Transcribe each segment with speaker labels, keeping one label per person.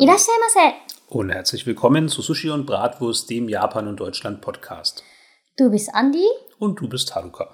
Speaker 1: Irashaimase.
Speaker 2: Und herzlich willkommen zu Sushi und Bratwurst, dem Japan- und Deutschland-Podcast.
Speaker 1: Du bist Andi.
Speaker 2: Und du bist Haruka.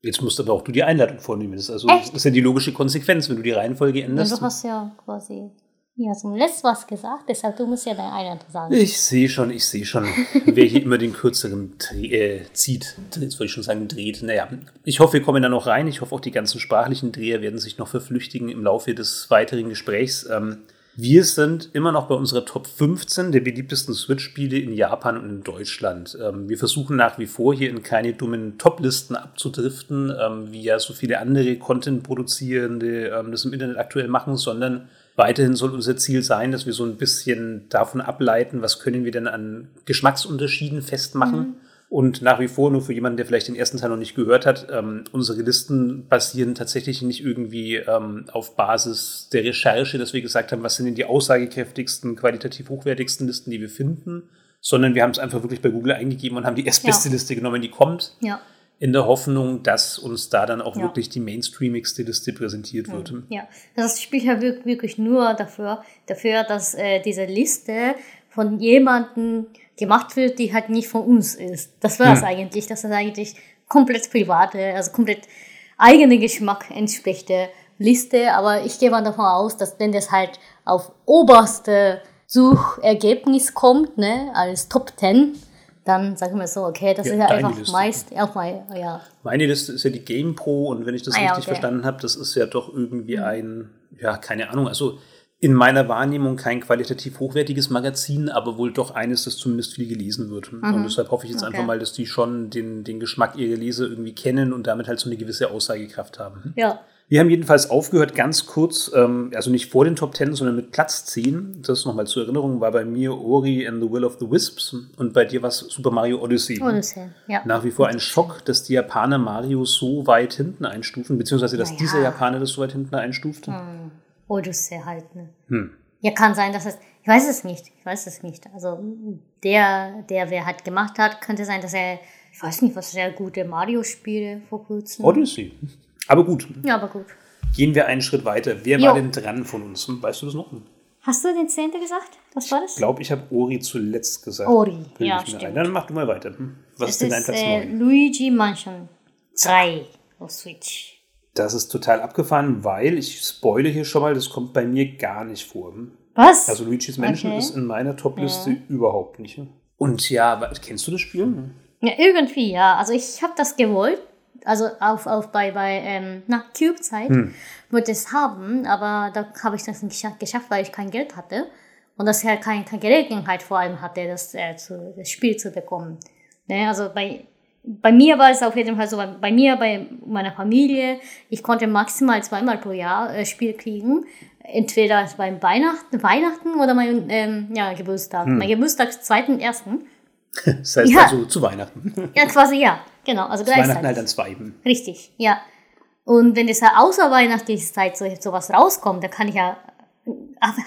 Speaker 2: Jetzt musst aber auch du die Einladung vornehmen. Das ist, also,
Speaker 1: Echt?
Speaker 2: das ist ja die logische Konsequenz, wenn du die Reihenfolge änderst.
Speaker 1: Du hast ja quasi ja, zum letzten was gesagt, deshalb du musst ja deine Einladung sagen.
Speaker 2: Ich sehe schon, ich sehe schon, wer hier immer den kürzeren äh, zieht. Jetzt wollte ich schon sagen, dreht. Naja, ich hoffe, wir kommen da noch rein. Ich hoffe, auch die ganzen sprachlichen Dreher werden sich noch verflüchtigen im Laufe des weiteren Gesprächs. Ähm, wir sind immer noch bei unserer Top 15 der beliebtesten Switch-Spiele in Japan und in Deutschland. Ähm, wir versuchen nach wie vor hier in keine dummen Top-Listen abzudriften, ähm, wie ja so viele andere Content-Produzierende ähm, das im Internet aktuell machen, sondern Weiterhin soll unser Ziel sein, dass wir so ein bisschen davon ableiten, was können wir denn an Geschmacksunterschieden festmachen. Und nach wie vor, nur für jemanden, der vielleicht den ersten Teil noch nicht gehört hat, ähm, unsere Listen basieren tatsächlich nicht irgendwie ähm, auf Basis der Recherche, dass wir gesagt haben, was sind denn die aussagekräftigsten, qualitativ hochwertigsten Listen, die wir finden, sondern wir haben es einfach wirklich bei Google eingegeben und haben die erstbeste
Speaker 1: Ja.
Speaker 2: Liste genommen, die kommt,
Speaker 1: Ja,
Speaker 2: in der Hoffnung, dass uns da dann auch
Speaker 1: Ja.
Speaker 2: wirklich die mainstreamigste Liste präsentiert wird.
Speaker 1: ja. Das spielt ja wir- wirklich nur dafür, dafür dass äh, diese Liste von jemandem gemacht wird, die halt nicht von uns ist. Das war es
Speaker 2: Hm.
Speaker 1: eigentlich. Das ist eigentlich komplett private, also komplett eigene Geschmack entsprichte Liste. Aber ich gehe mal davon aus, dass wenn das halt auf oberste Suchergebnis kommt, ne, als Top 10, dann sagen wir so, okay, das
Speaker 2: Ja,
Speaker 1: ist ja einfach
Speaker 2: Liste.
Speaker 1: meist, auch mal, ja,
Speaker 2: Meine Liste ist ja die Game Pro und wenn ich das
Speaker 1: Ah ja,
Speaker 2: richtig
Speaker 1: okay. Mhm.
Speaker 2: verstanden habe, das ist ja doch irgendwie ein, ja, keine Ahnung, also in meiner Wahrnehmung kein qualitativ hochwertiges Magazin, aber wohl doch eines, das zumindest viel gelesen wird. Und deshalb hoffe ich jetzt
Speaker 1: Mhm. Okay.
Speaker 2: einfach mal, dass die schon den, den Geschmack ihrer Leser irgendwie kennen und damit halt so eine gewisse Aussagekraft haben.
Speaker 1: ja.
Speaker 2: Wir haben jedenfalls aufgehört, ganz kurz, ähm, also nicht vor den Top 10, sondern mit Platz 10. Das nochmal zur Erinnerung, war bei mir Ori and the Will of the Wisps und bei dir war es Super Mario Odyssey.
Speaker 1: Odyssey, ja.
Speaker 2: Nach wie vor ein Schock, dass die Japaner Mario so weit hinten einstufen, beziehungsweise dass
Speaker 1: Naja.
Speaker 2: dieser Japaner das so weit hinten einstuft.
Speaker 1: Odyssey halt, ne.
Speaker 2: Hm.
Speaker 1: Ja, kann sein, dass es, ich weiß es nicht, ich weiß es nicht. Also, der, der wer halt gemacht hat, könnte sein, dass er, ich weiß nicht, was sehr gute Mario-Spiele vor kurzem.
Speaker 2: Odyssey. Aber gut,
Speaker 1: Ja, aber gut.
Speaker 2: gehen wir einen Schritt weiter. Wer
Speaker 1: Jo.
Speaker 2: war denn dran von uns? Hm, Weißt du das noch? Ich
Speaker 1: Hast du den Zehnte gesagt? Was war das?
Speaker 2: glaube, ich habe Ori zuletzt gesagt.
Speaker 1: Ori,
Speaker 2: Bilde
Speaker 1: ja,
Speaker 2: ich
Speaker 1: stimmt.
Speaker 2: ein. Dann mach du mal weiter. Hm. Was
Speaker 1: es
Speaker 2: ist denn dein
Speaker 1: ist
Speaker 2: Platz
Speaker 1: äh,
Speaker 2: 9?
Speaker 1: Luigi Mansion 3 auf Switch.
Speaker 2: Das ist total abgefahren, weil ich spoile hier schon mal, das kommt bei mir gar nicht vor. Hm.
Speaker 1: Was?
Speaker 2: Also Luigi's Mansion
Speaker 1: Okay.
Speaker 2: ist in meiner Top-Liste überhaupt nicht. Und ja, kennst du das Spiel?
Speaker 1: Ja, irgendwie, ja. Also ich habe das gewollt. Also auf, auf bei, bei ähm, nach Cube-Zeit wollte es haben, aber da habe ich das nicht gescha- geschafft, weil ich kein Geld hatte. Und das ja keine, keine Gelegenheit vor allem hatte, das, äh, zu, das Spiel zu bekommen. Ne? Also bei, bei mir war es auf jeden Fall so, bei, mir, bei meiner Familie, ich konnte maximal zweimal pro Jahr äh, Spiel kriegen. Entweder beim Weihnachten, Weihnachten oder mein ähm, ja, Geburtstag. Mein Geburtstag ist zweiten, ersten.
Speaker 2: Das heißt
Speaker 1: Ja.
Speaker 2: also zu Weihnachten.
Speaker 1: Ja, quasi ja. Genau, also
Speaker 2: Zu Weihnachten
Speaker 1: gleichzeitig.
Speaker 2: halt an zwei. Hm.
Speaker 1: Richtig, ja. Und wenn das ja außer Weihnachtszeit so, sowas rauskommt, dann kann ich ja,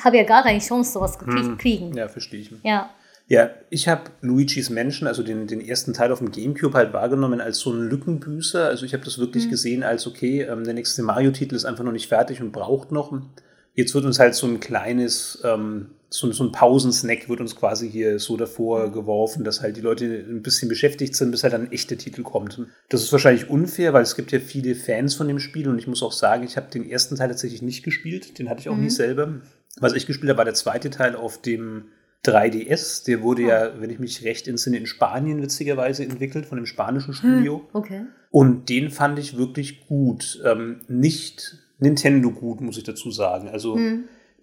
Speaker 1: habe ja gar keine Chance, sowas gekriegt kriegen.
Speaker 2: Ja, verstehe ich.
Speaker 1: Ja.
Speaker 2: Ja, ich habe Luigi's Mansion, also den, den ersten Teil auf dem Gamecube halt wahrgenommen als so einen Lückenbüßer. Also ich habe das wirklich gesehen als, okay, ähm, der nächste Mario-Titel ist einfach noch nicht fertig und braucht noch. Jetzt wird uns halt so ein kleines, ähm, so, so ein Pausensnack wird uns quasi hier so davor geworfen, dass halt die Leute ein bisschen beschäftigt sind, bis halt ein echter Titel kommt. Das ist wahrscheinlich unfair, weil es gibt ja viele Fans von dem Spiel und ich muss auch sagen, ich habe den ersten Teil tatsächlich nicht gespielt, den hatte ich auch nicht selber. Was ich gespielt habe, war der zweite Teil auf dem 3DS. Der wurde ja, wenn ich mich recht entsinne, in Spanien witzigerweise entwickelt, von einem spanischen Studio.
Speaker 1: Okay.
Speaker 2: Und den fand ich wirklich gut. Ähm, nicht Nintendo gut, muss ich dazu sagen. Also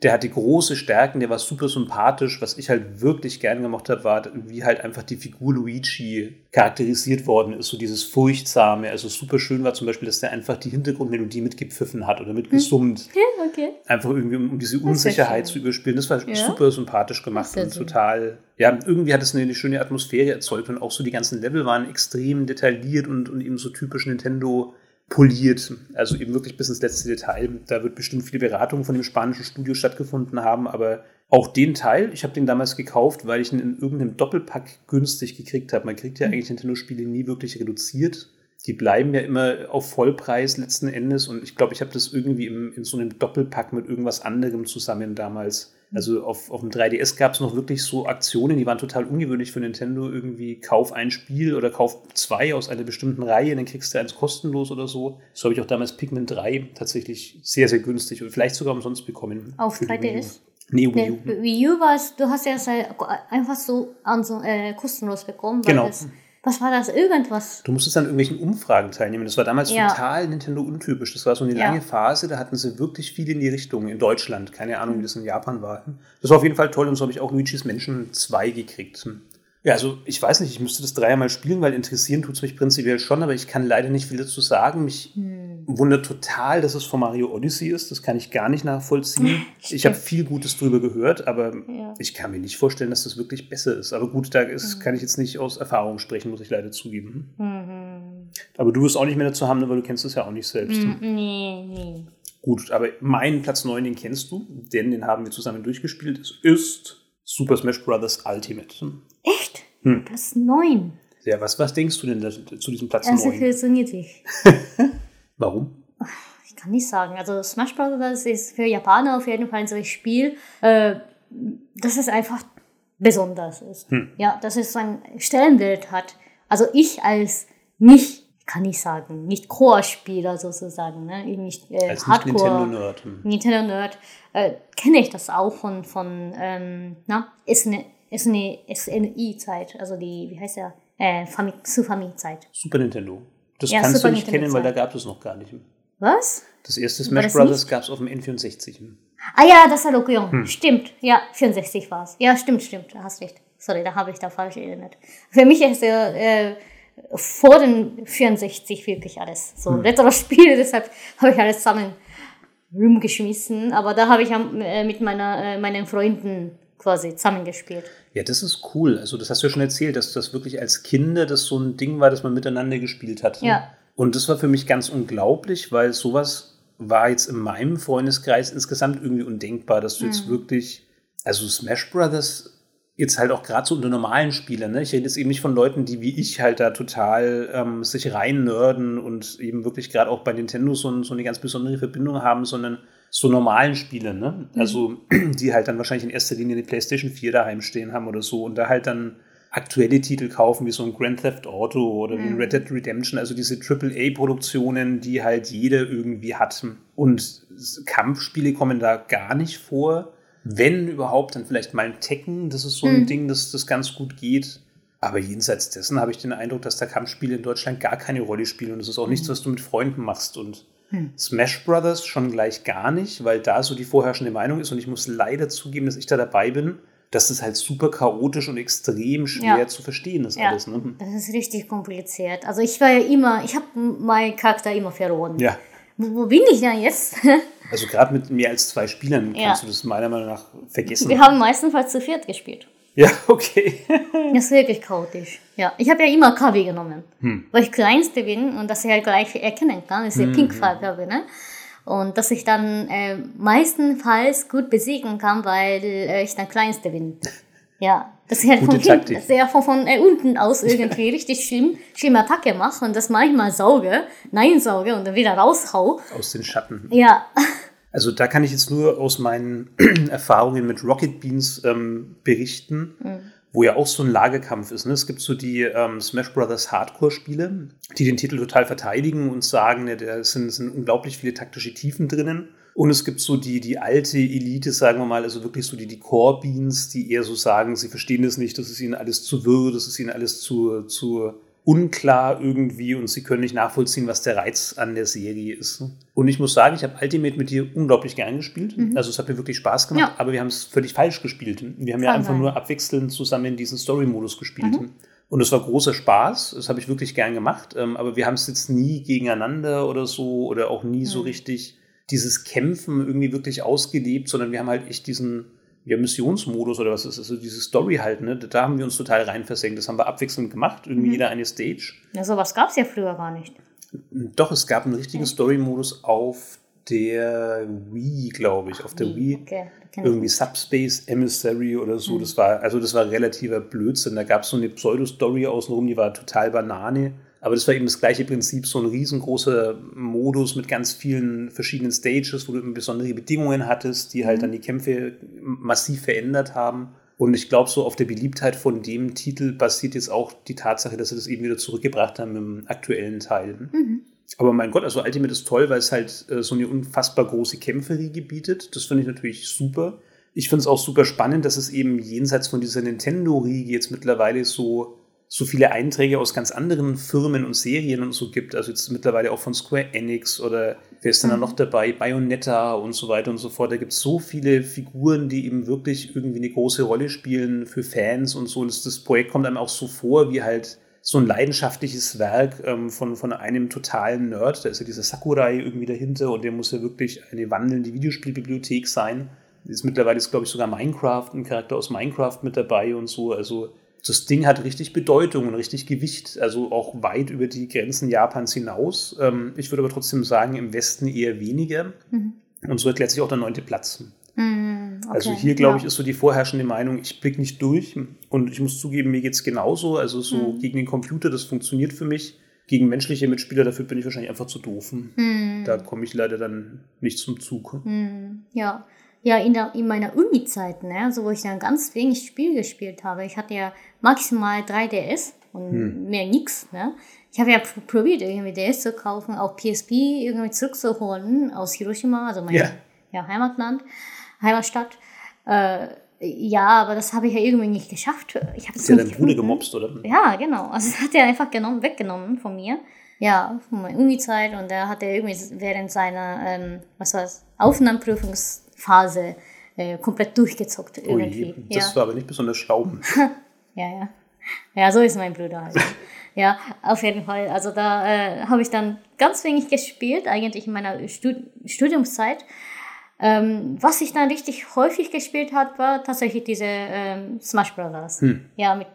Speaker 2: der hatte große Stärken, der war super sympathisch. Was ich halt wirklich gern gemacht habe, war, wie halt einfach die Figur Luigi charakterisiert worden ist. So dieses Furchtsame. Also super schön war zum Beispiel, dass der einfach die Hintergrundmelodie mitgepfiffen hat oder mitgesummt.
Speaker 1: Okay.
Speaker 2: Einfach irgendwie, um, um diese Unsicherheit zu überspielen. Das war
Speaker 1: Ja.
Speaker 2: super sympathisch gemacht und
Speaker 1: schön.
Speaker 2: total, ja, irgendwie hat es eine, eine schöne Atmosphäre erzeugt und auch so die ganzen Level waren extrem detailliert und, und eben so typisch Nintendo poliert. Also eben wirklich bis ins letzte Detail. Da wird bestimmt viel Beratung von dem spanischen Studio stattgefunden haben, aber auch den Teil, ich habe den damals gekauft, weil ich ihn in irgendeinem Doppelpack günstig gekriegt habe. Man kriegt ja eigentlich Nintendo-Spiele nie wirklich reduziert. Die bleiben ja immer auf Vollpreis letzten Endes und ich glaube, ich habe das irgendwie im, in so einem Doppelpack mit irgendwas anderem zusammen damals. Also auf, auf dem 3DS gab es noch wirklich so Aktionen, die waren total ungewöhnlich für Nintendo. Irgendwie kauf ein Spiel oder kauf zwei aus einer bestimmten Reihe, dann kriegst du eins kostenlos oder so. So habe ich auch damals Pikmin 3 tatsächlich sehr, sehr günstig und vielleicht sogar umsonst bekommen.
Speaker 1: Auf 3DS?
Speaker 2: Nee, Wii U.
Speaker 1: Wii U war es, du hast ja einfach so also, äh, kostenlos bekommen.
Speaker 2: Genau.
Speaker 1: Das, was war das? Irgendwas?
Speaker 2: Du musstest an irgendwelchen Umfragen teilnehmen. Das war damals
Speaker 1: Ja.
Speaker 2: total Nintendo untypisch. Das war so eine
Speaker 1: Ja.
Speaker 2: lange Phase, da hatten sie wirklich viel in die Richtung in Deutschland. Keine Ahnung, wie das in Japan war. Das war auf jeden Fall toll und so habe ich auch Luigi's Menschen 2 gekriegt. Ja, also ich weiß nicht, ich müsste das dreimal spielen, weil interessieren tut es mich prinzipiell schon, aber ich kann leider nicht viel dazu sagen. Mich wundert total, dass es von Mario Odyssey ist. Das kann ich gar nicht nachvollziehen. ich habe viel Gutes drüber gehört, aber
Speaker 1: Ja.
Speaker 2: ich kann mir nicht vorstellen, dass das wirklich besser ist. Aber gut, da ist, kann ich jetzt nicht aus Erfahrung sprechen, muss ich leider zugeben.
Speaker 1: Mhm.
Speaker 2: Aber du wirst auch nicht mehr dazu haben, ne, weil du kennst es ja auch nicht selbst.
Speaker 1: Mm, Nee, nee.
Speaker 2: Gut, aber meinen Platz 9, den kennst du, denn den haben wir zusammen durchgespielt. Es ist Super Smash Bros. Ultimate.
Speaker 1: Echt?
Speaker 2: Hm.
Speaker 1: Platz 9.
Speaker 2: Ja, was, was denkst du denn da, zu diesem Platz
Speaker 1: ist
Speaker 2: 9?
Speaker 1: viel zu niedrig.
Speaker 2: Warum?
Speaker 1: Ich kann nicht sagen. Also Smash Bros. ist für Japaner auf jeden Fall ein solches Spiel, äh, das ist einfach besonders ist.
Speaker 2: Hm.
Speaker 1: Ja, dass es ein Stellenwert hat. Also ich als nicht, kann ich sagen, nicht Core-Spieler sozusagen, ne? Ich Nicht, äh,
Speaker 2: Als
Speaker 1: Hardcore.
Speaker 2: Nicht-Nintendo-Nerd. Hm.
Speaker 1: Nintendo Nerd, äh, kenne ich das auch von, von ähm, na, ist eine, ist eine SNI-Zeit, also die, wie heißt der, äh, Fami Sufami-Zeit.
Speaker 2: Super Nintendo. Das
Speaker 1: Ja,
Speaker 2: kannst
Speaker 1: Super
Speaker 2: du nicht kennen, weil da
Speaker 1: Zeit.
Speaker 2: gab es noch gar nicht.
Speaker 1: Was?
Speaker 2: Das erste Smash
Speaker 1: das nicht?
Speaker 2: gab es auf dem N64.
Speaker 1: Ah ja, das war Lokuyon.
Speaker 2: Hm.
Speaker 1: Stimmt. Ja, 64 war es. Ja, stimmt, stimmt. Du hast recht. Sorry, da habe ich da falsch erinnert. Für mich ist er äh, vor den 64 wirklich alles. So
Speaker 2: Hm.
Speaker 1: Retro-Spiele, deshalb habe ich alles zusammen rumgeschmissen. Aber da habe ich äh, mit meiner, äh, meinen Freunden quasi zusammengespielt.
Speaker 2: Ja, das ist cool. Also, das hast du ja schon erzählt, dass das wirklich als Kinder das so ein Ding war, das man miteinander gespielt hat.
Speaker 1: Ja.
Speaker 2: Und das war für mich ganz unglaublich, weil sowas war jetzt in meinem Freundeskreis insgesamt irgendwie undenkbar, dass du
Speaker 1: Mhm.
Speaker 2: jetzt wirklich, also Smash Brothers jetzt halt auch gerade so unter normalen Spielern, ne? Ich rede jetzt eben nicht von Leuten, die wie ich halt da total ähm, sich rein nerden und eben wirklich gerade auch bei Nintendo so, so eine ganz besondere Verbindung haben, sondern so normalen Spiele, ne? Also die halt dann wahrscheinlich in erster Linie eine PlayStation 4 daheim stehen haben oder so und da halt dann aktuelle Titel kaufen, wie so ein Grand Theft Auto oder wie ein Red Dead Redemption, also diese AAA-Produktionen, die halt jeder irgendwie hat. Und Kampfspiele kommen da gar nicht vor. Wenn überhaupt, dann vielleicht mal ein Tekken, das ist so ein Ding, das, das ganz gut geht. Aber jenseits dessen habe ich den Eindruck, dass da Kampfspiele in Deutschland gar keine Rolle spielen. Und das ist auch nichts, was du mit Freunden machst. Und Smash Brothers schon gleich gar nicht, weil da so die vorherrschende Meinung ist. Und ich muss leider zugeben, dass ich da dabei bin, dass das halt super chaotisch und extrem schwer
Speaker 1: Ja.
Speaker 2: zu verstehen ist
Speaker 1: Ja.
Speaker 2: alles. Ne?
Speaker 1: Das ist richtig kompliziert. Also ich war ja immer, ich habe meinen Charakter immer verloren.
Speaker 2: Ja.
Speaker 1: Wo, wo bin ich denn jetzt?
Speaker 2: Also gerade mit mehr als zwei Spielern
Speaker 1: Ja.
Speaker 2: kannst du das meiner Meinung nach vergessen.
Speaker 1: Wir haben meistens zu viert gespielt.
Speaker 2: Ja, okay.
Speaker 1: Das ist wirklich chaotisch. Ja, ich habe ja immer KW genommen,
Speaker 2: Hm.
Speaker 1: weil ich kleinste bin und dass ich halt gleich erkennen kann, ist ja Pinkfarbe, ne? Und dass ich dann äh, meistenfalls gut besiegen kann, weil äh, ich dann kleinste bin. Ja, dass ich halt
Speaker 2: Gute
Speaker 1: von hinten, dass ich ja von, von äh, unten aus irgendwie richtig schlimm, schlimme Attacke mache und das manchmal sauge, nein sauge und dann wieder raushau.
Speaker 2: Aus den Schatten.
Speaker 1: Ja,
Speaker 2: Also da kann ich jetzt nur aus meinen Erfahrungen mit Rocket Beans ähm, berichten, wo ja auch so ein Lagerkampf ist. Ne? Es gibt so die ähm, Smash Brothers Hardcore-Spiele, die den Titel total verteidigen und sagen, ne, da sind, sind unglaublich viele taktische Tiefen drinnen. Und es gibt so die, die alte Elite, sagen wir mal, also wirklich so die, die Core Beans, die eher so sagen, sie verstehen das nicht, das ist ihnen alles zu wirr, das ist ihnen alles zu, zu unklar irgendwie und sie können nicht nachvollziehen, was der Reiz an der Serie ist. Und ich muss sagen, ich habe Ultimate mit dir unglaublich gern gespielt. Also es hat mir wirklich Spaß gemacht,
Speaker 1: Ja.
Speaker 2: aber wir haben es völlig falsch gespielt. Wir haben ja
Speaker 1: Kann
Speaker 2: einfach
Speaker 1: sein.
Speaker 2: nur abwechselnd zusammen diesen Story-Modus gespielt. Und es war großer Spaß, das habe ich wirklich gern gemacht, ähm, aber wir haben es jetzt nie gegeneinander oder so oder auch nie so richtig dieses Kämpfen irgendwie wirklich ausgelebt, sondern wir haben halt echt diesen ja, Missionsmodus oder was ist das, also diese Story halt, ne? Da haben wir uns total rein versenkt. Das haben wir abwechselnd gemacht, irgendwie jeder eine Stage.
Speaker 1: ja sowas gab es ja früher gar nicht.
Speaker 2: Doch, es gab einen richtigen Story-Modus auf der Wii, glaube ich, auf der Wii.
Speaker 1: Okay,
Speaker 2: Irgendwie Subspace Emissary oder so. Das war, also das war relativer Blödsinn. Da gab es so eine Pseudo-Story außenrum, die war total Banane. Aber das war eben das gleiche Prinzip, so ein riesengroßer Modus mit ganz vielen verschiedenen Stages, wo du besondere Bedingungen hattest, die halt dann die Kämpfe massiv verändert haben. Und ich glaube, so auf der Beliebtheit von dem Titel basiert jetzt auch die Tatsache, dass sie das eben wieder zurückgebracht haben im aktuellen Teil. Mhm. Aber mein Gott, also Ultimate ist toll, weil es halt äh, so eine unfassbar große Kämpferie bietet. Das finde ich natürlich super. Ich finde es auch super spannend, dass es eben jenseits von dieser Nintendo-Riege jetzt mittlerweile so, so viele Einträge aus ganz anderen Firmen und Serien und so gibt. Also jetzt mittlerweile auch von Square Enix oder wer ist denn da mhm. noch dabei? Bayonetta und so weiter und so fort. Da gibt es so viele Figuren, die eben wirklich irgendwie eine große Rolle spielen für Fans und so. Und das, das Projekt kommt einem auch so vor, wie halt so ein leidenschaftliches Werk ähm, von, von einem totalen Nerd. Da ist ja dieser Sakurai irgendwie dahinter und der muss ja wirklich eine wandelnde Videospielbibliothek sein. Ist mittlerweile ist, glaube ich, sogar Minecraft, ein Charakter aus Minecraft mit dabei und so. Also das Ding hat richtig Bedeutung und richtig Gewicht, also auch weit über die Grenzen Japans hinaus. Ähm, ich würde aber trotzdem sagen, im Westen eher weniger. Mhm. Und so erklärt sich auch der neunte Platz. Mhm, okay. Also hier, glaube ich, ist so die vorherrschende Meinung, ich blicke nicht durch. Und ich muss zugeben, mir geht es genauso. Also so mhm. gegen den Computer, das funktioniert für mich. Gegen menschliche Mitspieler, dafür bin ich wahrscheinlich einfach zu doof. Mhm. Da komme ich leider dann nicht zum Zug.
Speaker 1: Mhm. Ja. Ja, in, der, in meiner Uni-Zeit, ne, also wo ich dann ganz wenig Spiel gespielt habe. Ich hatte ja maximal 3DS und hm. mehr nix. Ne? Ich habe ja probiert, irgendwie DS zu kaufen, auch PSP irgendwie zurückzuholen aus Hiroshima, also mein ja. Ja, Heimatland. Heimatstadt. Äh, ja, aber das habe ich ja irgendwie nicht geschafft. Ich habe
Speaker 2: es ja dein Bruder gemobst, oder?
Speaker 1: Ja, genau. Also das hat er einfach genommen, weggenommen von mir. Ja, von meiner Uni-Zeit und da hat er irgendwie während seiner, ähm, was war Aufnahmeprüfungsphase äh, komplett durchgezockt irgendwie.
Speaker 2: Ui, das ja. war aber nicht besonders schlau.
Speaker 1: ja, ja. Ja, so ist mein Bruder halt. ja, auf jeden Fall. Also da äh, habe ich dann ganz wenig gespielt, eigentlich in meiner Stud Studiumszeit. Ähm, was ich dann richtig häufig gespielt habe, war tatsächlich diese ähm, Smash Brothers. Hm. Ja, mit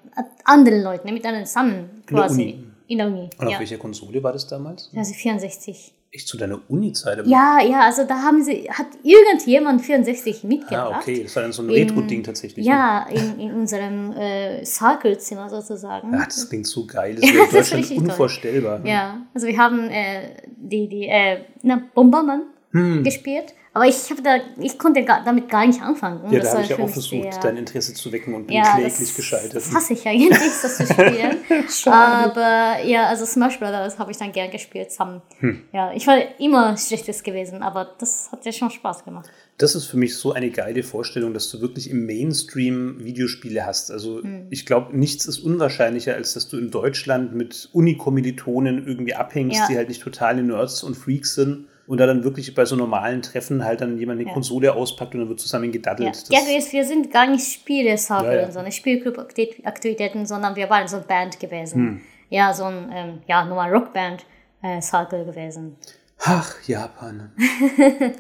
Speaker 1: anderen Leuten, mit anderen zusammen quasi.
Speaker 2: In der Uni. Und auf ja. welcher Konsole war das damals?
Speaker 1: Also 64.
Speaker 2: Echt zu deiner Uni-Zeit?
Speaker 1: Ja, ja, also da haben sie, hat irgendjemand 64 mitgebracht.
Speaker 2: Ah, okay, das war dann so ein Retro-Ding tatsächlich.
Speaker 1: Ja, ne? in, in unserem äh, Circle-Zimmer sozusagen.
Speaker 2: Ja, das klingt so geil, das wäre in Deutschland unvorstellbar.
Speaker 1: Toll. Ja, also wir haben äh, die, die äh, na, Bomberman hm. gespielt aber ich da, ich konnte gar, damit gar nicht anfangen.
Speaker 2: Ja, das da habe ich ja auch versucht, sehr, dein Interesse zu wecken und bin ja, kläglich gescheitert.
Speaker 1: Das hasse ich eigentlich, das zu spielen. aber ja, also Smash Brothers habe ich dann gern gespielt zusammen. Hm. Ja, ich war immer schlechtes gewesen, aber das hat ja schon Spaß gemacht.
Speaker 2: Das ist für mich so eine geile Vorstellung, dass du wirklich im Mainstream Videospiele hast. Also hm. ich glaube, nichts ist unwahrscheinlicher, als dass du in Deutschland mit Unikommilitonen irgendwie abhängst, ja. die halt nicht totale Nerds und Freaks sind und da dann wirklich bei so normalen Treffen halt dann jemand eine ja. Konsole auspackt und dann wird zusammen gedaddelt.
Speaker 1: Ja, ja wir sind gar nicht Spiele-Circle, ja, ja. sondern Spielclub-Aktivitäten, sondern wir waren so eine Band gewesen. Hm. Ja, so ein, ähm, ja, normal Rockband-Circle äh, gewesen.
Speaker 2: Ach, Japan.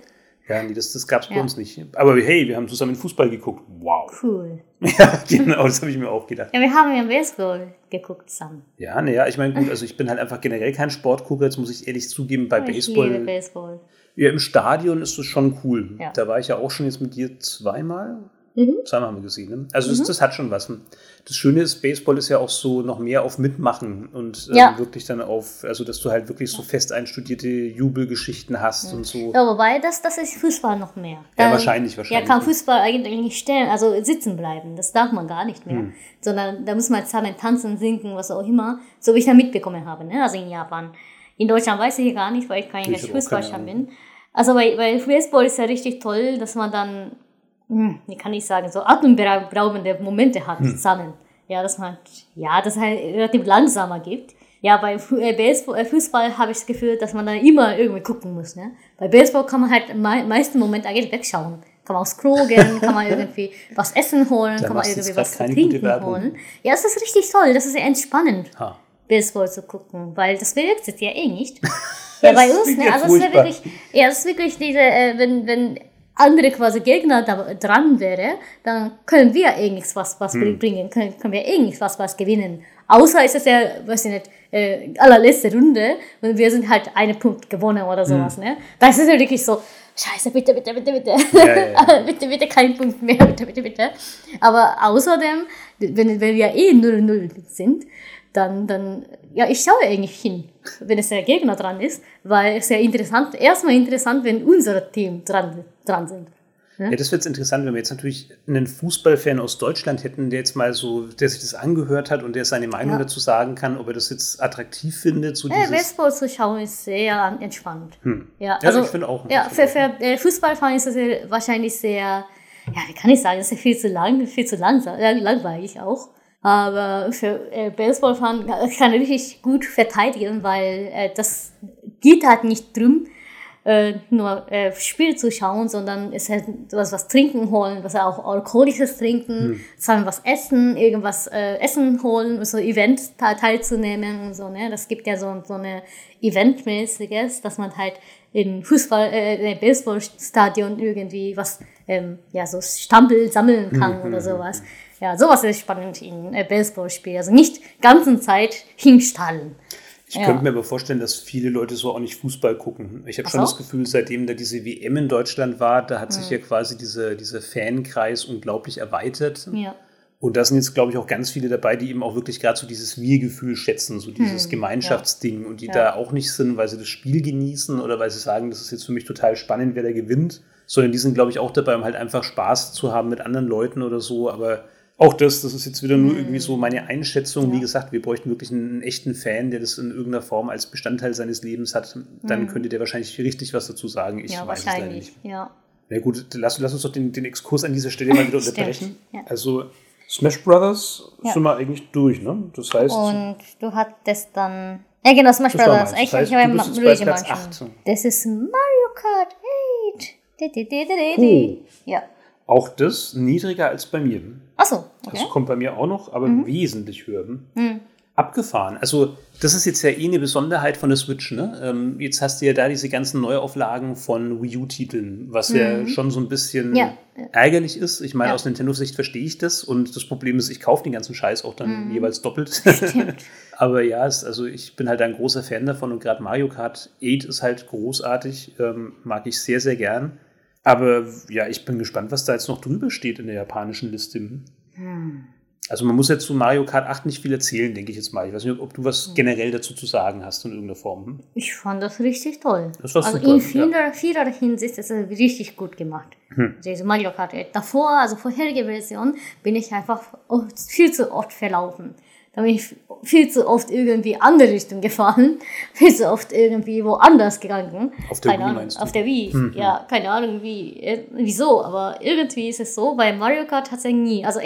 Speaker 2: Ja, nee, das, das gab es bei uns nicht. Aber hey, wir haben zusammen Fußball geguckt. Wow.
Speaker 1: Cool.
Speaker 2: Ja, genau, das habe ich mir auch gedacht.
Speaker 1: Ja, wir haben ja Baseball geguckt zusammen.
Speaker 2: Ja, naja, ich meine, gut, also ich bin halt einfach generell kein Sportgucker, jetzt muss ich ehrlich zugeben, bei ich Baseball. Ich liebe
Speaker 1: Baseball.
Speaker 2: Ja, im Stadion ist das schon cool. Ja. Da war ich ja auch schon jetzt mit dir zweimal. Mhm. Zweimal haben wir gesehen. Ne? Also das, mhm. das, hat schon was. Das Schöne ist, Baseball ist ja auch so noch mehr auf Mitmachen und ähm, ja. wirklich dann auf, also dass du halt wirklich so fest einstudierte Jubelgeschichten hast ja. und so.
Speaker 1: Ja, wobei das, das ist Fußball noch mehr.
Speaker 2: Da, ja, wahrscheinlich, wahrscheinlich.
Speaker 1: Ja, kann Fußball eigentlich nicht stellen, also sitzen bleiben. Das darf man gar nicht mehr. Hm. Sondern da muss man zusammen tanzen, singen, was auch immer. So wie ich da mitbekommen habe, ne? also in Japan. In Deutschland weiß ich gar nicht, weil ich kein Fußballscham bin. Also bei, bei Baseball ist ja richtig toll, dass man dann wie kann ich sagen, so atemberaubende Momente hat hm. zusammen. Ja, dass man, ja, das halt relativ langsamer gibt. Ja, bei äh, Baseball, äh, Fußball habe ich das Gefühl, dass man dann immer irgendwie gucken muss. Ne? Bei Baseball kann man halt im meisten Moment eigentlich wegschauen. Kann man aufs Klo gehen, kann man irgendwie was essen holen, da kann man irgendwie was trinken holen. Ja, das ist richtig toll, das ist sehr entspannend, ha. Baseball zu gucken, weil das bewegt sich ja eh nicht. ja, bei uns, ne? Also es ist wirklich, ja, es ist wirklich diese, äh, wenn, wenn andere quasi Gegner da dran wäre, dann können wir eh nichts was, was hm. bringen, können, können wir eh nichts was, gewinnen. Außer ist es ja, weiß ich nicht, äh, allerletzte Runde und wir sind halt einen Punkt gewonnen oder hm. sowas, hm. ne? Da ist es ja wirklich so, scheiße, bitte, bitte, bitte, bitte. Ja, ja, ja. bitte, bitte, kein Punkt mehr, bitte, bitte, bitte. Aber außerdem, wenn, wenn wir eh 0-0 sind, dann, dann, ja, ich schaue eigentlich hin, wenn es der Gegner dran ist, weil es ja interessant, erstmal interessant, wenn unsere Team dran, dran sind.
Speaker 2: Ja, das wird interessant, wenn wir jetzt natürlich einen Fußballfan aus Deutschland hätten, der jetzt mal so, der sich das angehört hat und der seine Meinung ja. dazu sagen kann, ob er das jetzt attraktiv findet. So
Speaker 1: ja, Baseball zu schauen ist sehr entspannt.
Speaker 2: Hm. Ja, also, ja, ich finde auch.
Speaker 1: Ja, für, für äh, Fußballfan ist es wahrscheinlich sehr, ja, wie kann ich sagen, es ist viel zu lang, viel zu langsam, langweilig auch. Aber für äh, Baseballfan kann er richtig gut verteidigen, weil äh, das geht halt nicht drum, äh, nur äh, Spiel zu schauen, sondern es halt was, was trinken holen, was auch alkoholisches trinken, hm. was essen, irgendwas äh, essen holen, so Event teilzunehmen und so, ne? Das gibt ja so, so eine Eventmäßiges, dass man halt in Fußball, äh, in Baseballstadion irgendwie was, ähm, ja, so Stampel sammeln kann hm, oder hm, sowas. Hm. Ja, sowas ist spannend in äh, Baseballspiel. Also nicht ganzen Zeit hinstallen.
Speaker 2: Ich ja. könnte mir aber vorstellen, dass viele Leute so auch nicht Fußball gucken. Ich habe schon das Gefühl, seitdem da diese WM in Deutschland war, da hat mhm. sich ja quasi diese, dieser Fankreis unglaublich erweitert.
Speaker 1: Ja.
Speaker 2: Und da sind jetzt, glaube ich, auch ganz viele dabei, die eben auch wirklich gerade so dieses Wir-Gefühl schätzen, so dieses hm, Gemeinschaftsding ja. und die ja. da auch nicht sind, weil sie das Spiel genießen oder weil sie sagen, das ist jetzt für mich total spannend, wer da gewinnt, sondern die sind, glaube ich, auch dabei, um halt einfach Spaß zu haben mit anderen Leuten oder so. Aber auch das, das ist jetzt wieder nur irgendwie so meine Einschätzung. Ja. Wie gesagt, wir bräuchten wirklich einen, echten Fan, der das in irgendeiner Form als Bestandteil seines Lebens hat. Dann mhm. könnte der wahrscheinlich richtig was dazu sagen. Ich
Speaker 1: ja,
Speaker 2: weiß
Speaker 1: es leider nicht. Ja.
Speaker 2: Na gut, lass, lass uns doch den, den Exkurs an dieser Stelle mal wieder unterbrechen.
Speaker 1: Ja.
Speaker 2: Also Smash Brothers ja. sind wir eigentlich durch, ne? Das heißt.
Speaker 1: Und du hattest dann. Ja, genau, Smash Brothers. Ich, heißt, ich habe
Speaker 2: Ma Luigi Mansion.
Speaker 1: Das ist Mario Kart 8. Cool. Ja.
Speaker 2: Auch das niedriger als bei mir.
Speaker 1: Achso,
Speaker 2: okay. Das kommt bei mir auch noch, aber mhm. wesentlich höher. Mhm. Abgefahren. Also, das ist jetzt ja eh eine Besonderheit von der Switch. Ne? Ähm, jetzt hast du ja da diese ganzen Neuauflagen von Wii U-Titeln, was mhm. ja schon so ein bisschen ja. ärgerlich ist. Ich meine, ja. aus Nintendo-Sicht verstehe ich das und das Problem ist, ich kaufe den ganzen Scheiß auch dann mhm. jeweils doppelt. aber ja, es, also ich bin halt ein großer Fan davon und gerade Mario Kart 8 ist halt großartig, ähm, mag ich sehr, sehr gern. Aber ja, ich bin gespannt, was da jetzt noch drüber steht in der japanischen Liste. Hm. Also man muss jetzt zu Mario Kart 8 nicht viel erzählen, denke ich jetzt mal. Ich weiß nicht, ob du was hm. generell dazu zu sagen hast in irgendeiner Form. Hm?
Speaker 1: Ich fand das richtig toll.
Speaker 2: Das war
Speaker 1: also
Speaker 2: super,
Speaker 1: in vieler, ja. vieler Hinsicht ist es richtig gut gemacht. Hm. Also Mario Kart 8. Davor, also vorherige Version, bin ich einfach viel zu oft verlaufen. Da bin ich viel zu oft irgendwie andere Richtung gefahren, viel zu oft irgendwie woanders gegangen.
Speaker 2: Auf der
Speaker 1: keine
Speaker 2: Wii
Speaker 1: Ahnung,
Speaker 2: meinst du?
Speaker 1: Auf der Wii, mhm. ja, keine Ahnung wie, äh, wieso, aber irgendwie ist es so, bei Mario Kart hat es ja nie, also 8,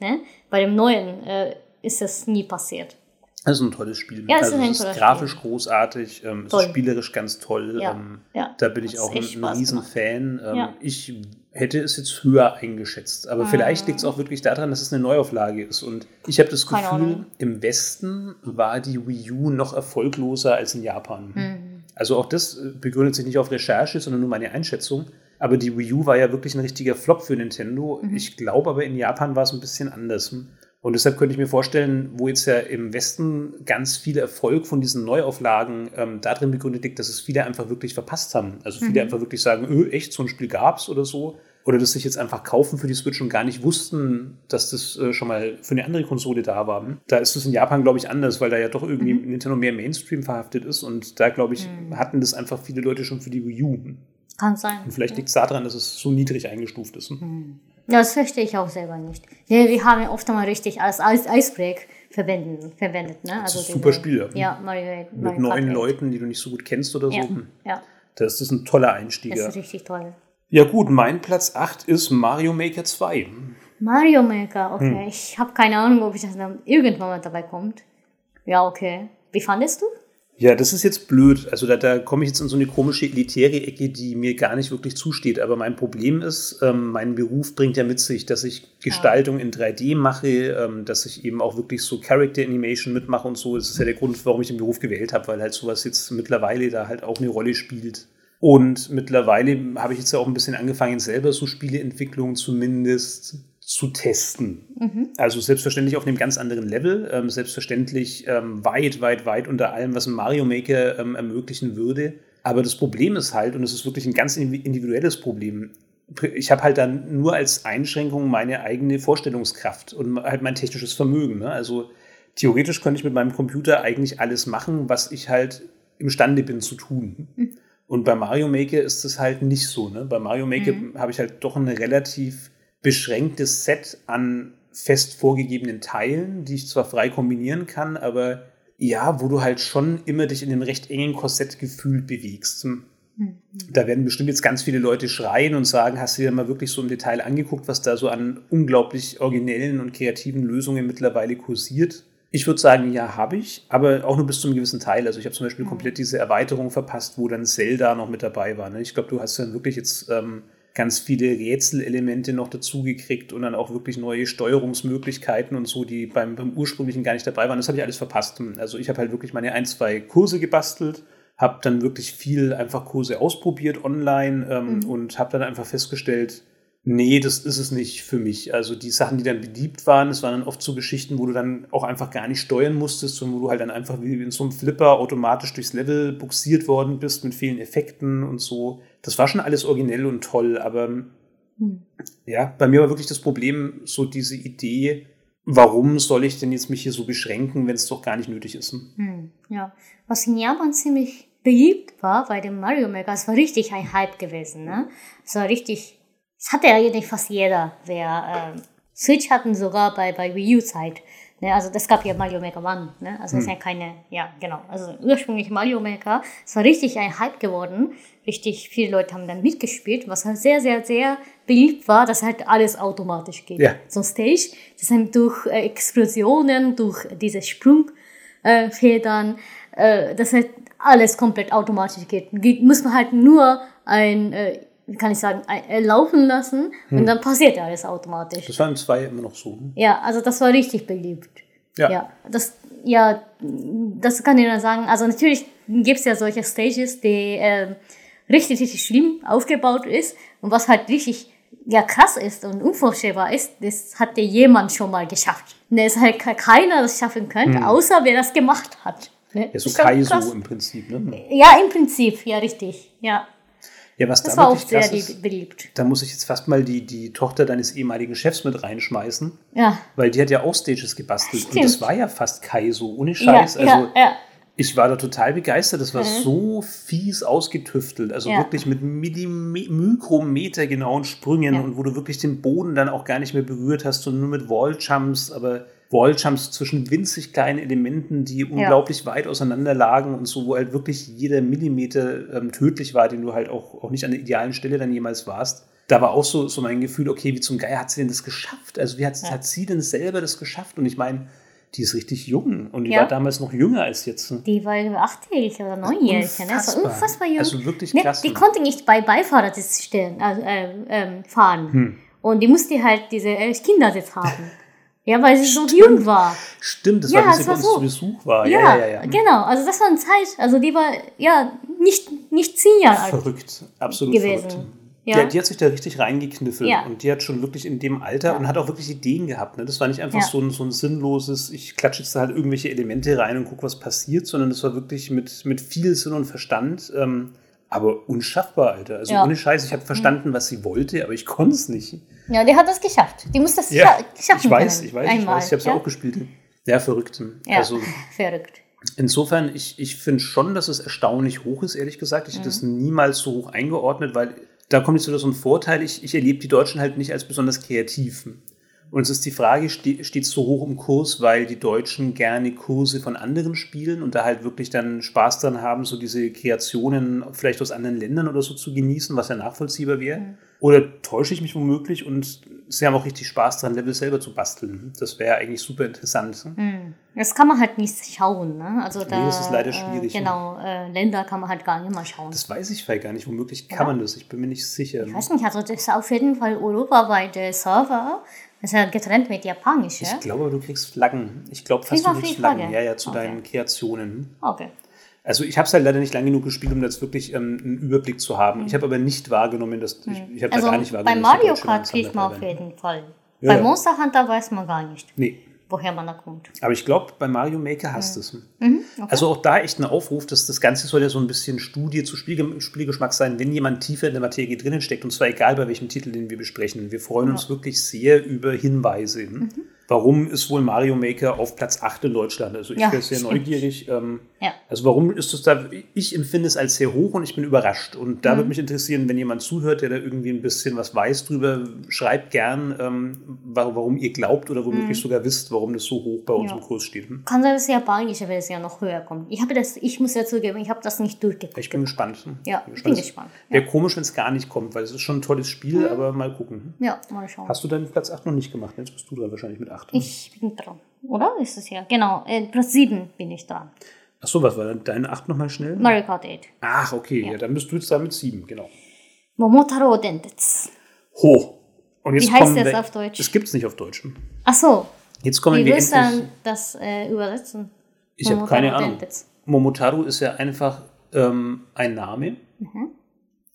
Speaker 1: ne, bei dem neuen äh, ist das nie passiert.
Speaker 2: Das ist ein tolles Spiel.
Speaker 1: Ja,
Speaker 2: also,
Speaker 1: ist,
Speaker 2: es ist grafisch Spiel. großartig, ähm, es ist spielerisch ganz toll.
Speaker 1: Ja,
Speaker 2: ähm,
Speaker 1: ja,
Speaker 2: da bin ich auch ein, ein Riesenfan. Ähm. Ich hätte es jetzt höher eingeschätzt. Aber ah. vielleicht liegt es auch wirklich daran, dass es eine Neuauflage ist. Und ich habe das Gefühl, im Westen war die Wii U noch erfolgloser als in Japan. Mhm. Also auch das äh, begründet sich nicht auf Recherche, sondern nur meine Einschätzung. Aber die Wii U war ja wirklich ein richtiger Flop für Nintendo. Mhm. Ich glaube aber in Japan war es ein bisschen anders. Und deshalb könnte ich mir vorstellen, wo jetzt ja im Westen ganz viel Erfolg von diesen Neuauflagen ähm, darin begründet liegt, dass es viele einfach wirklich verpasst haben. Also viele mhm. einfach wirklich sagen, öh, echt, so ein Spiel gab es oder so. Oder dass sich jetzt einfach kaufen für die Switch und gar nicht wussten, dass das äh, schon mal für eine andere Konsole da war. Da ist es in Japan, glaube ich, anders, weil da ja doch irgendwie mhm. Nintendo mehr Mainstream verhaftet ist. Und da, glaube ich, mhm. hatten das einfach viele Leute schon für die Wii U.
Speaker 1: Kann sein.
Speaker 2: Und vielleicht liegt es daran, dass es so niedrig eingestuft ist.
Speaker 1: Mhm. Ja, das verstehe ich auch selber nicht. Ja, wir haben oft einmal richtig als Icebreak verwendet. verwendet ne?
Speaker 2: Also das ist ein super Spiel.
Speaker 1: Ja, Mario,
Speaker 2: Mario Mit neuen Leuten, die du nicht so gut kennst oder so.
Speaker 1: Ja, ja.
Speaker 2: Das ist ein toller Einstieg.
Speaker 1: Das ist richtig toll.
Speaker 2: Ja gut, mein Platz 8 ist Mario Maker 2.
Speaker 1: Mario Maker, okay. Hm. Ich habe keine Ahnung, ob ich das dann irgendwann mal dabei kommt. Ja, okay. Wie fandest du?
Speaker 2: Ja, das ist jetzt blöd. Also da, da komme ich jetzt in so eine komische elitäre Ecke, die mir gar nicht wirklich zusteht. Aber mein Problem ist, ähm, mein Beruf bringt ja mit sich, dass ich Gestaltung in 3D mache, ähm, dass ich eben auch wirklich so Character Animation mitmache und so. Das ist ja der Grund, warum ich den Beruf gewählt habe, weil halt sowas jetzt mittlerweile da halt auch eine Rolle spielt. Und mittlerweile habe ich jetzt ja auch ein bisschen angefangen, selber so Spieleentwicklung zumindest zu testen. Mhm. Also selbstverständlich auf einem ganz anderen Level, ähm, selbstverständlich ähm, weit, weit, weit unter allem, was ein Mario Maker ähm, ermöglichen würde. Aber das Problem ist halt, und es ist wirklich ein ganz individuelles Problem, ich habe halt dann nur als Einschränkung meine eigene Vorstellungskraft und halt mein technisches Vermögen. Ne? Also theoretisch könnte ich mit meinem Computer eigentlich alles machen, was ich halt imstande bin zu tun. Mhm. Und bei Mario Maker ist es halt nicht so. Ne? Bei Mario Maker mhm. habe ich halt doch ein relativ beschränktes Set an fest vorgegebenen Teilen, die ich zwar frei kombinieren kann, aber ja, wo du halt schon immer dich in einem recht engen Korsett gefühlt bewegst. Mhm. Da werden bestimmt jetzt ganz viele Leute schreien und sagen, hast du dir mal wirklich so im Detail angeguckt, was da so an unglaublich originellen und kreativen Lösungen mittlerweile kursiert? Ich würde sagen, ja, habe ich, aber auch nur bis zu einem gewissen Teil. Also ich habe zum Beispiel mhm. komplett diese Erweiterung verpasst, wo dann Zelda noch mit dabei war. Ne? Ich glaube, du hast dann wirklich jetzt ähm, ganz viele Rätselelemente noch dazugekriegt und dann auch wirklich neue Steuerungsmöglichkeiten und so, die beim, beim ursprünglichen gar nicht dabei waren. Das habe ich alles verpasst. Also ich habe halt wirklich meine ein, zwei Kurse gebastelt, habe dann wirklich viel einfach Kurse ausprobiert online ähm, mhm. und habe dann einfach festgestellt, Nee, das ist es nicht für mich. Also die Sachen, die dann beliebt waren, das waren dann oft so Geschichten, wo du dann auch einfach gar nicht steuern musstest, sondern wo du halt dann einfach wie in so einem Flipper automatisch durchs Level buxiert worden bist mit vielen Effekten und so. Das war schon alles originell und toll, aber hm. ja, bei mir war wirklich das Problem so diese Idee, warum soll ich denn jetzt mich hier so beschränken, wenn es doch gar nicht nötig ist?
Speaker 1: Hm, ja, was in Japan ziemlich beliebt war bei dem Mario Maker, es war richtig ein Hype gewesen, ne? Es war richtig das hatte ja eigentlich fast jeder. Wer äh, Switch hatten sogar bei, bei Wii U-Zeit. Ne, also das gab ja Mario Maker One. Ne? Also hm. ist ja keine, ja genau. Also ursprünglich Mario Maker. Es war richtig ein Hype geworden. Richtig viele Leute haben dann mitgespielt, was halt sehr, sehr, sehr beliebt war, dass halt alles automatisch geht. Ja. So Stage, das halt durch äh, Explosionen, durch diese Sprungfedern, äh, äh, dass halt alles komplett automatisch geht. geht muss man halt nur ein äh, kann ich sagen, äh, laufen lassen hm. und dann passiert ja alles automatisch.
Speaker 2: Das war im 2 immer noch so.
Speaker 1: Ne? Ja, also das war richtig beliebt. Ja. ja. Das, ja, das kann ich dann sagen. Also natürlich gibt es ja solche Stages, die äh, richtig, richtig schlimm aufgebaut ist und was halt richtig ja krass ist und unvorstellbar ist, das hat ja jemand schon mal geschafft. Ne, es halt keiner das schaffen könnte, hm. außer wer das gemacht hat.
Speaker 2: Ne? Ja, so Kaizo im Prinzip, ne?
Speaker 1: Ja, im Prinzip, ja, richtig. Ja.
Speaker 2: Ja, was das da war auch sehr ist, beliebt. Da muss ich jetzt fast mal die, die Tochter deines ehemaligen Chefs mit reinschmeißen. Ja. Weil die hat ja auch Stages gebastelt. Stimmt. Und das war ja fast Kaiso, ohne Scheiß. Ja, also, ja, ja. Ich war da total begeistert. Das war mhm. so fies ausgetüftelt. Also ja. wirklich mit Mikrometer genauen Sprüngen und wo du wirklich den Boden dann auch gar nicht mehr berührt hast, sondern nur mit Walljumps. Aber Walljumps zwischen winzig kleinen Elementen, die unglaublich ja. weit auseinander lagen und so, wo halt wirklich jeder Millimeter ähm, tödlich war, den du halt auch, auch nicht an der idealen Stelle dann jemals warst. Da war auch so, so mein Gefühl, okay, wie zum Geier hat sie denn das geschafft? Also wie hat, ja. hat sie denn selber das geschafft? Und ich meine, die ist richtig jung und die ja. war damals noch jünger als jetzt.
Speaker 1: Die war achtjährig oder neunjährig. Ne? Das war unfassbar jung.
Speaker 2: Also wirklich.
Speaker 1: Ne? Die konnte nicht bei Beifahrersitz stehen, äh, äh, fahren. Hm. Und die musste halt diese Kindersitz haben. Ja, weil sie Stimmt. so jung war.
Speaker 2: Stimmt, das ja, war, bis bei uns so. zu Besuch war.
Speaker 1: Ja, ja, ja, ja, genau. Also das war eine Zeit, also die war ja nicht, nicht zehn Jahre alt.
Speaker 2: Verrückt, absolut gewesen. verrückt. Ja. Die, die, hat sich da richtig reingekniffelt ja. und die hat schon wirklich in dem Alter ja. und hat auch wirklich Ideen gehabt. Ne? Das war nicht einfach so, ein, so ein sinnloses, ich klatsche jetzt da halt irgendwelche Elemente rein und gucke, was passiert, sondern das war wirklich mit, mit viel Sinn und Verstand. Ähm, aber unschaffbar, Alter. Also ohne Scheiß, ich habe verstanden, was sie wollte, aber ich konnte es nicht.
Speaker 1: Ja, die hat das geschafft. Die muss das ja,
Speaker 2: schaffen. Ich weiß, können. ich weiß, Einmal. ich weiß. Ich habe es ja? auch gespielt. Ja, verrückt.
Speaker 1: Ja, also, verrückt.
Speaker 2: Insofern, ich, ich finde schon, dass es erstaunlich hoch ist, ehrlich gesagt. Ich mhm. hätte das niemals so hoch eingeordnet, weil da kommt jetzt wieder so ein Vorteil. Ich, ich erlebe die Deutschen halt nicht als besonders kreativ. Und es ist die Frage, steht es so hoch im Kurs, weil die Deutschen gerne Kurse von anderen spielen und da halt wirklich dann Spaß dran haben, so diese Kreationen vielleicht aus anderen Ländern oder so zu genießen, was ja nachvollziehbar wäre? Mhm. Oder täusche ich mich womöglich und sie haben auch richtig Spaß dran, Level selber zu basteln? Das wäre eigentlich super interessant.
Speaker 1: Mhm. Das kann man halt nicht schauen. Ne? Also da,
Speaker 2: nee, das ist leider schwierig.
Speaker 1: Äh, genau, äh, Länder kann man halt gar nicht mal schauen.
Speaker 2: Das weiß ich vielleicht gar nicht. Womöglich kann ja. man das. Ich bin mir nicht sicher.
Speaker 1: Ich weiß nicht, also das ist auf jeden Fall europaweite Server das ist ja getrennt mit Japanisch,
Speaker 2: ja? Ich glaube, du kriegst Flaggen. Ich glaube fast, du kriegst Flaggen. Ja, ja, zu okay. deinen Kreationen.
Speaker 1: Okay.
Speaker 2: Also ich habe es halt leider nicht lange genug gespielt, um jetzt wirklich ähm, einen Überblick zu haben. Mhm. Ich habe aber nicht wahrgenommen, dass ich, ich habe
Speaker 1: also
Speaker 2: da gar nicht
Speaker 1: wahrgenommen. Bei Mario Kart kriegt man auf jeden Fall. Ja, bei Monster Hunter weiß man gar nicht.
Speaker 2: Nee
Speaker 1: woher man da kommt.
Speaker 2: Aber ich glaube, bei Mario Maker hast du es. Mhm, okay. Also auch da echt ein Aufruf, dass das Ganze soll ja so ein bisschen Studie zu Spiel Spielgeschmack sein, wenn jemand tiefer in der Materie drinnen steckt. Und zwar egal bei welchem Titel, den wir besprechen. Wir freuen ja. uns wirklich sehr über Hinweise. Mhm. Warum ist wohl Mario Maker auf Platz 8 in Deutschland? Also ich
Speaker 1: Ja,
Speaker 2: wäre sehr
Speaker 1: stimmt.
Speaker 2: neugierig. Ähm,
Speaker 1: Ja.
Speaker 2: Also warum ist es da, ich empfinde es als sehr hoch und ich bin überrascht. Und
Speaker 1: Mhm.
Speaker 2: da würde mich interessieren, wenn jemand zuhört, der da irgendwie ein bisschen was weiß drüber, schreibt gern, ähm, wa- warum ihr glaubt oder womöglich sogar wisst, warum das so hoch bei uns
Speaker 1: Mhm. Ja.
Speaker 2: im Kurs steht. Hm?
Speaker 1: Kann sein, dass die japanische Version noch höher kommt. Ich habe das, ich muss ja zugeben, ich habe das nicht durchgeguckt.
Speaker 2: Ich bin gespannt. Hm?
Speaker 1: Ja,
Speaker 2: Bin
Speaker 1: ich bin
Speaker 2: Es
Speaker 1: gespannt.
Speaker 2: Wäre komisch, wenn es gar nicht kommt, weil es ist schon ein tolles Spiel,
Speaker 1: Mhm.
Speaker 2: aber mal gucken. Hm?
Speaker 1: Ja, mal schauen.
Speaker 2: Hast du deinen Platz 8 noch nicht gemacht? Jetzt bist du dran wahrscheinlich mit 8. Hm?
Speaker 1: Ich bin dran. Oder? Ist es ja? Genau. Äh, Platz 7 bin ich dran.
Speaker 2: Achso, was war denn deine 8 nochmal schnell?
Speaker 1: Mario Kart 8.
Speaker 2: Ach, okay, ja. dann bist du jetzt da mit 7, genau.
Speaker 1: Momotaro Dentetsu.
Speaker 2: Ho. Und jetzt
Speaker 1: Wie heißt das auf Deutsch?
Speaker 2: Das gibt es nicht auf Deutsch.
Speaker 1: Ach so.
Speaker 2: Jetzt kommen
Speaker 1: Wie
Speaker 2: wir
Speaker 1: willst du das äh, übersetzen?
Speaker 2: Ich habe keine Ahnung.
Speaker 1: Dentetsu.
Speaker 2: Momotaro ist ja einfach ähm, ein Name.
Speaker 1: Mhm.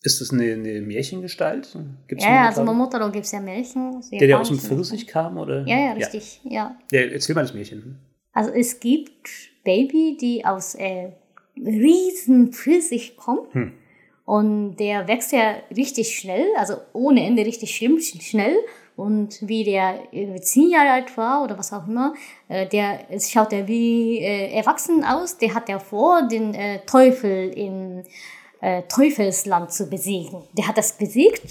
Speaker 2: Ist das eine, eine Märchengestalt? Gibt's
Speaker 1: Ja, also
Speaker 2: Momotaro?
Speaker 1: Gibt es ja Märchen.
Speaker 2: der, der aus dem Pfirsich kam? Oder?
Speaker 1: Ja, ja, richtig. Ja.
Speaker 2: Ja. erzähl mal das Märchen.
Speaker 1: Also es gibt Baby, die aus äh, riesen Pfirsich kommt.
Speaker 2: Hm.
Speaker 1: Und der wächst ja richtig schnell, also ohne Ende richtig schlimm, sch- schnell. Und wie der zehn Jahre alt war oder was auch immer, äh, der schaut er wie äh, erwachsen aus. Der hat ja vor, den äh, Teufel im äh, Teufelsland zu besiegen. Der hat das besiegt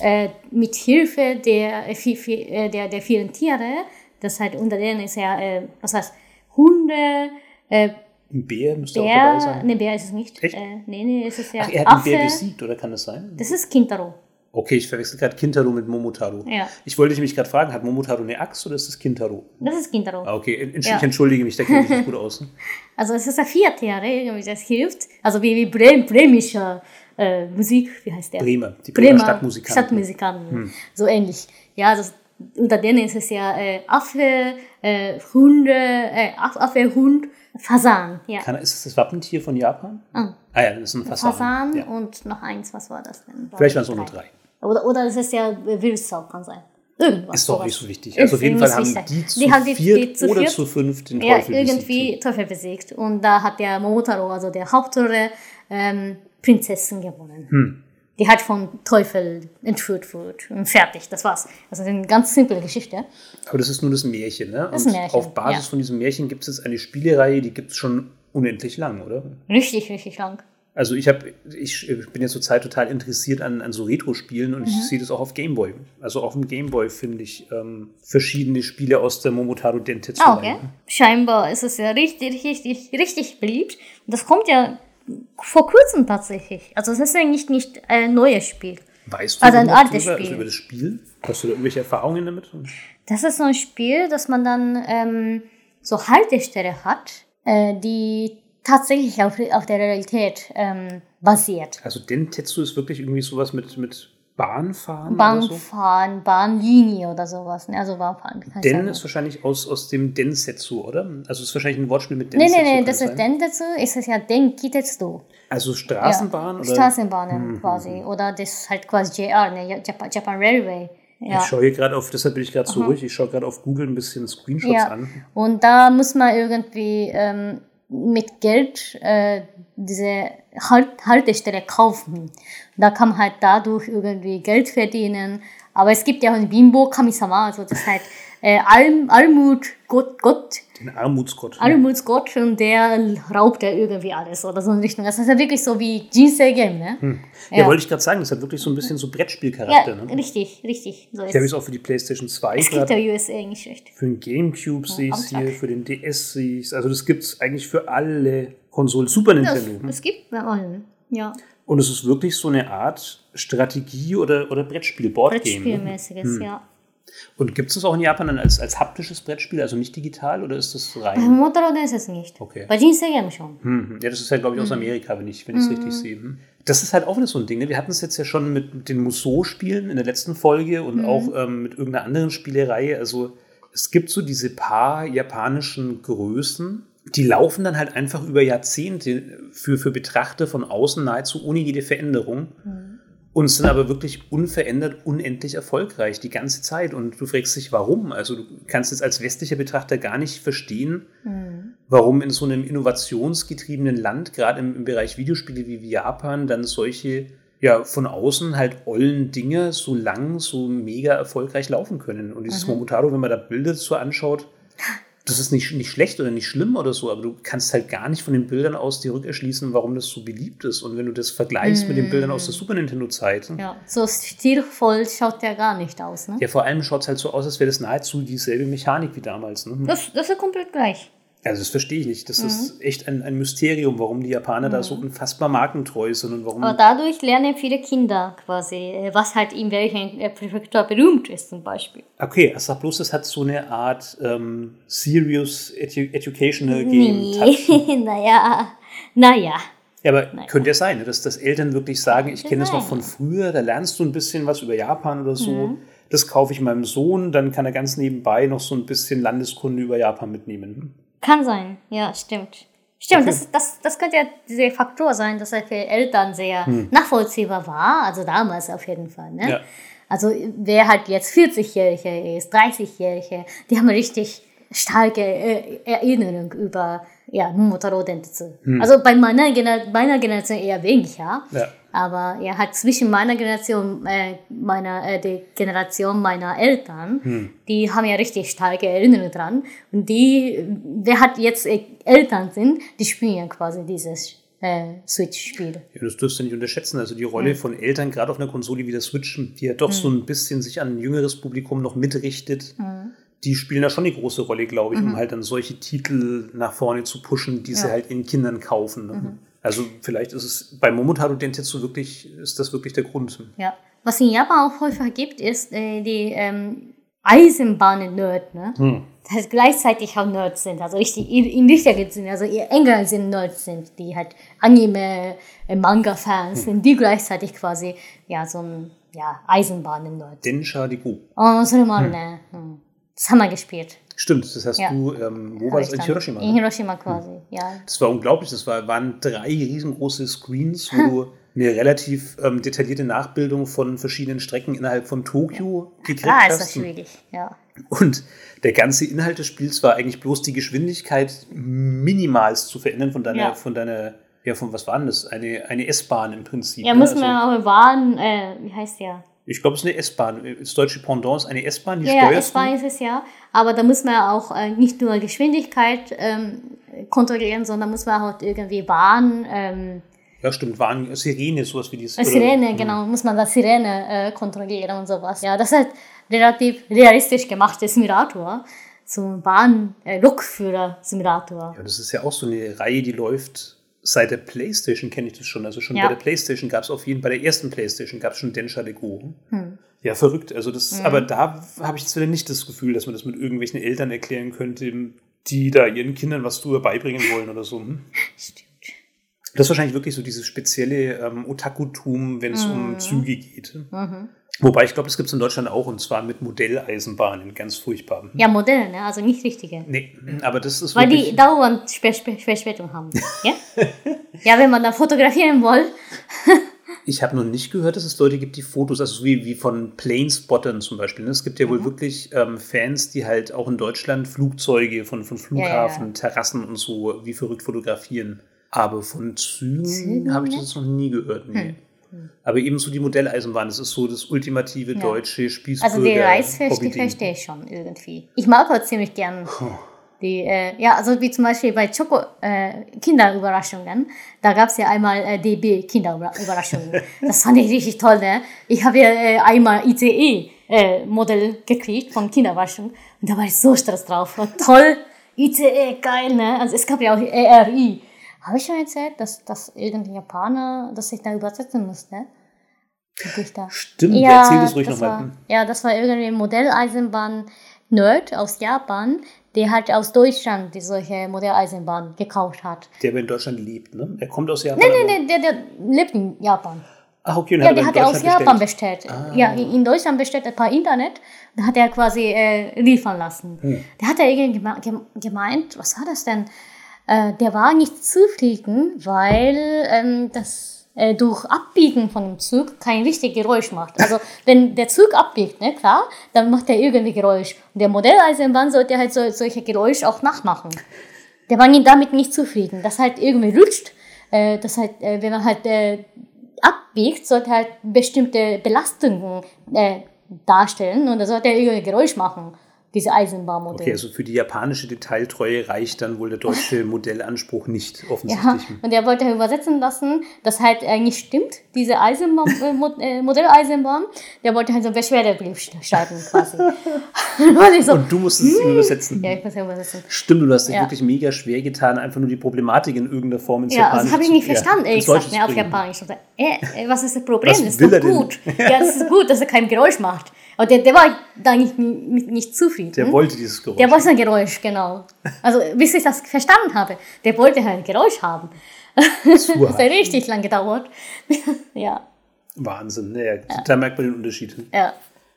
Speaker 1: äh, mit Hilfe der, äh, äh, der, der vielen Tiere. Das halt unter denen ist ja, äh, was heißt, Hunde, äh,
Speaker 2: Ein Bär müsste auch dabei
Speaker 1: Bär,
Speaker 2: sein.
Speaker 1: ne, Bär ist es nicht.
Speaker 2: Echt?
Speaker 1: Äh, nee, nee, es ist ja
Speaker 2: Ach, er hat den Bär
Speaker 1: Affe.
Speaker 2: besiegt, oder kann das sein?
Speaker 1: Das ist Kintaro.
Speaker 2: Okay, ich verwechsel gerade Kintaro mit Momotaro.
Speaker 1: Ja.
Speaker 2: Ich wollte dich nämlich gerade fragen, hat Momotaro eine Axt oder ist das Kintaro?
Speaker 1: Das ist Kintaro.
Speaker 2: Ah, okay, Entsch-
Speaker 1: Ja.
Speaker 2: ich entschuldige mich, da kenne ich mich nicht gut aus.
Speaker 1: Also es ist ja vier Tiere, irgendwie das hilft. Also wie, wie Brem, bremische äh, Musik, wie heißt der?
Speaker 2: Bremer, die Bremer Stadtmusikanten.
Speaker 1: Stadtmusikanten, so ähnlich. Ja, also unter denen ist es ja äh, Affe, äh, Hunde, äh, Aff- Affe, Hund, Fasan. Ja.
Speaker 2: Kann, ist das das Wappentier von Japan?
Speaker 1: Ah.
Speaker 2: Ah ja, das ist ein Fasan.
Speaker 1: Fasan
Speaker 2: Ja.
Speaker 1: und noch eins, was war das denn?
Speaker 2: Vielleicht waren es auch nur drei.
Speaker 1: Oder, oder es ist ja Wildsau, kann sein. Irgendwas.
Speaker 2: Ist doch
Speaker 1: sowas.
Speaker 2: nicht so wichtig. Also auf
Speaker 1: Ist
Speaker 2: jeden Fall haben
Speaker 1: wichtig.
Speaker 2: die zu
Speaker 1: Die haben die-
Speaker 2: viert
Speaker 1: die zu
Speaker 2: oder
Speaker 1: viert-
Speaker 2: zu fünf den
Speaker 1: Ja,
Speaker 2: Teufel
Speaker 1: irgendwie
Speaker 2: besiegt.
Speaker 1: Teufel besiegt. Und da hat der Momotaro, also der Hauptrolle, ähm, Prinzessin gewonnen.
Speaker 2: Hm.
Speaker 1: Die halt vom Teufel entführt wird. Und fertig, das war's. Das ist eine ganz simple Geschichte.
Speaker 2: Aber das ist nur das Märchen, ne?
Speaker 1: Das ist
Speaker 2: Und
Speaker 1: ein Märchen,
Speaker 2: auf Basis
Speaker 1: ja.
Speaker 2: von diesem Märchen gibt es jetzt eine Spielereihe, die gibt es schon unendlich lang, oder?
Speaker 1: Richtig, richtig lang.
Speaker 2: Also ich habe, ich bin jetzt zurzeit total interessiert an, an so Retro-Spielen und
Speaker 1: Mhm.
Speaker 2: ich sehe das auch auf Gameboy. Also auf dem Gameboy finde ich ähm, verschiedene Spiele aus der Momotaro Dentetsu.
Speaker 1: Ah, okay. Scheinbar ist es ja richtig, richtig, richtig beliebt. Und das kommt ja vor kurzem tatsächlich. Also es ist ja nicht, nicht ein neues Spiel.
Speaker 2: Weißt du
Speaker 1: Also ein altes
Speaker 2: drüber,
Speaker 1: Spiel.
Speaker 2: Also über das Spiel? Hast du da irgendwelche Erfahrungen damit?
Speaker 1: Das ist so ein Spiel, dass man dann ähm, so Haltestelle hat, äh, die tatsächlich auf, auf der Realität ähm, basiert.
Speaker 2: Also Dentetsu ist wirklich irgendwie sowas mit, mit Bahnfahren oder so?
Speaker 1: Bahnfahren, Bahnlinie oder sowas. Ne? Also Bahnfahren.
Speaker 2: Den
Speaker 1: sagen.
Speaker 2: ist wahrscheinlich aus, aus dem Densetsu, oder? Also ist wahrscheinlich ein Wortspiel mit Densetsu.
Speaker 1: nee, nee,
Speaker 2: kann
Speaker 1: das
Speaker 2: sein?
Speaker 1: ist Dentetsu, ist es ja Denkitetsu.
Speaker 2: Also Straßenbahn
Speaker 1: ja.
Speaker 2: oder?
Speaker 1: Straßenbahnen quasi. Oder das ist halt quasi JR, ne? Japan, Japan Railway. Ja.
Speaker 2: Ich schaue hier gerade auf, deshalb bin ich gerade so ruhig, ich schaue gerade auf Google ein bisschen Screenshots
Speaker 1: Ja,
Speaker 2: an.
Speaker 1: und da muss man irgendwie ähm, mit Geld äh, diese halt Haltestelle kaufen. Da kann man halt dadurch irgendwie Geld verdienen. Aber es gibt ja auch ein Bimbo Kamisama, also das ist halt äh, Alm, Almut, Gott, Gott,
Speaker 2: Den Armutsgott.
Speaker 1: Almutsgott und der raubt ja irgendwie alles oder so in Richtung. Das ist ja wirklich so wie Jinsei Game, ne?
Speaker 2: ja,
Speaker 1: ja.
Speaker 2: wollte ich gerade sagen, das hat wirklich so ein bisschen so
Speaker 1: Ja,
Speaker 2: Brettspielcharakter. ne?
Speaker 1: richtig, richtig. So
Speaker 2: Hier habe ich
Speaker 1: es.
Speaker 2: auch für die PlayStation 2
Speaker 1: Es gibt ja. USA nicht schlecht.
Speaker 2: Für den Gamecube sehe ich es hier, für den DS sehe ich es. Also das gibt es eigentlich für alle Konsolen. Super
Speaker 1: Es,
Speaker 2: Nintendo.
Speaker 1: es gibt bei allen, ja.
Speaker 2: Und es ist wirklich so eine Art Strategie- oder, oder Brettspiel, Boardgame. Ne?
Speaker 1: Brettspielmäßiges, ja.
Speaker 2: Und gibt es das auch in Japan dann als, als haptisches Brettspiel, also nicht digital, oder ist das
Speaker 1: Bei
Speaker 2: rein?
Speaker 1: Motaro ist es nicht.
Speaker 2: Okay.
Speaker 1: Bei Jinsei Game schon.
Speaker 2: Mhm. Ja, das ist ja, glaube ich, aus Amerika, wenn ich es wenn ich's richtig sehe. Mhm. Das ist halt auch wieder so ein Ding. Ne? Wir hatten es jetzt ja schon mit, den Musou-Spielen in der letzten Folge und auch ähm, mit irgendeiner anderen Spielereihe. Also es gibt so diese paar japanischen Größen, die laufen dann halt einfach über Jahrzehnte für, für Betrachter von außen nahezu ohne jede Veränderung. Und sind aber wirklich unverändert, unendlich erfolgreich die ganze Zeit. Und du fragst dich, warum? Also du kannst jetzt als westlicher Betrachter gar nicht verstehen, warum in so einem innovationsgetriebenen Land, gerade im, im Bereich Videospiele wie, wie Japan, dann solche ja, von außen halt ollen Dinge so lang, so mega erfolgreich laufen können. Und dieses mhm. Momotaro, wenn man da Bilder so anschaut, das ist nicht, nicht schlecht oder nicht schlimm oder so, aber du kannst halt gar nicht von den Bildern aus dir rückerschließen, warum das so beliebt ist. Und wenn du das vergleichst mm. mit den Bildern aus der Super Nintendo-Zeit.
Speaker 1: Ja, so stilvoll schaut der gar nicht aus, ne?
Speaker 2: Ja, vor allem schaut es halt so aus, als wäre das nahezu dieselbe Mechanik wie damals. Ne?
Speaker 1: Das, das ist komplett gleich.
Speaker 2: Also das verstehe ich nicht. Das mhm. ist echt ein, ein Mysterium, warum die Japaner mhm. da so unfassbar markentreu sind und warum.
Speaker 1: Aber dadurch lernen viele Kinder quasi, äh, was halt in welchen äh, Präfektur berühmt ist zum Beispiel.
Speaker 2: Okay, also bloß, das hat so eine Art ähm, serious edu educational game. Nee.
Speaker 1: naja, naja.
Speaker 2: Ja, aber naja. könnte ja sein, ne, dass, dass Eltern wirklich sagen, ich kenne das noch von früher, da lernst du ein bisschen was über Japan oder so. Mhm. Das kaufe ich meinem Sohn, dann kann er ganz nebenbei noch so ein bisschen Landeskunde über Japan mitnehmen.
Speaker 1: Kann sein, ja, stimmt. Stimmt, okay. das, das, das könnte ja dieser Faktor sein, dass er für Eltern sehr hm. nachvollziehbar war, also damals auf jeden Fall. Ne? Ja. Also wer halt jetzt 40-Jährige ist, 30-Jährige, die haben richtig starke äh, Erinnerung über ja, Momotaro. Hm. Also bei meiner, Gener meiner Generation eher weniger. Ja. Aber er hat zwischen meiner Generation, äh, meiner, äh, der Generation meiner Eltern, hm. die haben ja richtig starke Erinnerungen dran. Und die, wer hat jetzt äh, Eltern sind, die spielen ja quasi dieses äh, Switch-Spiel.
Speaker 2: Ja, das dürfst du nicht unterschätzen. Also die Rolle hm. von Eltern, gerade auf einer Konsole wie der Switch, die ja doch hm. so ein bisschen sich an ein jüngeres Publikum noch mitrichtet. Hm. Die spielen da schon eine große Rolle, glaube ich, um mhm. halt dann solche Titel nach vorne zu pushen, die ja. sie halt in Kindern kaufen. Ne? Also vielleicht ist es bei Momotaro Dentetsu wirklich, ist das wirklich der Grund.
Speaker 1: Ja. Was in Japan auch häufig gibt, ist äh, die ähm, Eisenbahnen-Nerd, ne? Hm. Das gleichzeitig auch Nerds sind, also richtig in richtigen Sinne, also ihr enger sind Nerds sind, die halt Anime, äh, Manga-Fans hm. sind, die gleichzeitig quasi ja so ein ja, Eisenbahnen-Nerd.
Speaker 2: Densha Diku.
Speaker 1: Oh, so mal, hm. ne? Hm. Das haben wir gespielt.
Speaker 2: Stimmt, das hast ja. du, ähm, wo war das? In Hiroshima?
Speaker 1: In Hiroshima quasi, hm. ja.
Speaker 2: Das war unglaublich. Das war, waren drei riesengroße Screens, wo du eine relativ ähm, detaillierte Nachbildung von verschiedenen Strecken innerhalb von Tokio ja. gekriegt ah, hast. Ah, ist das schwierig, ja. Und der ganze Inhalt des Spiels war eigentlich bloß die Geschwindigkeit minimalst zu verändern von deiner, ja. von deiner, ja, von was war denn das? Eine, eine S-Bahn im Prinzip.
Speaker 1: Ja, ne? muss man also, auch warnen, äh, wie heißt der?
Speaker 2: Ich glaube, es ist eine S-Bahn. Das deutsche Pendant ist eine S-Bahn,
Speaker 1: die ja, S-Bahn ist es ja. Aber da muss man auch äh, nicht nur Geschwindigkeit ähm, kontrollieren, sondern muss man auch irgendwie Warn. Ähm,
Speaker 2: ja, stimmt, Warn, Sirene, sowas wie dieses.
Speaker 1: Äh, Sirene, oder, genau, muss man da Sirene äh, kontrollieren und sowas. Ja, das ist halt relativ realistisch gemachter Simulator. So Bahn-Lokführer-Simulator.
Speaker 2: Äh, ja, das ist ja auch so eine Reihe, die läuft seit der PlayStation kenne ich das schon. Also schon ja. bei der PlayStation gab es auf jeden Fall, bei der ersten PlayStation gab es schon Densha Lego. Hm. Ja, verrückt. Also das, hm. aber da habe ich jetzt wieder nicht das Gefühl, dass man das mit irgendwelchen Eltern erklären könnte, die da ihren Kindern was drüber beibringen wollen oder so. Hm? Stimmt. Das ist wahrscheinlich wirklich so dieses spezielle ähm, Otakutum, wenn es mhm. um Züge geht. Mhm. Wobei ich glaube, das gibt es in Deutschland auch und zwar mit Modelleisenbahnen, ganz furchtbar.
Speaker 1: Ja, Modelle, ne? also nicht richtige.
Speaker 2: Nee, aber das ist
Speaker 1: Weil die dauernd Verspätung haben. ja? ja, wenn man da fotografieren will.
Speaker 2: ich habe noch nicht gehört, dass es Leute gibt, die Fotos, also wie, wie von Planespottern zum Beispiel. Ne? Es gibt ja wohl mhm. wirklich ähm, Fans, die halt auch in Deutschland Flugzeuge von, von Flughafen, ja, ja. Terrassen und so wie verrückt fotografieren. Aber von Zügen, Zügen habe ich das noch nie gehört. Nee. Hm. Aber ebenso die Modelleisenbahn, das ist so das ultimative ja. deutsche Spießbürger.
Speaker 1: Also die Reisfeste verstehe ich schon irgendwie. Ich mag auch ziemlich gern die, äh, ja, also wie zum Beispiel bei Choco äh, Kinderüberraschungen, da gab es ja einmal äh, DB Kinderüberraschungen. das fand ich richtig toll, ne? Ich habe ja äh, einmal ICE äh, Modell gekriegt von Kinderüberraschung und da war ich so stolz drauf. Und toll, ICE, geil, ne? Also es gab ja auch ERI. Habe ich schon erzählt, dass, dass irgendein Japaner, dass ich da übersetzen musste?
Speaker 2: Da. Stimmt, ja, erzähl das ruhig
Speaker 1: nochmal. Ja, das war irgendwie ein Modelleisenbahn-Nerd aus Japan, der halt aus Deutschland die solche Modelleisenbahn gekauft hat.
Speaker 2: Der aber in Deutschland lebt, ne? Er kommt aus Japan.
Speaker 1: Nein, nein, nein, der, der lebt in Japan.
Speaker 2: Ach, okay. Und
Speaker 1: ja, der hat er aus Japan bestellt. Ah. Ja, in Deutschland bestellt er per Internet. Da hat er quasi äh, liefern lassen. Hm. Der hat er irgendwie gemeint, was war das denn? Äh, der war nicht zufrieden, weil ähm, das äh, durch Abbiegen von dem Zug kein richtiges Geräusch macht. Also wenn der Zug abbiegt, ne, klar, dann macht er irgendwie Geräusch. Und der Modelleisenbahn sollte halt so, solche Geräusche auch nachmachen. Der war damit nicht zufrieden. Das halt irgendwie rutscht, äh, das halt, äh, wenn man halt äh, abbiegt, sollte halt bestimmte Belastungen äh, darstellen und da sollte er irgendein Geräusch machen diese Eisenbahnmodelle.
Speaker 2: Okay, also für die japanische Detailtreue reicht dann wohl der deutsche Modellanspruch nicht offensichtlich.
Speaker 1: Ja, und er wollte übersetzen lassen, dass halt eigentlich stimmt, diese Eisenbahn, äh, äh Modelleisenbahn, der wollte halt so Beschwerdebrief schreiben quasi.
Speaker 2: und, so, und du musstest es hm? übersetzen.
Speaker 1: Ja, ich muss ja übersetzen.
Speaker 2: Stimmt, du hast dich ja. wirklich mega schwer getan, einfach nur die Problematik in irgendeiner Form ins
Speaker 1: ja, Japanisch das habe ich nicht verstanden, ja, ehrlich gesagt, ne, auf Japanisch. Äh, äh, was ist das Problem? Das ist doch gut. ja, das ist gut, dass er kein Geräusch macht. Aber der, der war da nicht, nicht, zufrieden.
Speaker 2: Der wollte dieses Geräusch.
Speaker 1: Der wollte ein Geräusch, genau. Also, bis ich das verstanden habe, der wollte halt ein Geräusch haben. das hat richtig lang gedauert. ja.
Speaker 2: Wahnsinn, naja, ja. da merkt man den Unterschied.
Speaker 1: Ja.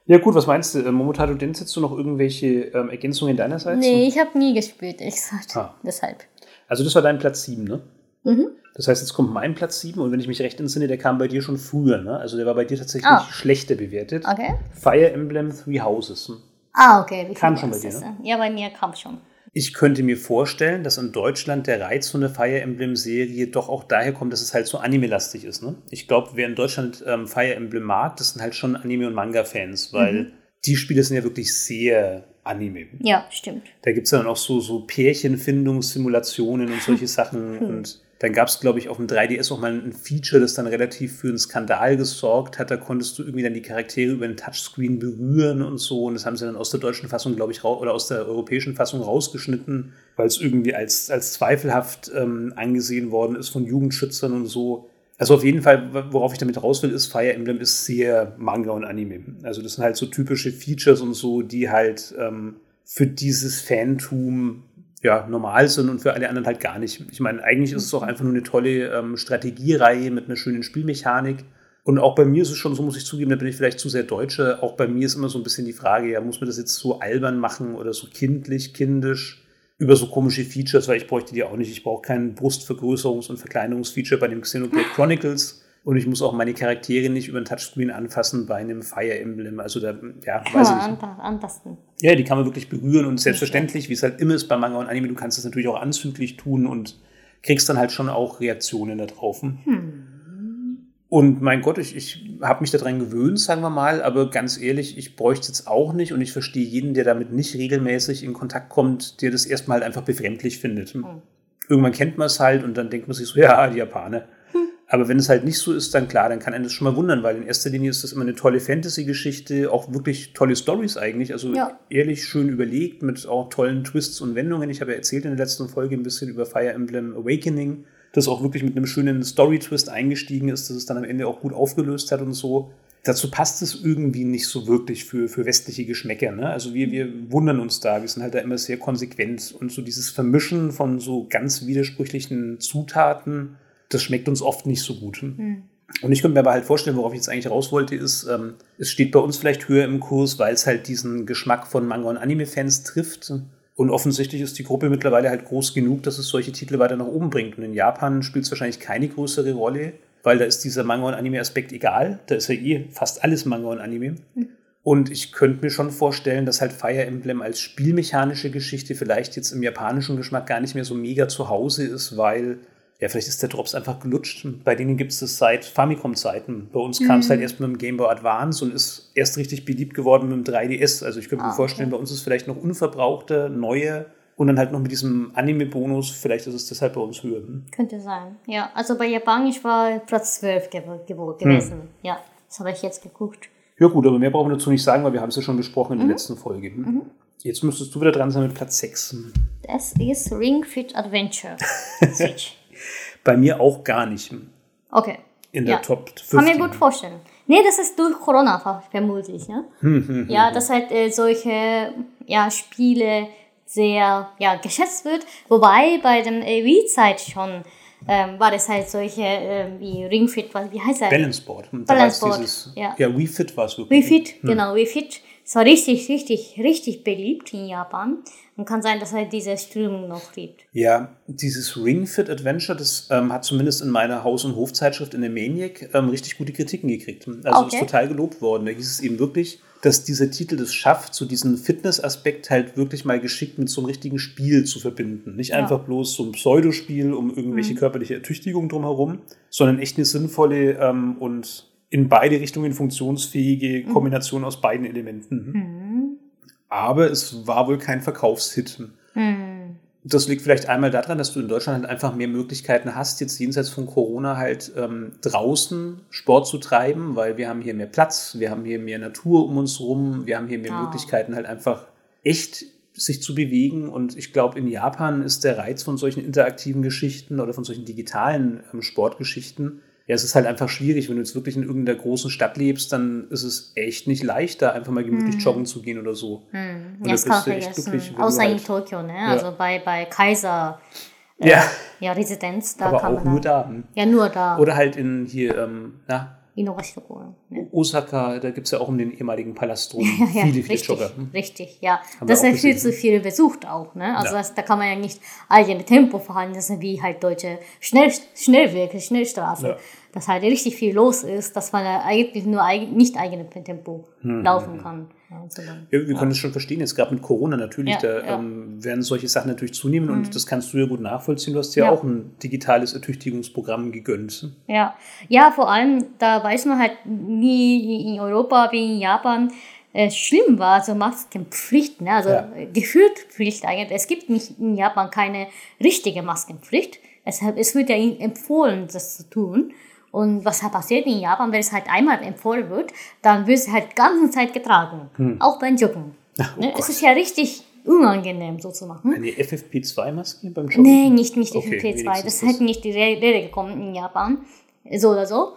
Speaker 2: Ja gut, was meinst du? Äh, Momotaro Dance, hättest du noch irgendwelche ähm, Ergänzungen deinerseits?
Speaker 1: Nee, ich habe nie gespielt, ich gesagt. Ah. Deshalb.
Speaker 2: Also das war dein Platz 7, ne?
Speaker 1: Mhm.
Speaker 2: Das heißt, jetzt kommt mein Platz 7 und wenn ich mich recht entsinne, der kam bei dir schon früher, ne? Also der war bei dir tatsächlich oh. schlechter bewertet.
Speaker 1: Okay.
Speaker 2: Fire Emblem Three Houses.
Speaker 1: Ah, okay.
Speaker 2: Wie kam schon bei dir, ne?
Speaker 1: Ja, bei mir kam schon.
Speaker 2: Ich könnte mir vorstellen, dass in Deutschland der Reiz von der Fire Emblem-Serie doch auch daher kommt, dass es halt so anime-lastig ist. Ne? Ich glaube, wer in Deutschland ähm, Fire Emblem mag, das sind halt schon Anime- und Manga-Fans, weil mhm. die Spiele sind ja wirklich sehr Anime.
Speaker 1: Ja, stimmt.
Speaker 2: Da gibt es dann auch so, so Pärchenfindungssimulationen und solche Sachen. Hm. Und dann gab es, glaube ich, auf dem 3DS auch mal ein Feature, das dann relativ für einen Skandal gesorgt hat. Da konntest du irgendwie dann die Charaktere über den Touchscreen berühren und so. Und das haben sie dann aus der deutschen Fassung, glaube ich, oder aus der europäischen Fassung rausgeschnitten, weil es irgendwie als, als zweifelhaft ähm, angesehen worden ist von Jugendschützern und so. Also auf jeden Fall, worauf ich damit raus will, ist, Fire Emblem ist sehr Manga und Anime. Also das sind halt so typische Features und so, die halt ähm, für dieses Fantum ja, normal sind und für alle anderen halt gar nicht. Ich meine, eigentlich ist es auch einfach nur eine tolle ähm, Strategiereihe mit einer schönen Spielmechanik. Und auch bei mir ist es schon so, muss ich zugeben, da bin ich vielleicht zu sehr Deutsche. Auch bei mir ist immer so ein bisschen die Frage, ja, muss man das jetzt so albern machen oder so kindlich, kindisch über so komische Features, weil ich bräuchte die auch nicht. Ich brauche kein Brustvergrößerungs- und Verkleinerungsfeature bei dem Xenoblade Chronicles. Und ich muss auch meine Charaktere nicht über den Touchscreen anfassen bei einem Fire Emblem. Also da, ja,
Speaker 1: kann weiß ich nicht. Antasten.
Speaker 2: Ja, die kann man wirklich berühren und selbstverständlich, wie es halt immer ist bei Manga und Anime, du kannst das natürlich auch anzüglich tun und kriegst dann halt schon auch Reaktionen darauf.
Speaker 1: Hm.
Speaker 2: Und mein Gott, ich, ich habe mich daran gewöhnt, sagen wir mal, aber ganz ehrlich, ich bräuchte es auch nicht und ich verstehe jeden, der damit nicht regelmäßig in Kontakt kommt, der das erstmal halt einfach befremdlich findet. Hm. Irgendwann kennt man es halt und dann denkt man sich so, ja, die Japaner. Aber wenn es halt nicht so ist, dann klar, dann kann einen das schon mal wundern, weil in erster Linie ist das immer eine tolle Fantasy-Geschichte, auch wirklich tolle Stories eigentlich, also ja. ehrlich schön überlegt mit auch tollen Twists und Wendungen. Ich habe ja erzählt in der letzten Folge ein bisschen über Fire Emblem Awakening, das auch wirklich mit einem schönen Story-Twist eingestiegen ist, dass es dann am Ende auch gut aufgelöst hat und so. Dazu passt es irgendwie nicht so wirklich für, für westliche Geschmäcker. Ne? Also wir, wir wundern uns da, wir sind halt da immer sehr konsequent und so dieses Vermischen von so ganz widersprüchlichen Zutaten das schmeckt uns oft nicht so gut.
Speaker 1: Mhm.
Speaker 2: Und ich könnte mir aber halt vorstellen, worauf ich jetzt eigentlich raus wollte, ist, ähm, es steht bei uns vielleicht höher im Kurs, weil es halt diesen Geschmack von Manga- und Anime-Fans trifft. Und offensichtlich ist die Gruppe mittlerweile halt groß genug, dass es solche Titel weiter nach oben bringt. Und in Japan spielt es wahrscheinlich keine größere Rolle, weil da ist dieser Manga- und Anime-Aspekt egal. Da ist ja eh fast alles Manga und Anime. Mhm. Und ich könnte mir schon vorstellen, dass halt Fire Emblem als spielmechanische Geschichte vielleicht jetzt im japanischen Geschmack gar nicht mehr so mega zu Hause ist, weil ja, vielleicht ist der Drops einfach gelutscht. Bei denen gibt es das seit Famicom-Zeiten. Bei uns mhm. kam es halt erst mit dem Game Boy Advance und ist erst richtig beliebt geworden mit dem 3DS. Also ich könnte ah, mir vorstellen, okay. bei uns ist es vielleicht noch unverbrauchte, neue und dann halt noch mit diesem Anime-Bonus, vielleicht ist es deshalb bei uns höher. Hm?
Speaker 1: Könnte sein. Ja, also bei Japanisch war Platz 12 ge ge gewesen. Hm. Ja, das habe ich jetzt geguckt.
Speaker 2: Ja gut, aber mehr brauchen wir dazu nicht sagen, weil wir haben es ja schon besprochen in mhm. der letzten Folge. Hm? Mhm. Jetzt müsstest du wieder dran sein mit Platz 6.
Speaker 1: Das ist Ring Fit Adventure. Switch.
Speaker 2: Bei mir auch gar nicht.
Speaker 1: Okay.
Speaker 2: In der ja. Top 50.
Speaker 1: Kann mir gut vorstellen. Nee, das ist durch Corona vermutlich. Ne?
Speaker 2: Hm, hm, hm,
Speaker 1: ja, dass halt äh, solche ja, Spiele sehr ja, geschätzt wird. Wobei bei dem äh, Wii-Zeit schon ähm, war das halt solche äh, wie Ringfit, wie heißt das?
Speaker 2: Balanceboard.
Speaker 1: Balanceboard, dieses,
Speaker 2: ja. Ja, Wii Fit war es wirklich.
Speaker 1: Wii Fit, hm. genau, Wii Fit es war richtig, richtig, richtig beliebt in Japan. Und kann sein, dass halt diese Strömung noch gibt.
Speaker 2: Ja, dieses Ring Fit Adventure, das ähm, hat zumindest in meiner Haus- und Hofzeitschrift in der Maniac ähm, richtig gute Kritiken gekriegt. Also okay. ist total gelobt worden. Da hieß es eben wirklich, dass dieser Titel es schafft, so diesen Fitness-Aspekt halt wirklich mal geschickt mit so einem richtigen Spiel zu verbinden. Nicht einfach bloß so ein Pseudospiel um irgendwelche körperliche Ertüchtigung drumherum, sondern echt eine sinnvolle ähm, und in beide Richtungen funktionsfähige Kombination aus beiden Elementen. Aber es war wohl kein Verkaufshit. Das liegt vielleicht einmal daran, dass du in Deutschland halt einfach mehr Möglichkeiten hast, jetzt jenseits von Corona halt ähm, draußen Sport zu treiben, weil wir haben hier mehr Platz, wir haben hier mehr Natur um uns rum, wir haben hier mehr
Speaker 1: Ah.
Speaker 2: Möglichkeiten halt einfach echt sich zu bewegen. Und ich glaube, in Japan ist der Reiz von solchen interaktiven Geschichten oder von solchen digitalen ähm, Sportgeschichten, ja, es ist halt einfach schwierig, wenn du jetzt wirklich in irgendeiner großen Stadt lebst, dann ist es echt nicht leicht, da einfach mal gemütlich joggen zu gehen oder so. Und
Speaker 1: Ja,
Speaker 2: da
Speaker 1: das
Speaker 2: bist
Speaker 1: kann
Speaker 2: du echt glücklich,
Speaker 1: Außer in
Speaker 2: halt-
Speaker 1: Tokio, ne? Also bei, bei Kaiser
Speaker 2: Ja,
Speaker 1: ja, Residenz, da
Speaker 2: aber
Speaker 1: kann
Speaker 2: auch
Speaker 1: man
Speaker 2: nur
Speaker 1: dann,
Speaker 2: da.
Speaker 1: Ja, nur da.
Speaker 2: Oder halt in hier, ähm, na,
Speaker 1: Innovation. Ne?
Speaker 2: Osaka, da gibt es ja auch um den ehemaligen Palast rum
Speaker 1: Ja,
Speaker 2: viele, viele
Speaker 1: richtig,
Speaker 2: Jogger. Hm.
Speaker 1: richtig, ja.
Speaker 2: Haben
Speaker 1: das ja viel zu viel besucht auch, ne? Also
Speaker 2: Ja.
Speaker 1: das, da kann man ja nicht eigene Tempo fahren, das ist wie halt deutsche Schnell, Schnellwege, Schnellstraße.
Speaker 2: Ja.
Speaker 1: Dass halt richtig viel los ist, dass man ja eigentlich nur eigen, nicht eigene Tempo
Speaker 2: Hm,
Speaker 1: laufen kann. Ja, sondern-
Speaker 2: Ja, wir können das schon verstehen, jetzt gerade mit Corona natürlich,
Speaker 1: Ja,
Speaker 2: da
Speaker 1: ja.
Speaker 2: Ähm, werden solche Sachen natürlich zunehmen und das kannst du ja gut nachvollziehen. Du hast ja,
Speaker 1: Ja.
Speaker 2: auch ein digitales Ertüchtigungsprogramm gegönnt.
Speaker 1: Ja, ja, vor allem, da weiß man halt nie in Europa wie in Japan äh, schlimm war, also Maskenpflicht, ne? also
Speaker 2: Ja.
Speaker 1: gefühlt Pflicht eigentlich. Es gibt nicht in Japan keine richtige Maskenpflicht. Es, es wird ja ihnen empfohlen, das zu tun. Und was halt passiert in Japan, wenn es halt einmal empfohlen wird, dann wird es halt die ganze Zeit getragen. Auch beim Joggen. ne? Es ist ja richtig unangenehm, so zu machen.
Speaker 2: Eine FFP2-Maske beim Joggen?
Speaker 1: Nee, nicht, nicht
Speaker 2: Okay,
Speaker 1: FFP2.
Speaker 2: wenigstens
Speaker 1: Das
Speaker 2: das.
Speaker 1: hätte nicht die Re- Rede gekommen in Japan. So oder so.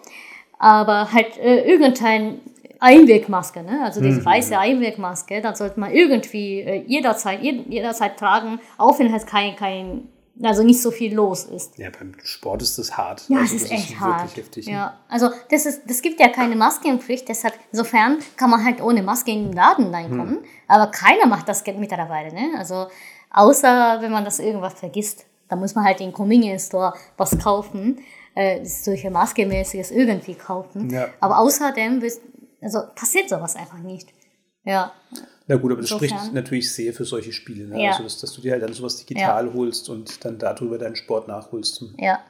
Speaker 1: Aber halt äh, irgendein Einwegmaske, ne? also diese weiße Einwegmaske, dann sollte man irgendwie äh, jederzeit, jed- jederzeit tragen, auch wenn halt kein, kein, also nicht so viel los ist.
Speaker 2: Ja, beim Sport ist das hart.
Speaker 1: Ja,
Speaker 2: Also
Speaker 1: es ist echt
Speaker 2: wirklich
Speaker 1: hart.
Speaker 2: heftig.
Speaker 1: Ja, also das ist, das gibt ja keine Maskenpflicht, deshalb insofern kann man halt ohne Maske in den Laden reinkommen. Aber keiner macht das mittlerweile, ne? Also außer wenn man das irgendwas vergisst, dann muss man halt im Convenience Store was kaufen, äh, solche Maskemäßiges irgendwie kaufen.
Speaker 2: Ja.
Speaker 1: Aber außerdem also passiert sowas einfach nicht. Ja,
Speaker 2: Na gut, aber das
Speaker 1: Insofern.
Speaker 2: spricht natürlich sehr für solche Spiele. Ne?
Speaker 1: Ja.
Speaker 2: Also, dass, dass du dir halt dann sowas digital holst und dann darüber deinen Sport nachholst.
Speaker 1: Ja.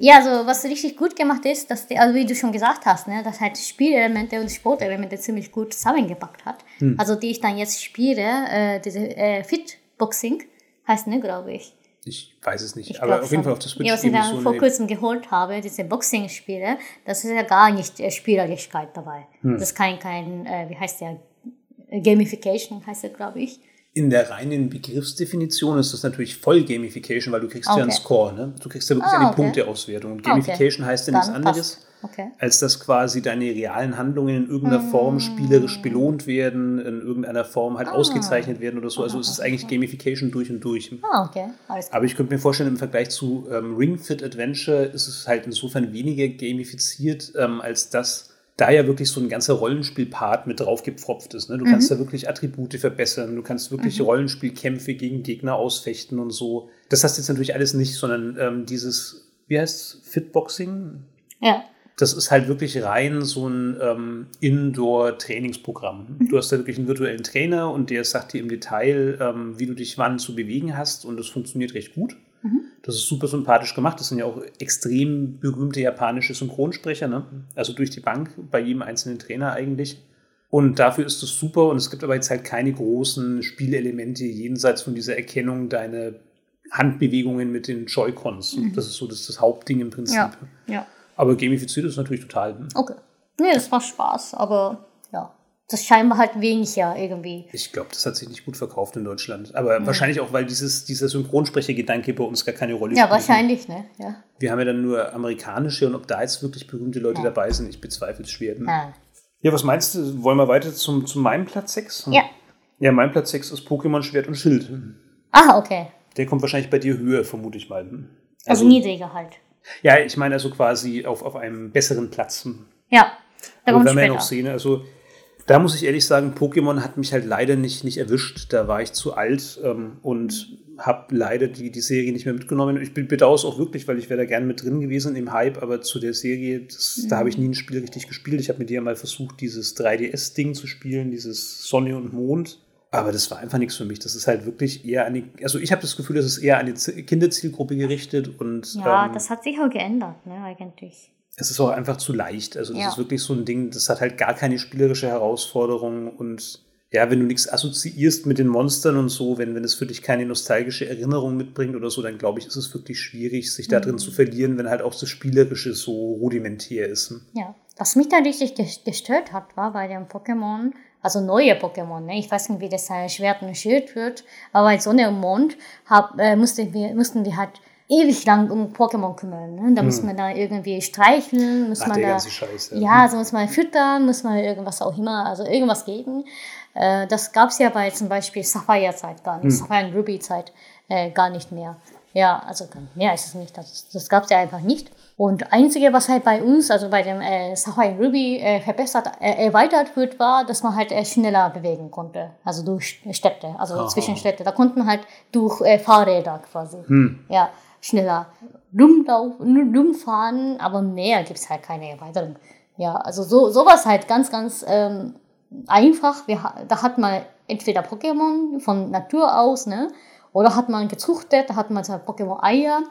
Speaker 1: Ja, also was richtig gut gemacht ist, dass die, also wie du schon gesagt hast, ne, dass halt Spielelemente und Sportelemente ziemlich gut zusammengepackt hat.
Speaker 2: Hm.
Speaker 1: Also die ich dann jetzt spiele, äh, diese äh, Fitboxing heißt, ne, glaube ich.
Speaker 2: Ich weiß es nicht,
Speaker 1: Ich
Speaker 2: aber auf jeden fall auf der Switch
Speaker 1: Ja, was ich dann
Speaker 2: so
Speaker 1: vor kurzem geholt habe, diese Boxing-Spiele, das ist ja gar nicht äh, Spielerlichkeit dabei.
Speaker 2: Hm.
Speaker 1: Das ist kein, kein äh, wie heißt der, Gamification heißt der, glaube ich.
Speaker 2: In der reinen Begriffsdefinition ist das natürlich voll Gamification, weil du kriegst ja einen
Speaker 1: Okay.
Speaker 2: Score. Ne? Du kriegst ja wirklich
Speaker 1: Ah,
Speaker 2: eine
Speaker 1: okay.
Speaker 2: Punkteauswertung. Und
Speaker 1: Ah, okay.
Speaker 2: Gamification heißt ja nichts anderes.
Speaker 1: Okay.
Speaker 2: als dass quasi deine realen Handlungen in irgendeiner Form spielerisch belohnt werden, in irgendeiner Form halt ausgezeichnet werden oder so. Also es ist eigentlich Gamification durch und durch.
Speaker 1: Ah, okay. Alles klar.
Speaker 2: Aber ich könnte mir vorstellen, im Vergleich zu ähm, Ring Fit Adventure ist es halt insofern weniger gamifiziert, ähm, als dass da ja wirklich so ein ganzer Rollenspielpart mit draufgepfropft ist. Ne? Du kannst da wirklich Attribute verbessern, du kannst wirklich Rollenspielkämpfe gegen Gegner ausfechten und so. Das hast du jetzt natürlich alles nicht, sondern ähm, dieses, wie heißt Fitboxing?
Speaker 1: Ja.
Speaker 2: Das ist halt wirklich rein so ein ähm, Indoor-Trainingsprogramm. Du hast da wirklich einen virtuellen Trainer und der sagt dir im Detail, ähm, wie du dich wann zu bewegen hast und das funktioniert recht gut. Das ist super sympathisch gemacht. Das sind ja auch extrem berühmte japanische Synchronsprecher, ne? also durch die Bank bei jedem einzelnen Trainer eigentlich. Und dafür ist es super und es gibt aber jetzt halt keine großen Spielelemente jenseits von dieser Erkennung deiner Handbewegungen mit den Joy-Cons. Das ist so das, das Hauptding im Prinzip.
Speaker 1: Ja. Ja.
Speaker 2: Aber gamifiziert ist natürlich total.
Speaker 1: Okay. Nee, das macht Spaß, aber. Das scheinbar halt wenig ja irgendwie.
Speaker 2: Ich glaube, das hat sich nicht gut verkauft in Deutschland. Aber wahrscheinlich auch, weil dieses, dieser Synchronsprechergedanke bei uns gar keine Rolle
Speaker 1: Ja,
Speaker 2: spielt.
Speaker 1: wahrscheinlich, ne? Ja.
Speaker 2: Wir haben ja dann nur amerikanische und ob da jetzt wirklich berühmte Leute
Speaker 1: Ja.
Speaker 2: dabei sind, ich bezweifle es schwer.
Speaker 1: Ah.
Speaker 2: Ja, was meinst du? Wollen wir weiter zum, zu meinem Platz 6?
Speaker 1: Ja.
Speaker 2: Ja, mein Platz 6 ist Pokémon Schwert und Schild.
Speaker 1: Ah, okay.
Speaker 2: Der kommt wahrscheinlich bei dir höher, vermute ich mal.
Speaker 1: Also, niedriger halt.
Speaker 2: Ja, ich meine also quasi auf, auf einem besseren Platz.
Speaker 1: Ja. Da
Speaker 2: Aber
Speaker 1: kommt
Speaker 2: werden wir ja noch sehen. Also Da muss ich ehrlich sagen, Pokémon hat mich halt leider nicht, nicht erwischt. Da war ich zu alt ähm, und habe leider die, die Serie nicht mehr mitgenommen. Ich bedauere es auch wirklich, weil ich wäre da gerne mit drin gewesen im Hype, aber zu der Serie, das, mhm. da habe ich nie ein Spiel richtig gespielt. Ich habe mit dir mal versucht, dieses 3DS-Ding zu spielen, dieses Sonne und Mond. Aber das war einfach nichts für mich. Das ist halt wirklich eher an die, also ich habe das Gefühl, das ist eher an die Kinderzielgruppe gerichtet und.
Speaker 1: Ja, ähm, das hat sich auch geändert, ne, eigentlich.
Speaker 2: Es ist auch einfach zu leicht. Also das ja. ist wirklich so ein Ding, das hat halt gar keine spielerische Herausforderung und ja, wenn du nichts assoziierst mit den Monstern und so, wenn, wenn es für dich keine nostalgische Erinnerung mitbringt oder so, dann glaube ich, ist es wirklich schwierig, sich da drin mhm. zu verlieren, wenn halt auch das Spielerische so rudimentär ist.
Speaker 1: Ja, was mich da richtig gestört hat, war bei dem Pokémon, also neue Pokémon, ne? ich weiß nicht, wie das Schwert und Schild wird, aber bei Sonne und Mond hab, äh, mussten, wir, mussten wir halt ewig lang um Pokémon kümmern. Ne? Da hm. muss man da irgendwie streicheln, muss Ach, man da, Scheiß, ja. ja, so muss man füttern, muss man irgendwas auch immer, also irgendwas geben. Äh, das gab es ja bei zum Beispiel Sapphire-Zeit gar nicht, hm. Sapphire und Ruby-Zeit äh, gar nicht mehr. Ja, also mehr ist es nicht, das, das gab es ja einfach nicht. Und einzige, was halt bei uns, also bei dem äh, Sapphire Ruby äh, verbessert, äh, erweitert wird, war, dass man halt äh, schneller bewegen konnte. Also durch Städte, also Aha. zwischen Städte. Da konnten halt durch äh, Fahrräder quasi. Hm. Ja, schneller rumlaufen, rumfahren, aber mehr gibt es halt keine Erweiterung. Ja, also so, sowas halt ganz, ganz ähm, einfach. Wir, da hat man entweder Pokémon von Natur aus, ne? Oder hat man gezuchtet, da hat man halt Pokémon-Eier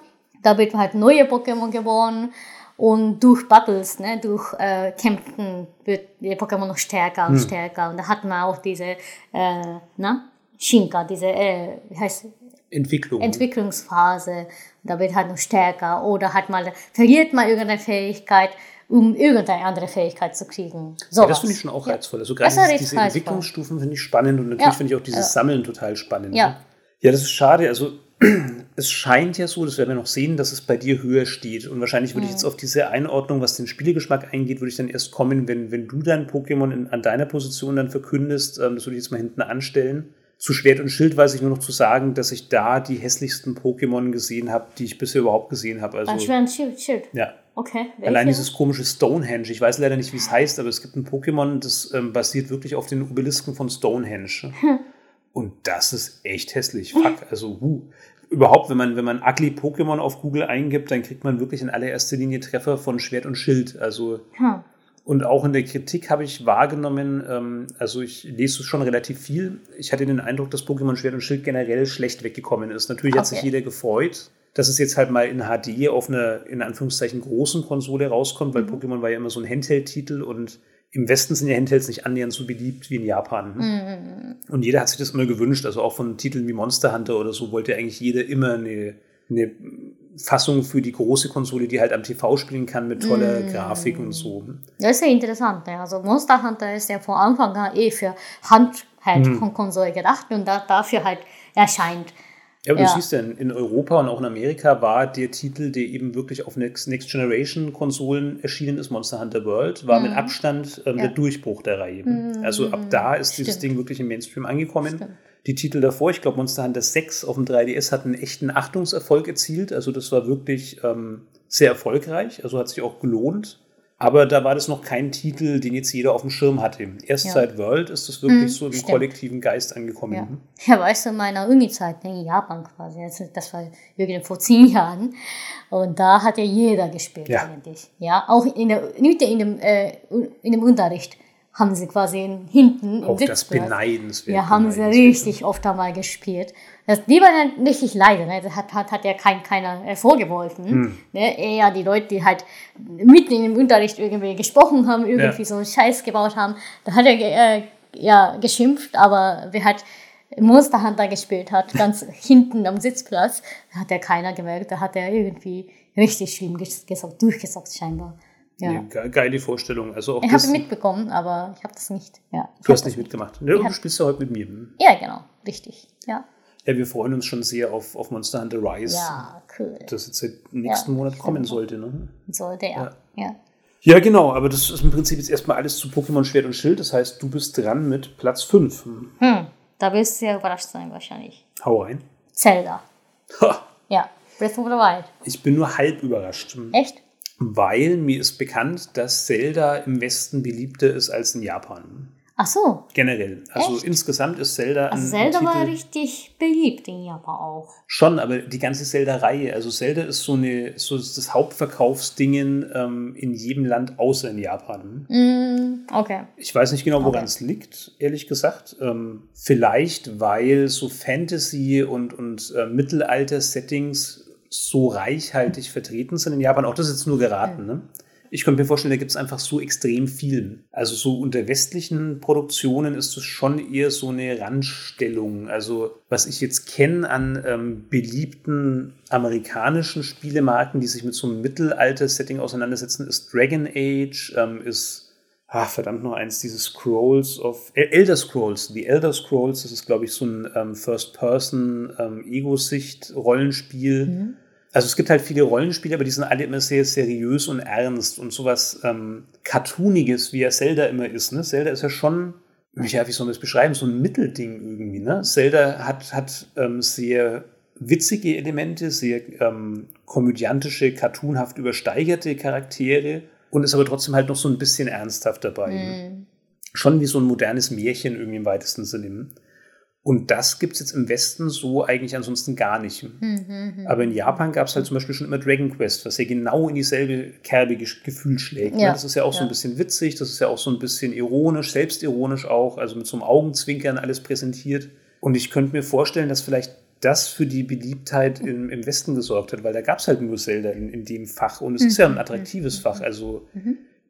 Speaker 1: da wird halt neue Pokémon geboren und durch Battles, ne, durch äh, Kämpfen wird die Pokémon noch stärker und hm. stärker. Und da hat man auch diese, äh, na, Shinka, diese, äh, wie heißt
Speaker 2: Entwicklung.
Speaker 1: Entwicklungsphase. Da wird halt noch stärker. Oder hat mal, verliert man irgendeine Fähigkeit, um irgendeine andere Fähigkeit zu kriegen.
Speaker 2: So ja, das finde ich schon auch reizvoll. Also gerade diese, diese Entwicklungsstufen finde ich spannend und natürlich ja. finde ich auch dieses Sammeln total spannend. Ja. Ne? ja, das ist schade. Also es scheint ja so, das werden wir noch sehen, dass es bei dir höher steht. Und wahrscheinlich würde ich jetzt auf diese Einordnung, was den Spielegeschmack eingeht, würde ich dann erst kommen, wenn, wenn du dein Pokémon in, an deiner Position dann verkündest. Ähm, das würde ich jetzt mal hinten anstellen. Zu Schwert und Schild weiß ich nur noch zu sagen, dass ich da die hässlichsten Pokémon gesehen habe, die ich bisher überhaupt gesehen habe. Also,
Speaker 1: Schwert und Schild, Schild.
Speaker 2: Ja.
Speaker 1: Okay.
Speaker 2: Welche? Allein dieses komische Stonehenge. Ich weiß leider nicht, wie es heißt, aber es gibt ein Pokémon, das ähm, basiert wirklich auf den Obelisken von Stonehenge. Hm. Und das ist echt hässlich. Fuck. Also, huh überhaupt, wenn man, wenn man ugly Pokémon auf Google eingibt, dann kriegt man wirklich in allererster Linie Treffer von Schwert und Schild. Also hm. Und auch in der Kritik habe ich wahrgenommen, ähm, also ich lese schon relativ viel. Ich hatte den Eindruck, dass Pokémon Schwert und Schild generell schlecht weggekommen ist. Natürlich okay. hat sich jeder gefreut, dass es jetzt halt mal in HD auf einer in Anführungszeichen großen Konsole rauskommt, weil mhm. Pokémon war ja immer so ein Handheld-Titel und im Westen sind ja Handhelds nicht annähernd so beliebt wie in Japan. Mhm. Und jeder hat sich das immer gewünscht. Also auch von Titeln wie Monster Hunter oder so wollte eigentlich jeder immer eine, eine Fassung für die große Konsole, die halt am TV spielen kann mit toller mm. Grafik und so.
Speaker 1: Das ist ja interessant. Ne? Also Monster Hunter ist ja von Anfang an eh für Handheld-Konsole mm. gedacht und da, dafür halt erscheint.
Speaker 2: Ja, aber ja. du siehst ja, in Europa und auch in Amerika war der Titel, der eben wirklich auf Next, Next Generation Konsolen erschienen ist, Monster Hunter World, war mhm. mit Abstand ähm, ja. der Durchbruch der Reihe. Mhm. Also ab da ist Stimmt. dieses Ding wirklich im Mainstream angekommen. Stimmt. Die Titel davor, ich glaube Monster Hunter 6 auf dem 3DS hat einen echten Achtungserfolg erzielt. Also das war wirklich ähm, sehr erfolgreich, also hat sich auch gelohnt. Aber da war das noch kein Titel, den jetzt jeder auf dem Schirm hatte. Erst ja. seit World ist das wirklich mm, so im stimmt. kollektiven Geist angekommen.
Speaker 1: Ja, ja weißt du, in meiner Uni-Zeit, ne, in Japan quasi, das war wirklich vor zehn Jahren. Und da hat ja jeder gespielt ja. eigentlich. Ja, auch in, der, nicht in, dem, äh, in dem Unterricht haben sie quasi hinten
Speaker 2: Auch im das Beneidenswert.
Speaker 1: Ja, haben sie richtig oft einmal gespielt. Das, waren dann richtig leide, ne? Das hat, hat, hat ja kein, keiner äh, vorgeworfen. Hm. Ne? Eher die Leute, die halt mitten im Unterricht irgendwie gesprochen haben, irgendwie ja. so einen Scheiß gebaut haben. Da hat er äh, ja geschimpft, aber wer halt Monster Hunter gespielt hat, ganz hinten am Sitzplatz, da hat ja keiner gemerkt, da hat er irgendwie richtig schlimm gesaugt, durchgesaugt scheinbar. Ja.
Speaker 2: Nee, geile Vorstellung. Also auch
Speaker 1: ich habe mitbekommen, aber ich habe das nicht. Ja,
Speaker 2: du hast nicht mitgemacht. Ne? Du spielst ja heute mit mir.
Speaker 1: Ja, genau. Richtig. Ja.
Speaker 2: Ja, wir freuen uns schon sehr auf, auf Monster Hunter Rise.
Speaker 1: Ja, cool.
Speaker 2: Das jetzt seit nächsten ja, Monat kommen sollte, ne?
Speaker 1: Sollte, ja. ja. ja.
Speaker 2: Ja, genau, aber das ist im Prinzip jetzt erstmal alles zu Pokémon Schwert und Schild. Das heißt, du bist dran mit Platz 5.
Speaker 1: Hm, da wirst du sehr überrascht sein, wahrscheinlich.
Speaker 2: Hau rein.
Speaker 1: Zelda. Ha. Ja, Breath of the Wild.
Speaker 2: Ich bin nur halb überrascht.
Speaker 1: Echt?
Speaker 2: Weil mir ist bekannt, dass Zelda im Westen beliebter ist als in Japan.
Speaker 1: Ach so.
Speaker 2: Generell. Also
Speaker 1: Echt?
Speaker 2: insgesamt ist Zelda
Speaker 1: Also
Speaker 2: ein,
Speaker 1: Zelda
Speaker 2: ein
Speaker 1: war richtig beliebt in Japan auch.
Speaker 2: Schon, aber die ganze Zelda-Reihe. Also Zelda ist so, eine, so das Hauptverkaufsdingen ähm, in jedem Land außer in Japan.
Speaker 1: Mm, okay.
Speaker 2: Ich weiß nicht genau, woran
Speaker 1: Okay.
Speaker 2: es liegt, ehrlich gesagt. Ähm, vielleicht, weil so Fantasy und, und äh, Mittelalter-Settings so reichhaltig vertreten sind in Japan. Auch das ist jetzt nur geraten. Ne? Ich könnte mir vorstellen, da gibt es einfach so extrem viel. Also so unter westlichen Produktionen ist es schon eher so eine Randstellung. Also was ich jetzt kenne an ähm, beliebten amerikanischen Spielemarken, die sich mit so einem Mittelalter-Setting auseinandersetzen, ist Dragon Age, ähm, ist Ah, verdammt noch eins, diese Scrolls of El- Elder Scrolls. Die Elder Scrolls, das ist, glaube ich, so ein ähm, First-Person ähm, Ego-Sicht-Rollenspiel. Also es gibt halt viele Rollenspiele, aber die sind alle immer sehr seriös und ernst und sowas ähm, Cartooniges, wie ja Zelda immer ist. Ne? Zelda ist ja schon, ja, wie soll man das beschreiben, so ein Mittelding irgendwie. Ne? Zelda hat, hat ähm, sehr witzige Elemente, sehr ähm, komödiantische, cartoonhaft übersteigerte Charaktere und ist aber trotzdem halt noch so ein bisschen ernsthaft dabei.
Speaker 1: Mm.
Speaker 2: Schon wie so ein modernes Märchen irgendwie im weitesten Sinne. Und das gibt es jetzt im Westen so eigentlich ansonsten gar nicht.
Speaker 1: Mhm,
Speaker 2: Aber in Japan gab es halt zum Beispiel schon immer Dragon Quest, was ja genau in dieselbe Kerbe Ge- Gefühl schlägt. ne?
Speaker 1: Ja,
Speaker 2: Das ist ja auch so
Speaker 1: ja.
Speaker 2: ein bisschen witzig, das ist ja auch so ein bisschen ironisch, selbstironisch auch, also mit so einem Augenzwinkern alles präsentiert. Und ich könnte mir vorstellen, dass vielleicht das für die Beliebtheit im, im Westen gesorgt hat, weil da gab es halt nur Zelda in, in dem Fach. Und es ist ja
Speaker 1: Mhm.
Speaker 2: ein attraktives Fach. Also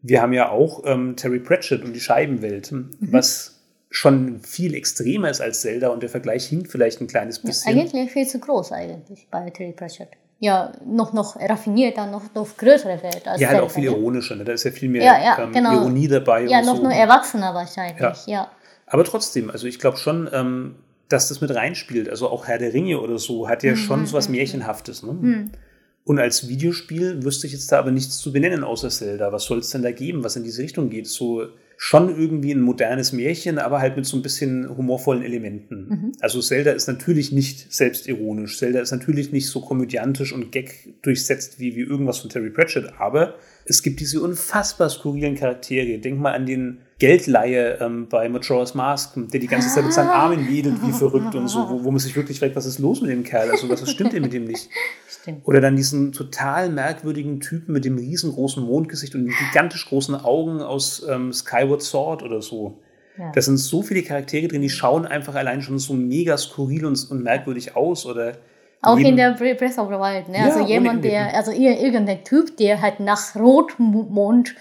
Speaker 2: wir haben ja auch ähm, Terry Pratchett und die Scheibenwelt,
Speaker 1: Mhm.
Speaker 2: was schon viel extremer ist als Zelda und der Vergleich hinkt vielleicht ein kleines bisschen.
Speaker 1: Eigentlich viel zu groß eigentlich bei Terry Pratchett. Ja, noch, noch raffinierter, noch, noch größere Welt als
Speaker 2: Ja, halt auch viel
Speaker 1: ja.
Speaker 2: ironischer. Ne? Da ist ja viel mehr
Speaker 1: Ja, ja,
Speaker 2: ähm,
Speaker 1: genau.
Speaker 2: Ironie dabei.
Speaker 1: Ja, noch
Speaker 2: so.
Speaker 1: nur erwachsener wahrscheinlich,
Speaker 2: Ja.
Speaker 1: ja.
Speaker 2: Aber trotzdem, also ich glaube schon, ähm, dass das mit reinspielt. Also auch Herr der Ringe oder so hat ja
Speaker 1: Mhm,
Speaker 2: schon so was Märchenhaftes. Ne? Und als Videospiel wüsste ich jetzt da aber nichts zu benennen außer Zelda. Was soll es denn da geben, was in diese Richtung geht? So schon irgendwie ein modernes Märchen, aber halt mit so ein bisschen humorvollen Elementen.
Speaker 1: Mhm.
Speaker 2: Also Zelda ist natürlich nicht selbstironisch. Zelda ist natürlich nicht so komödiantisch und gag durchsetzt wie, wie irgendwas von Terry Pratchett, aber es gibt diese unfassbar skurrilen Charaktere. Denk mal an den Geldleihe ähm, bei Majora's Mask, der die ganze Zeit mit seinen Armen wedelt wie verrückt und so, wo, wo man sich wirklich fragt, was ist los mit dem Kerl? Also was, was stimmt denn mit dem nicht?
Speaker 1: Stimmt.
Speaker 2: Oder dann diesen total merkwürdigen Typen mit dem riesengroßen Mondgesicht und den gigantisch großen Augen aus ähm, Skyward Sword oder so.
Speaker 1: Ja.
Speaker 2: Da sind so viele Charaktere drin, die schauen einfach allein schon so mega skurril und, und merkwürdig aus. Oder
Speaker 1: Auch in der Bre- Breath of the Wild, ne?
Speaker 2: Ja,
Speaker 1: also
Speaker 2: ohne
Speaker 1: jemand, der, also ir- irgendein Typ, der halt nach Rotmond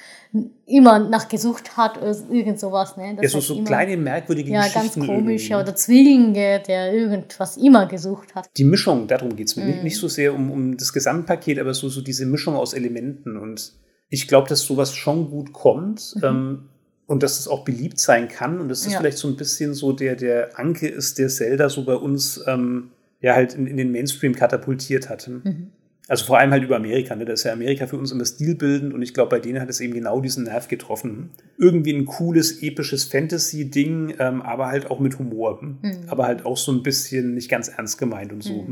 Speaker 1: immer nachgesucht hat oder irgend sowas, ne? Das
Speaker 2: ja, so,
Speaker 1: heißt
Speaker 2: so
Speaker 1: immer,
Speaker 2: kleine merkwürdige
Speaker 1: Ja, ganz
Speaker 2: Geschichten.
Speaker 1: komisch,
Speaker 2: irgendwie.
Speaker 1: oder Zwillinge, der irgendwas immer gesucht hat.
Speaker 2: Die Mischung, darum geht es mir.
Speaker 1: Mhm.
Speaker 2: Nicht, nicht so sehr um, um das Gesamtpaket, aber so, so diese Mischung aus Elementen. Und ich glaube, dass sowas schon gut kommt ähm, und dass es auch beliebt sein kann. Und dass das
Speaker 1: Mhm. Ja.
Speaker 2: vielleicht so ein bisschen so der, der Anke ist, der Zelda so bei uns ähm, ja halt in, in den Mainstream katapultiert hat.
Speaker 1: Mhm.
Speaker 2: Also vor allem halt über Amerika. Ne? Da ist ja Amerika für uns immer stilbildend und ich glaube, bei denen hat es eben genau diesen Nerv getroffen. Irgendwie ein cooles, episches Fantasy-Ding, ähm, aber halt auch mit Humor.
Speaker 1: Mhm.
Speaker 2: Aber halt auch so ein bisschen nicht ganz ernst gemeint und so.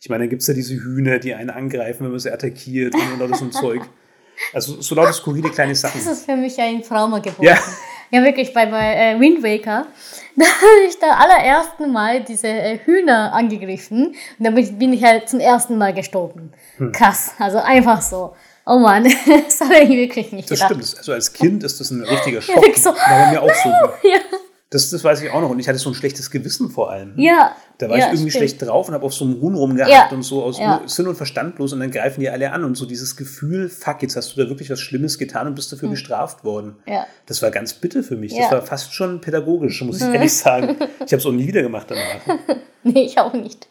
Speaker 2: Ich meine, dann gibt es ja diese Hühner, die einen angreifen, wenn man sie attackiert und, und so ein Zeug. Also so lauter skurrile kleine Sachen.
Speaker 1: Das ist für mich ein Trauma geworden.
Speaker 2: Ja.
Speaker 1: Ja, wirklich, bei, bei äh, Wind Waker, da habe ich da allerersten Mal diese äh, Hühner angegriffen und damit bin ich halt zum ersten Mal gestorben.
Speaker 2: Hm.
Speaker 1: Krass, also einfach so. Oh Mann, das habe ich wirklich nicht
Speaker 2: Das
Speaker 1: gedacht.
Speaker 2: stimmt. Das- Also als Kind ist das ein richtiger Schock.
Speaker 1: wirklich so.
Speaker 2: War bei mir auch so.
Speaker 1: Ja,
Speaker 2: Das, das weiß ich auch noch. Und ich hatte so ein schlechtes Gewissen vor allem.
Speaker 1: ja.
Speaker 2: Da war
Speaker 1: ja,
Speaker 2: ich irgendwie
Speaker 1: stimmt.
Speaker 2: schlecht drauf und habe auf so einem Huhn rumgehackt
Speaker 1: Ja.
Speaker 2: und so aus
Speaker 1: Ja.
Speaker 2: Sinn und Verstandlos und dann greifen die alle an und so dieses Gefühl, fuck, jetzt hast du da wirklich was Schlimmes getan und bist dafür bestraft worden.
Speaker 1: Ja.
Speaker 2: Das war ganz bitter für mich.
Speaker 1: Ja.
Speaker 2: Das war fast schon pädagogisch, muss ich ehrlich sagen. Ich habe es auch nie wieder gemacht danach.
Speaker 1: Nee, ich auch nicht.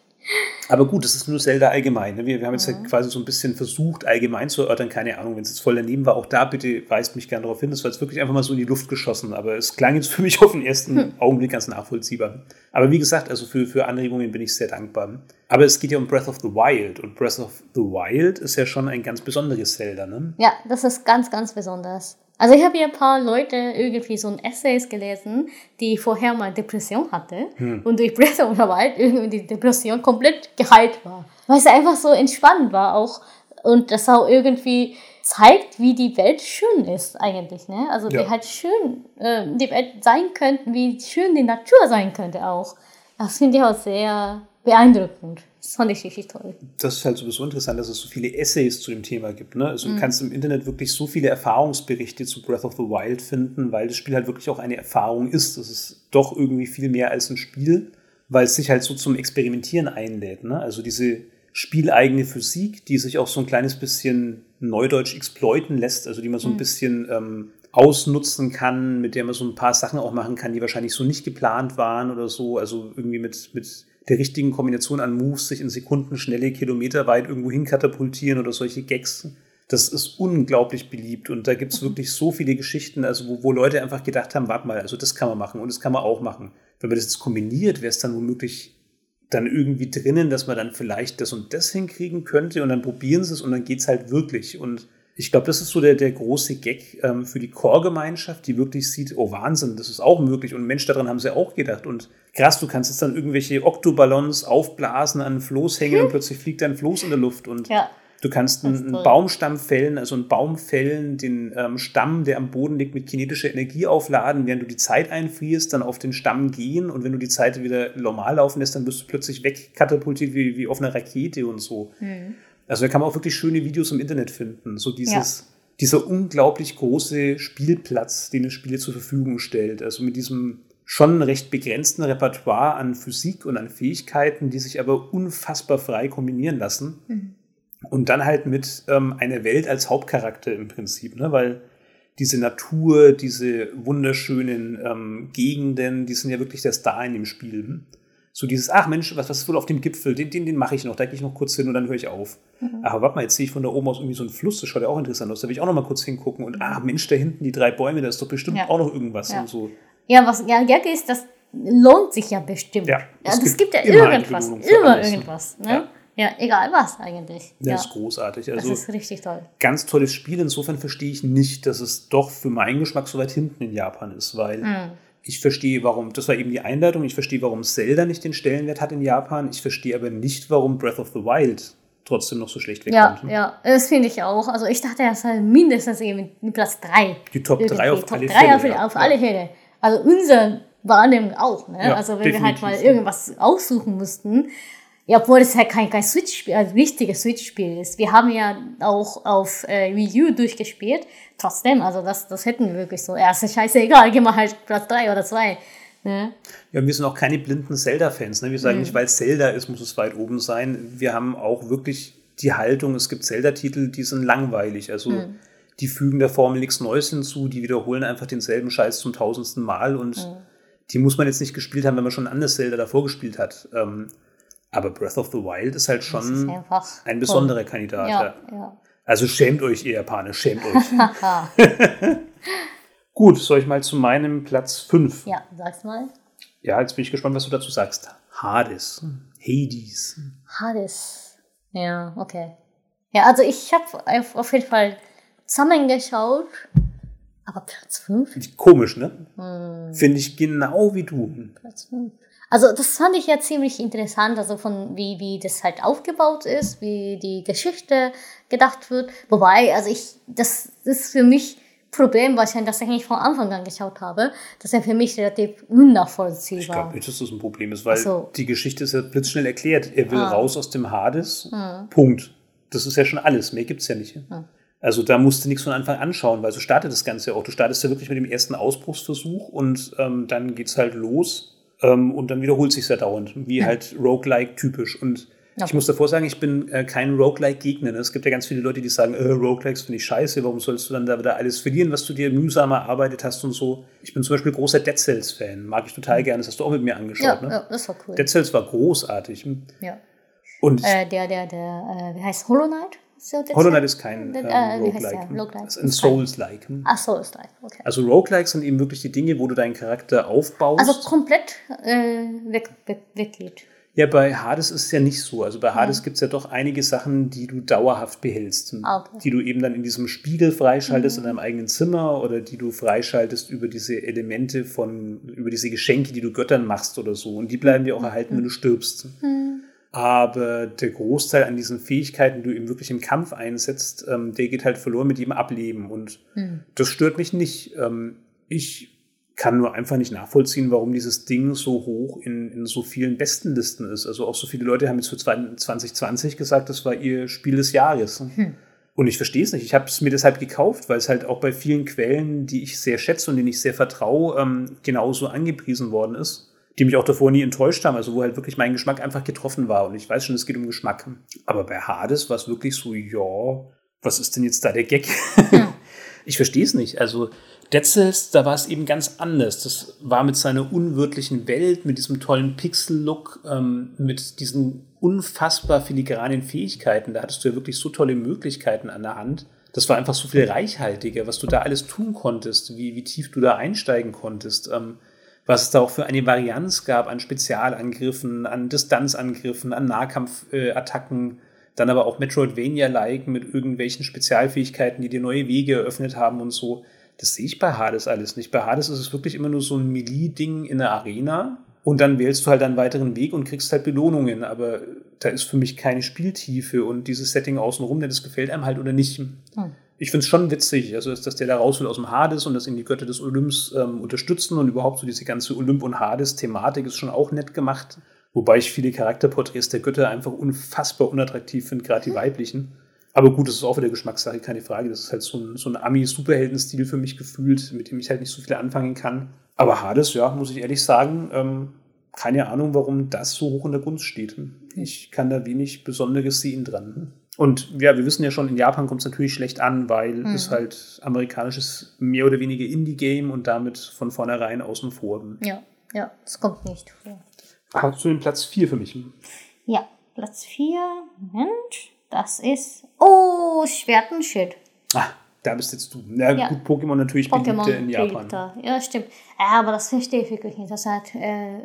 Speaker 2: Aber gut, das ist nur Zelda allgemein. Ne? Wir, wir haben jetzt
Speaker 1: Mhm.
Speaker 2: ja quasi so ein bisschen versucht, allgemein zu erörtern. Keine Ahnung, wenn es jetzt voll daneben war, auch da bitte weist mich gerne darauf hin. Das war jetzt wirklich einfach mal so in die Luft geschossen. Aber es klang jetzt für mich auf den ersten
Speaker 1: Hm.
Speaker 2: Augenblick ganz nachvollziehbar. Aber wie gesagt, also für, für Anregungen bin ich sehr dankbar. Aber es geht ja um Breath of the Wild. Und Breath of the Wild ist ja schon ein ganz besonderes Zelda. Ne?
Speaker 1: Ja, das ist ganz, ganz besonders. Also ich habe hier ein paar Leute irgendwie so ein Essays gelesen, die vorher mal Depression hatte und durch Breath of the Wild irgendwie die Depression komplett geheilt war. Weil es einfach so entspannt war auch und das auch irgendwie zeigt, wie die Welt schön ist eigentlich. Ne? Also
Speaker 2: Ja.
Speaker 1: wie halt schön äh, die Welt sein könnte, wie schön die Natur sein könnte auch. Das finde ich auch sehr beeindruckend. Das fand ich richtig toll.
Speaker 2: das ist halt sowieso interessant, dass es so viele Essays zu dem Thema gibt. Ne?
Speaker 1: Mhm.
Speaker 2: Also du kannst im Internet wirklich so viele Erfahrungsberichte zu Breath of the Wild finden, weil das Spiel halt wirklich auch eine Erfahrung ist. Das ist doch irgendwie viel mehr als ein Spiel, weil es sich halt so zum Experimentieren einlädt. Ne? Also diese spieleigene Physik, die sich auch so ein kleines bisschen neudeutsch exploiten lässt, also die man so ein bisschen ähm, ausnutzen kann, mit der man so ein paar Sachen auch machen kann, die wahrscheinlich so nicht geplant waren oder so. Also irgendwie mit, mit der richtigen Kombination an Moves sich in Sekunden schnelle Kilometer weit irgendwo hin katapultieren oder solche Gags. Das ist unglaublich beliebt und da gibt es wirklich so viele Geschichten, also wo, wo Leute einfach gedacht haben, warte mal, also das kann man machen und das kann man auch machen. Wenn man das jetzt kombiniert, wäre es dann womöglich dann irgendwie drinnen, dass man dann vielleicht das und das hinkriegen könnte und dann probieren sie es und dann geht es halt wirklich. Und ich glaube, das ist so der, der große Gag ähm, für die Core-Gemeinschaft, die wirklich sieht, oh Wahnsinn, das ist auch möglich und Mensch, daran haben sie auch gedacht. Und krass, du kannst jetzt dann irgendwelche Oktoballons aufblasen, an einen Floß hängen und plötzlich fliegt ein Floß in der Luft und
Speaker 1: Ja.
Speaker 2: Du kannst einen, einen. Baumstamm fällen, also einen Baum fällen, den ähm, Stamm, der am Boden liegt, mit kinetischer Energie aufladen, während du die Zeit einfrierst, dann auf den Stamm gehen und wenn du die Zeit wieder normal laufen lässt, dann wirst du plötzlich wegkatapultiert wie, wie auf einer Rakete und so. Also da kann man auch wirklich schöne Videos im Internet finden. So dieses, dieser unglaublich große Spielplatz, den das Spiel zur Verfügung stellt. Also mit diesem schon recht begrenzten Repertoire an Physik und an Fähigkeiten, die sich aber unfassbar frei kombinieren lassen. Und dann halt mit ähm, einer Welt als Hauptcharakter im Prinzip, ne? weil diese Natur, diese wunderschönen ähm, Gegenden, die sind ja wirklich der Star in dem Spiel. So dieses, ach Mensch, was, was ist wohl auf dem Gipfel? Den, den, den mache ich noch, da gehe ich noch kurz hin und dann höre ich auf. Aber warte mal, jetzt sehe ich von da oben aus irgendwie so einen Fluss, das schaut ja auch interessant aus, da will ich auch noch mal kurz hingucken und ach Mensch, da hinten die drei Bäume, da ist doch bestimmt
Speaker 1: Ja.
Speaker 2: auch noch irgendwas
Speaker 1: Ja.
Speaker 2: und so.
Speaker 1: Ja, was ja Gag ist, das lohnt sich ja bestimmt.
Speaker 2: Ja, es
Speaker 1: es,
Speaker 2: gibt
Speaker 1: gibt, ja irgendwas. Immer
Speaker 2: alles.
Speaker 1: irgendwas. Ne?
Speaker 2: Ja.
Speaker 1: Ja. egal was eigentlich.
Speaker 2: Das
Speaker 1: ja.
Speaker 2: ist großartig.
Speaker 1: Das
Speaker 2: Also
Speaker 1: ist richtig toll.
Speaker 2: ganz tolles Spiel. Insofern verstehe ich nicht, dass es doch für meinen Geschmack so weit hinten in Japan ist, weil
Speaker 1: Mhm.
Speaker 2: Ich verstehe, warum, das war eben die Einleitung, ich verstehe, warum Zelda nicht den Stellenwert hat in Japan. Ich verstehe aber nicht, warum Breath of the Wild trotzdem noch so schlecht
Speaker 1: Ja,
Speaker 2: wegkommt.
Speaker 1: ja, das finde ich auch. Also ich dachte, er sei mindestens eben Platz 3.
Speaker 2: Die Top 3 auf
Speaker 1: Top
Speaker 2: alle
Speaker 1: 3
Speaker 2: Fälle.
Speaker 1: auf,
Speaker 2: ja.
Speaker 1: auf alle Fälle. Also unsere Wahrnehmung auch. Ne?
Speaker 2: Ja,
Speaker 1: also wenn wir halt mal irgendwas aussuchen mussten, ja, obwohl es halt kein, kein Switch-Spiel, also richtiges Switch-Spiel ist. Wir haben ja auch auf äh, Wii U durchgespielt. Trotzdem, also das, das hätten wir wirklich so. Ja, ist ja scheißegal, geh mal halt Platz 3 oder 2. Ne?
Speaker 2: Ja, wir sind auch keine blinden Zelda-Fans. Ne? Wir sagen nicht, weil es Zelda ist, muss es weit oben sein. Wir haben auch wirklich die Haltung, es gibt Zelda-Titel, die sind langweilig. Also die fügen der Formel nichts Neues hinzu, die wiederholen einfach denselben Scheiß zum tausendsten Mal und die muss man jetzt nicht gespielt haben, wenn man schon ein anderes Zelda davor gespielt hat. Ähm, aber Breath of the Wild ist halt
Speaker 1: ist
Speaker 2: schon
Speaker 1: einfach
Speaker 2: ein besonderer Kandidat.
Speaker 1: Ja,
Speaker 2: Ja. Also schämt euch, ihr Japaner, schämt euch. Gut, soll ich mal zu meinem Platz 5?
Speaker 1: ja, sag's mal.
Speaker 2: Ja, jetzt bin ich gespannt, was du dazu sagst. Hades, Hades.
Speaker 1: Hades. Ja, okay. Ja, also ich habe auf, auf jeden Fall zusammengeschaut. Aber Platz 5?
Speaker 2: Komisch, ne?
Speaker 1: Hm.
Speaker 2: Finde ich genau wie du.
Speaker 1: Platz 5. Also das fand ich ja ziemlich interessant, also von wie, wie das halt aufgebaut ist, wie die Geschichte gedacht wird. Wobei, also ich, das ist für mich Problem wahrscheinlich, dass ich nicht von Anfang an geschaut habe, dass er für mich relativ unnachvollziehbar
Speaker 2: Ich glaube nicht, dass das ein Problem ist, weil
Speaker 1: so.
Speaker 2: die Geschichte ist ja blitzschnell erklärt. Er will
Speaker 1: Ah.
Speaker 2: raus aus dem Hades. Punkt. Das ist ja schon alles. Mehr gibt's ja nicht. Also da musst du nichts von Anfang an schauen, weil so startet das Ganze ja auch. Du startest ja wirklich mit dem ersten Ausbruchsversuch und ähm, dann geht's halt los ähm, und dann wiederholt sich ja dauernd, wie halt Roguelike typisch. Und
Speaker 1: Ja.
Speaker 2: ich muss davor sagen, ich bin äh, kein Roguelike-Gegner. ne? Es gibt ja ganz viele Leute, die sagen, äh, Roguelikes finde ich scheiße, warum sollst du dann da wieder alles verlieren, was du dir mühsam erarbeitet hast und so. Ich bin zum Beispiel großer Dead Cells-Fan, mag ich total gerne, das hast du auch mit mir angeschaut.
Speaker 1: Ja,
Speaker 2: ne?
Speaker 1: ja, das war cool.
Speaker 2: Dead Cells war großartig.
Speaker 1: ja.
Speaker 2: Und
Speaker 1: Äh, der, der, der, äh, wie heißt Hollow Knight? So,
Speaker 2: Hollow? Knight ist kein
Speaker 1: Äh,
Speaker 2: ähm,
Speaker 1: heißt
Speaker 2: Roguelike.
Speaker 1: Roguelike.
Speaker 2: Das ist ein Souls-like. hm?
Speaker 1: Ach so, ist like, okay.
Speaker 2: Also Roguelikes sind eben wirklich die Dinge, wo du deinen Charakter aufbaust.
Speaker 1: Also komplett äh, weg, weg, weggeht.
Speaker 2: ja, bei Hades ist es ja nicht so. Also bei Hades gibt's ja doch einige Sachen, die du dauerhaft behältst.
Speaker 1: Ah, okay.
Speaker 2: Die du eben dann in diesem Spiegel freischaltest in deinem eigenen Zimmer oder die du freischaltest über diese Elemente von, über diese Geschenke, die du Göttern machst oder so. Und die bleiben dir auch erhalten, wenn du stirbst. Aber der Großteil an diesen Fähigkeiten, die du eben wirklich im Kampf einsetzt, ähm, der geht halt verloren mit jedem Ableben. Und
Speaker 1: Hm.
Speaker 2: das stört mich nicht. Ähm, ich kann nur einfach nicht nachvollziehen, warum dieses Ding so hoch in, in so vielen Bestenlisten ist. Also auch so viele Leute haben jetzt für 2020 gesagt, das war ihr Spiel des Jahres. Und ich verstehe es nicht. Ich habe es mir deshalb gekauft, weil es halt auch bei vielen Quellen, die ich sehr schätze und denen ich sehr vertraue, ähm, genauso angepriesen worden ist. Die mich auch davor nie enttäuscht haben, also wo halt wirklich mein Geschmack einfach getroffen war. Und ich weiß schon, es geht um Geschmack. Aber bei Hades war es wirklich so, ja, was ist denn jetzt da der Gag? ich verstehe es nicht. Also Dead Cells, da war es eben ganz anders. Das war mit seiner unwirtlichen Welt, mit diesem tollen Pixel-Look, ähm, mit diesen unfassbar filigranen Fähigkeiten. Da hattest du ja wirklich so tolle Möglichkeiten an der Hand. Das war einfach so viel reichhaltiger, was du da alles tun konntest, wie, wie tief du da einsteigen konntest. Ähm, was es da auch für eine Varianz gab an Spezialangriffen, an Distanzangriffen, an Nahkampfattacken, dann aber auch Metroidvania-like mit irgendwelchen Spezialfähigkeiten, die dir neue Wege eröffnet haben und so. Das sehe ich bei Hades alles nicht. Bei Hades ist es wirklich immer nur so ein Melee-Ding in der Arena und dann wählst du halt einen weiteren Weg und kriegst halt Belohnungen, aber da ist für mich keine Spieltiefe und dieses Setting außenrum, denn das gefällt einem halt oder nicht. Ich finde es schon witzig, also dass der da raus will aus dem Hades und dass ihn die Götter des Olymps ähm, unterstützen und überhaupt so diese ganze Olymp- und Hades-Thematik ist schon auch nett gemacht. Wobei ich viele Charakterporträts der Götter einfach unfassbar unattraktiv finde, gerade die weiblichen. Aber gut, das ist auch wieder Geschmackssache, keine Frage. Das ist halt so ein, so ein Ami-Superhelden-Stil für mich gefühlt, mit dem ich halt nicht so viel anfangen kann. Aber Hades, ja, muss ich ehrlich sagen, ähm, keine Ahnung, warum das so hoch in der Gunst steht. Ich kann da wenig Besonderes sehen dran. Und ja, wir wissen ja schon, in Japan kommt es natürlich schlecht an, weil es halt amerikanisches, mehr oder weniger Indie-Game und damit von vornherein außen vor.
Speaker 1: Ja, ja, das kommt nicht vor.
Speaker 2: Hast du den Platz 4 für mich?
Speaker 1: Ja, Platz 4, Moment, das ist, oh, Schwert und Schild.
Speaker 2: Ah, da bist jetzt du. Na
Speaker 1: Ja.
Speaker 2: gut, Pokémon natürlich
Speaker 1: Pokémon
Speaker 2: beliebter in Japan.
Speaker 1: beliebter. Ja, stimmt. Ja, aber das verstehe ich wirklich nicht. Das hat äh,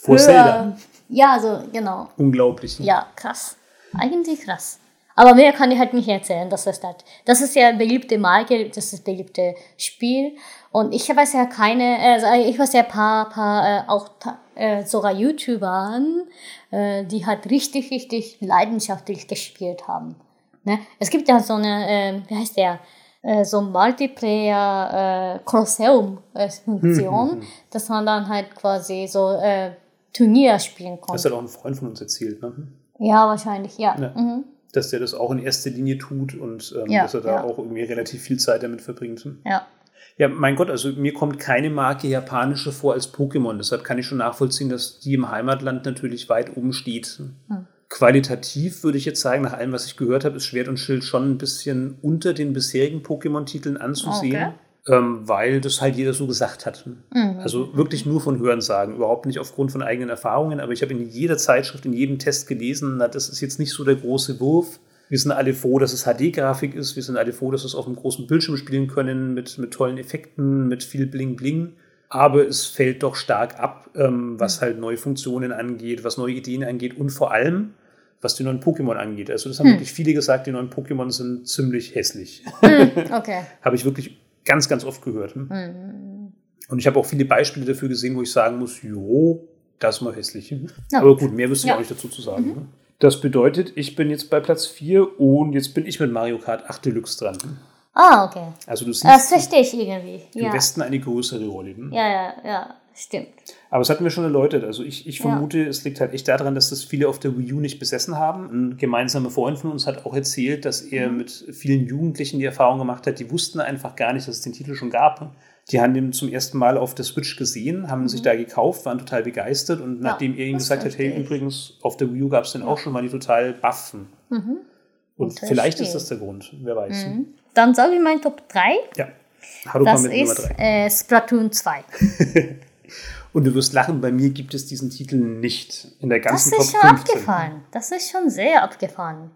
Speaker 2: Vor Zelda.
Speaker 1: Ja, so, genau.
Speaker 2: Unglaublich.
Speaker 1: Ja, krass. Eigentlich krass. Aber mehr kann ich halt nicht erzählen, das ist das. Das ist ja beliebte Marke, das ist beliebte Spiel. Und ich weiß ja keine, also ich weiß ja paar, paar äh, auch äh, sogar YouTubern, äh, die halt richtig, richtig leidenschaftlich gespielt haben. Ne? Es gibt ja so eine, äh, wie heißt der, äh, so Multiplayer äh, Colosseum äh, Funktion, dass man dann halt quasi so äh, Turnier spielen
Speaker 2: Das
Speaker 1: konnte.
Speaker 2: hat auch ein Freund von uns erzählt, ne?
Speaker 1: Ja, wahrscheinlich, ja.
Speaker 2: Ja.
Speaker 1: Mhm.
Speaker 2: dass der das auch in erster Linie tut und ähm,
Speaker 1: Ja,
Speaker 2: dass er da
Speaker 1: ja.
Speaker 2: auch irgendwie relativ viel Zeit damit verbringt.
Speaker 1: Ja.
Speaker 2: Ja, mein Gott, also mir kommt keine Marke japanische vor als Pokémon. Deshalb kann ich schon nachvollziehen, dass die im Heimatland natürlich weit oben steht.
Speaker 1: Hm.
Speaker 2: Qualitativ würde ich jetzt sagen, nach allem, was ich gehört habe, ist Schwert und Schild schon ein bisschen unter den bisherigen Pokémon-Titeln anzusehen. Ähm, weil das halt jeder so gesagt hat.
Speaker 1: Mhm.
Speaker 2: Also wirklich nur von Hörensagen, überhaupt nicht aufgrund von eigenen Erfahrungen, aber ich habe in jeder Zeitschrift, in jedem Test gelesen, na, das ist jetzt nicht so der große Wurf. Wir sind alle froh, dass es HD-Grafik ist, wir sind alle froh, dass wir es auf einem großen Bildschirm spielen können, mit, mit tollen Effekten, mit viel Bling-Bling. Aber es fällt doch stark ab, ähm, was halt neue Funktionen angeht, was neue Ideen angeht und vor allem, was die neuen Pokémon angeht. Also das haben wirklich viele gesagt, die neuen Pokémon sind ziemlich hässlich.
Speaker 1: Okay.
Speaker 2: Habe ich wirklich ganz, ganz oft gehört. Und ich habe auch viele Beispiele dafür gesehen, wo ich sagen muss, jo, das mal hässlich.
Speaker 1: Ja.
Speaker 2: Aber gut, mehr wüsste ich
Speaker 1: Ja.
Speaker 2: auch nicht dazu zu sagen. Das bedeutet, ich bin jetzt bei Platz 4 und jetzt bin ich mit Mario Kart 8 Deluxe dran.
Speaker 1: Ah, okay.
Speaker 2: Also du siehst
Speaker 1: Das verstehe ich irgendwie.
Speaker 2: im
Speaker 1: Ja.
Speaker 2: Westen eine größere Rolle.
Speaker 1: ja, ja, ja, stimmt.
Speaker 2: Aber es hatten wir schon erläutert. Also ich, ich
Speaker 1: Ja.
Speaker 2: vermute, es liegt halt echt daran, dass das viele auf der Wii U nicht besessen haben. Ein gemeinsamer Freund von uns hat auch erzählt, dass er
Speaker 1: Mhm.
Speaker 2: mit vielen Jugendlichen die Erfahrung gemacht hat, die wussten einfach gar nicht, dass es den Titel schon gab. Die haben den zum ersten Mal auf der Switch gesehen, haben sich da gekauft, waren total begeistert und nachdem er ihnen
Speaker 1: Mhm.
Speaker 2: gesagt hat, hey,
Speaker 1: ich.
Speaker 2: übrigens, auf der Wii U gab es den auch schon, waren die total baffen. Und
Speaker 1: Verstehe.
Speaker 2: vielleicht ist das der Grund, wer weiß.
Speaker 1: Dann sage ich mein Top 3.
Speaker 2: Ja. Haruka
Speaker 1: Das
Speaker 2: mit Nummer
Speaker 1: ist
Speaker 2: 3.
Speaker 1: äh, Splatoon 2.
Speaker 2: Und du wirst lachen, bei mir gibt es diesen Titel nicht. In der
Speaker 1: Das
Speaker 2: ganzen
Speaker 1: ist
Speaker 2: Top
Speaker 1: schon
Speaker 2: 15.
Speaker 1: abgefahren. Das ist schon sehr abgefahren.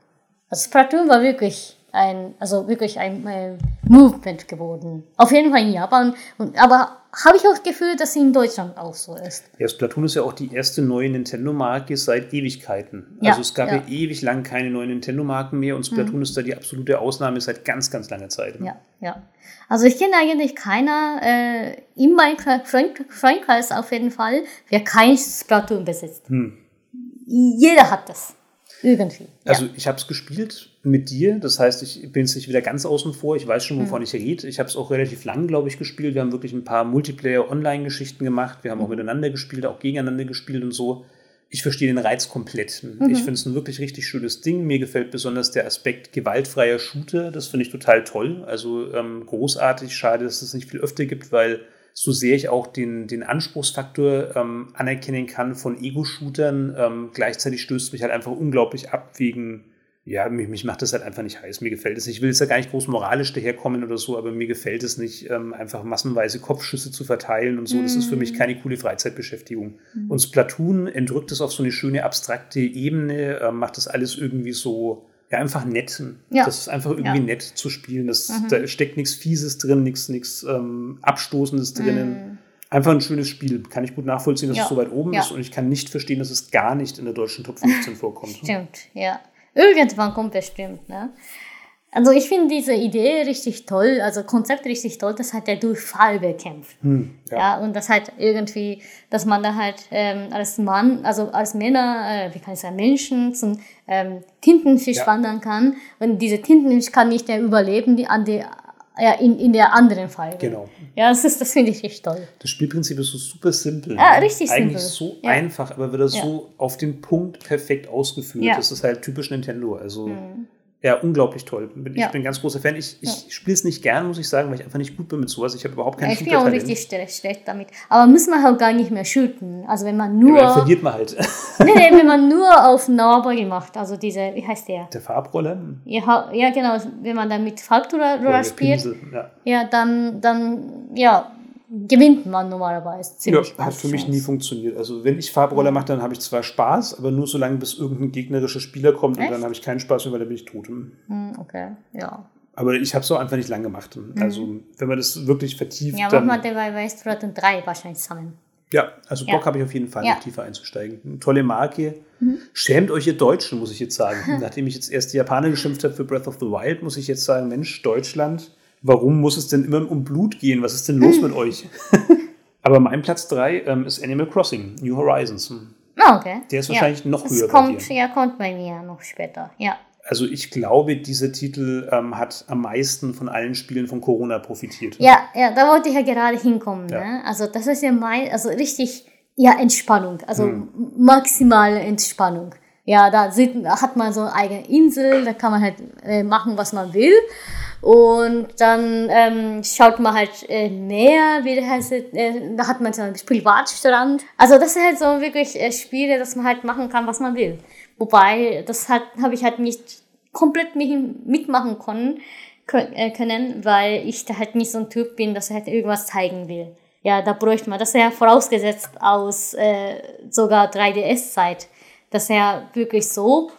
Speaker 1: Also Splatoon war wirklich ein, also wirklich ein äh, Movement geworden. Auf jeden Fall in Japan. Und, aber habe ich auch das Gefühl, dass sie in Deutschland auch so ist.
Speaker 2: Ja, Splatoon ist ja auch die erste neue Nintendo-Marke seit Ewigkeiten.
Speaker 1: Ja,
Speaker 2: also es gab ja.
Speaker 1: ja. Mhm.
Speaker 2: ewig lang keine neuen Nintendo-Marken mehr und Splatoon ist da die absolute Ausnahme seit ganz, ganz langer Zeit.
Speaker 1: Ja, ja. Also ich kenne eigentlich keiner äh, in meinem Frankreich auf jeden Fall, wer kein Splatoon besitzt.
Speaker 2: Hm.
Speaker 1: jeder hat das. Irgendwie.
Speaker 2: Also ich habe es gespielt mit dir, das heißt, ich bin jetzt nicht wieder ganz außen vor, ich weiß schon, wovon mhm. ich rede. Ich habe es auch relativ lang, glaube ich, gespielt. Wir haben wirklich ein paar Multiplayer-Online-Geschichten gemacht. Wir haben mhm. auch miteinander gespielt, auch gegeneinander gespielt und so. Ich verstehe den Reiz komplett. Mhm. Ich finde es ein wirklich richtig schönes Ding. Mir gefällt besonders der Aspekt gewaltfreier Shooter. Das finde ich total toll. Also ähm, großartig. Schade, dass es nicht viel öfter gibt, weil so sehr ich auch den, den Anspruchsfaktor ähm, anerkennen kann von Ego-Shootern, ähm, gleichzeitig stößt mich halt einfach unglaublich ab wegen, ja, mich, mich macht das halt einfach nicht heiß, mir gefällt es nicht. Ich will jetzt ja gar nicht groß moralisch daherkommen oder so, aber mir gefällt es nicht, ähm, einfach massenweise Kopfschüsse zu verteilen und so. Das ist für mich mhm. keine coole Freizeitbeschäftigung. Mm. Und Splatoon entrückt es auf so eine schöne abstrakte Ebene, äh, macht das alles irgendwie so ja, einfach nett. Ja. Das ist einfach irgendwie ja. nett zu spielen. Das, mhm. Da steckt nichts Fieses drin, nichts, nichts ähm, Abstoßendes drinnen. Mhm. Einfach ein schönes Spiel. Kann ich gut nachvollziehen, dass ja. es so weit oben ist. Und ich kann nicht verstehen, dass es gar nicht in der deutschen Top 15 vorkommt.
Speaker 1: Stimmt, ja. Irgendwann kommt bestimmt, ne? Also ich finde diese Idee richtig toll, also Konzept richtig toll, dass halt der Durchfall bekämpft. Hm, ja. ja. und das halt irgendwie, dass man da halt ähm, als Mann, also als Männer, äh, wie kann ich sagen, Menschen zum ähm, Tintenfisch ja. wandern kann. Und diese Tintenfisch kann nicht mehr überleben, die an die ja, in, in der anderen Fall.
Speaker 2: Genau.
Speaker 1: Ja, das, ist, das finde ich richtig toll.
Speaker 2: Das Spielprinzip ist so super simpel.
Speaker 1: Ja, ne? richtig
Speaker 2: Eigentlich
Speaker 1: simpel.
Speaker 2: so ja. einfach, aber wird das ja. so auf den Punkt perfekt ausgeführt. Das ist halt typisch Nintendo. Also mhm. Ja, unglaublich toll. Ich ja. bin ein ganz großer Fan. Ich, ich ja. spiele es nicht gern, muss ich sagen, weil ich einfach nicht gut bin mit sowas. Ich habe überhaupt keine ja,
Speaker 1: Ich bin auch richtig schlecht damit. Aber muss man halt gar nicht mehr shooten. Also wenn man nur... Ja,
Speaker 2: dann verliert man halt.
Speaker 1: nee, nee, wenn man nur auf Normal macht. Also diese, wie heißt der?
Speaker 2: Der Farbroller?
Speaker 1: Ja, ja genau. Wenn man dann mit Farbroller spielt. Pinsel, ja. ja, dann, dann, ja, gewinnt man normalerweise
Speaker 2: ziemlich. Ja, hat für mich nie funktioniert. Also wenn ich Farbroller mache, dann habe ich zwar Spaß, aber nur so lange, bis irgendein gegnerischer Spieler kommt Echt? und dann habe ich keinen Spaß mehr, weil dann bin ich tot. Hm,
Speaker 1: okay, ja.
Speaker 2: Aber ich habe es auch einfach nicht lang gemacht. Mhm. Also wenn man das wirklich vertieft.
Speaker 1: Ja, dann, machen wir bei Weißbrot 3 wahrscheinlich zusammen.
Speaker 2: Ja, also Bock ja. habe ich auf jeden Fall, ja. noch tiefer einzusteigen. Eine tolle Marke. Mhm. Schämt euch ihr Deutschen, muss ich jetzt sagen. Nachdem ich jetzt erst die Japaner geschimpft habe für Breath of the Wild, muss ich jetzt sagen, Mensch, Deutschland warum muss es denn immer um Blut gehen? Was ist denn los mit euch? Aber mein Platz 3 ähm, ist Animal Crossing, New Horizons.
Speaker 1: Oh, okay.
Speaker 2: Der ist wahrscheinlich
Speaker 1: ja.
Speaker 2: noch höher.
Speaker 1: Kommt, bei dir. Ja, kommt bei mir noch später, ja.
Speaker 2: Also ich glaube, dieser Titel ähm, hat am meisten von allen Spielen von Corona profitiert.
Speaker 1: Ja, ja, da wollte ich ja gerade hinkommen. Ja. Ne? Also das ist ja mein, also richtig, ja, Entspannung, also hm. maximale Entspannung. Ja, da sieht, hat man so eine eigene Insel, da kann man halt äh, machen, was man will. Und dann ähm, schaut man halt äh, Meer, wie das heißt, äh, da hat man zum Beispiel Privatstrand. Also das sind halt so wirklich äh, Spiele, dass man halt machen kann, was man will. Wobei, das hat habe ich halt nicht komplett mitmachen können, äh, können, weil ich da halt nicht so ein Typ bin, dass er halt irgendwas zeigen will. Ja, da bräuchte man, das ist ja vorausgesetzt aus äh, sogar 3DS-Zeit. Das ist ja wirklich so,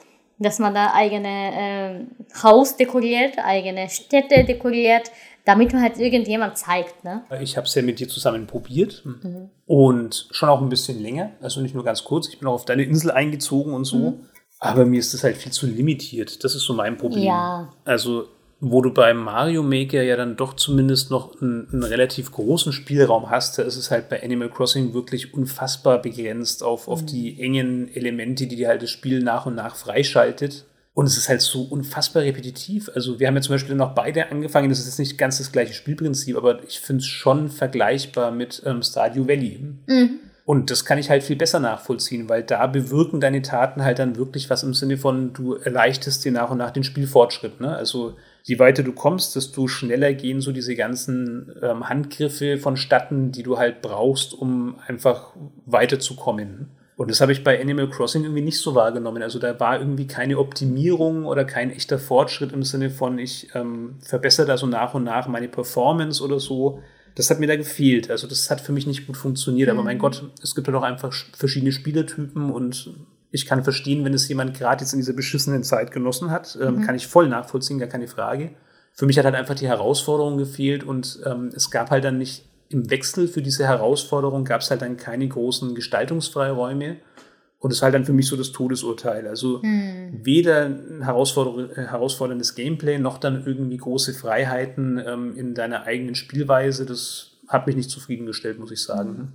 Speaker 1: dass man da eigene äh, Haus dekoriert, eigene Städte dekoriert, damit man halt irgendjemand zeigt. Ne?
Speaker 2: Ich habe es ja mit dir zusammen probiert mhm. und schon auch ein bisschen länger, also nicht nur ganz kurz. Ich bin auch auf deine Insel eingezogen und so. Mhm. Aber mir ist das halt viel zu limitiert. Das ist so mein Problem. Ja. Also wo du beim Mario Maker ja dann doch zumindest noch einen, einen, relativ großen Spielraum hast, da ist es halt bei Animal Crossing wirklich unfassbar begrenzt auf, auf mhm. die engen Elemente, die dir halt das Spiel nach und nach freischaltet. Und es ist halt so unfassbar repetitiv. Also wir haben ja zum Beispiel noch beide angefangen, das ist jetzt nicht ganz das gleiche Spielprinzip, aber ich finde es schon vergleichbar mit ähm, Stardew Valley. Mhm. Und das kann ich halt viel besser nachvollziehen, weil da bewirken deine Taten halt dann wirklich was im Sinne von, du erleichterst dir nach und nach den Spielfortschritt. Ne? Also je weiter du kommst, desto schneller gehen so diese ganzen ähm, Handgriffe vonstatten, die du halt brauchst, um einfach weiterzukommen. Und das habe ich bei Animal Crossing irgendwie nicht so wahrgenommen. Also da war irgendwie keine Optimierung oder kein echter Fortschritt im Sinne von, ich ähm, verbessere da so nach und nach meine Performance oder so. Das hat mir da gefehlt. Also das hat für mich nicht gut funktioniert. Mhm. Aber mein Gott, es gibt ja doch einfach verschiedene Spielertypen und ich kann verstehen, wenn es jemand gerade jetzt in dieser beschissenen Zeit genossen hat. Ähm, mhm. Kann ich voll nachvollziehen, gar keine Frage. Für mich hat halt einfach die Herausforderung gefehlt und ähm, es gab halt dann nicht im Wechsel für diese Herausforderung gab es halt dann keine großen Gestaltungsfreiräume. Und das ist halt dann für mich so das Todesurteil. Also mhm. weder ein herausforder herausforderndes Gameplay noch dann irgendwie große Freiheiten ähm, in deiner eigenen Spielweise. Das hat mich nicht zufriedengestellt, muss ich sagen.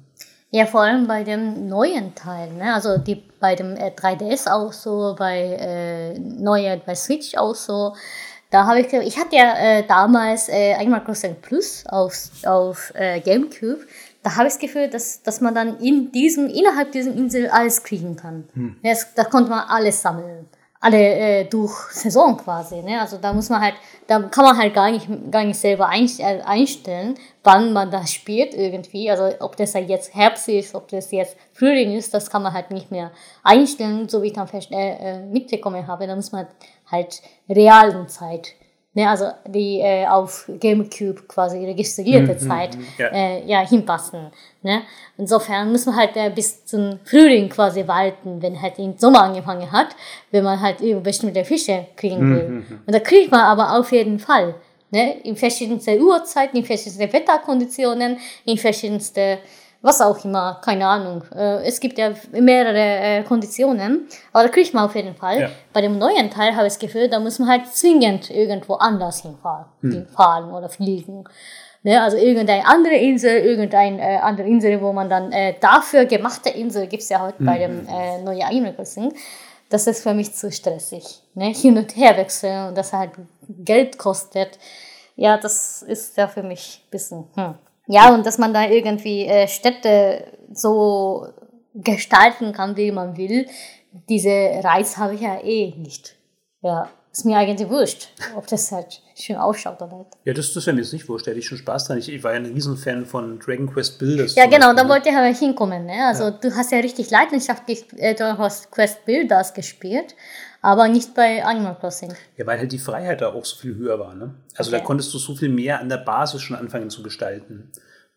Speaker 1: Ja, vor allem bei dem neuen Teil, ne? Also die bei dem äh, 3DS auch so, bei äh, neue, bei Switch auch so. Da habe ich, ich hatte ja äh, damals äh, Animal Crossing Plus auf, auf äh, GameCube. Da habe ich das Gefühl, dass, dass man dann in diesem, innerhalb dieser Insel alles kriegen kann. Hm. Das, da konnte man alles sammeln alle äh, durch Saison quasi. Ne? Also da muss man halt, da kann man halt gar nicht, gar nicht selber äh, einstellen, wann man das spielt irgendwie. Also ob das halt jetzt Herbst ist, ob das jetzt Frühling ist, das kann man halt nicht mehr einstellen, so wie ich dann fest, äh, äh mitbekommen habe. Da muss man halt realen Zeit ne, also die äh, auf GameCube quasi registrierte mhm, Zeit mhm, ja. Äh, ja, hinpassen. Ne? Insofern muss man halt äh, bis zum Frühling quasi warten, wenn halt im Sommer angefangen hat, wenn man halt bestimmte Fische kriegen will. Mhm, Und da kriegt man aber auf jeden Fall. Ne? In verschiedensten Uhrzeiten, in verschiedensten Wetterkonditionen, in verschiedensten was auch immer, keine Ahnung. Äh, es gibt ja mehrere äh, Konditionen, aber da kriegt man auf jeden Fall. Ja. Bei dem neuen Teil habe ich das Gefühl, da muss man halt zwingend irgendwo anders hinfahren, hm. fahren oder fliegen. Ne, also irgendeine andere Insel, irgendeine äh, andere Insel, wo man dann äh, dafür gemachte Insel gibt es ja heute mhm. bei dem hm. äh, neuen Crossing. Das ist für mich zu stressig. Ne? Hin und her wechseln und das halt Geld kostet. Ja, das ist ja für mich ein bisschen. Hm. Ja, und dass man da irgendwie äh, Städte so gestalten kann, wie man will, diese Reiz habe ich ja eh nicht. Ja, ist mir eigentlich wurscht, ob das halt schön ausschaut oder nicht.
Speaker 2: Ja, das, das wäre mir jetzt nicht wurscht, da hätte ich schon Spaß dran. Ich, ich war ja ein Riesenfan von Dragon Quest Builders.
Speaker 1: Ja, genau, da ne? wollte ich aber hinkommen. Ne? Also ja. du hast ja richtig leidenschaftlich äh, Dragon Quest Builders gespielt aber nicht bei Animal Crossing.
Speaker 2: Ja, weil halt die Freiheit da auch so viel höher war. Ne? Also okay. da konntest du so viel mehr an der Basis schon anfangen zu gestalten.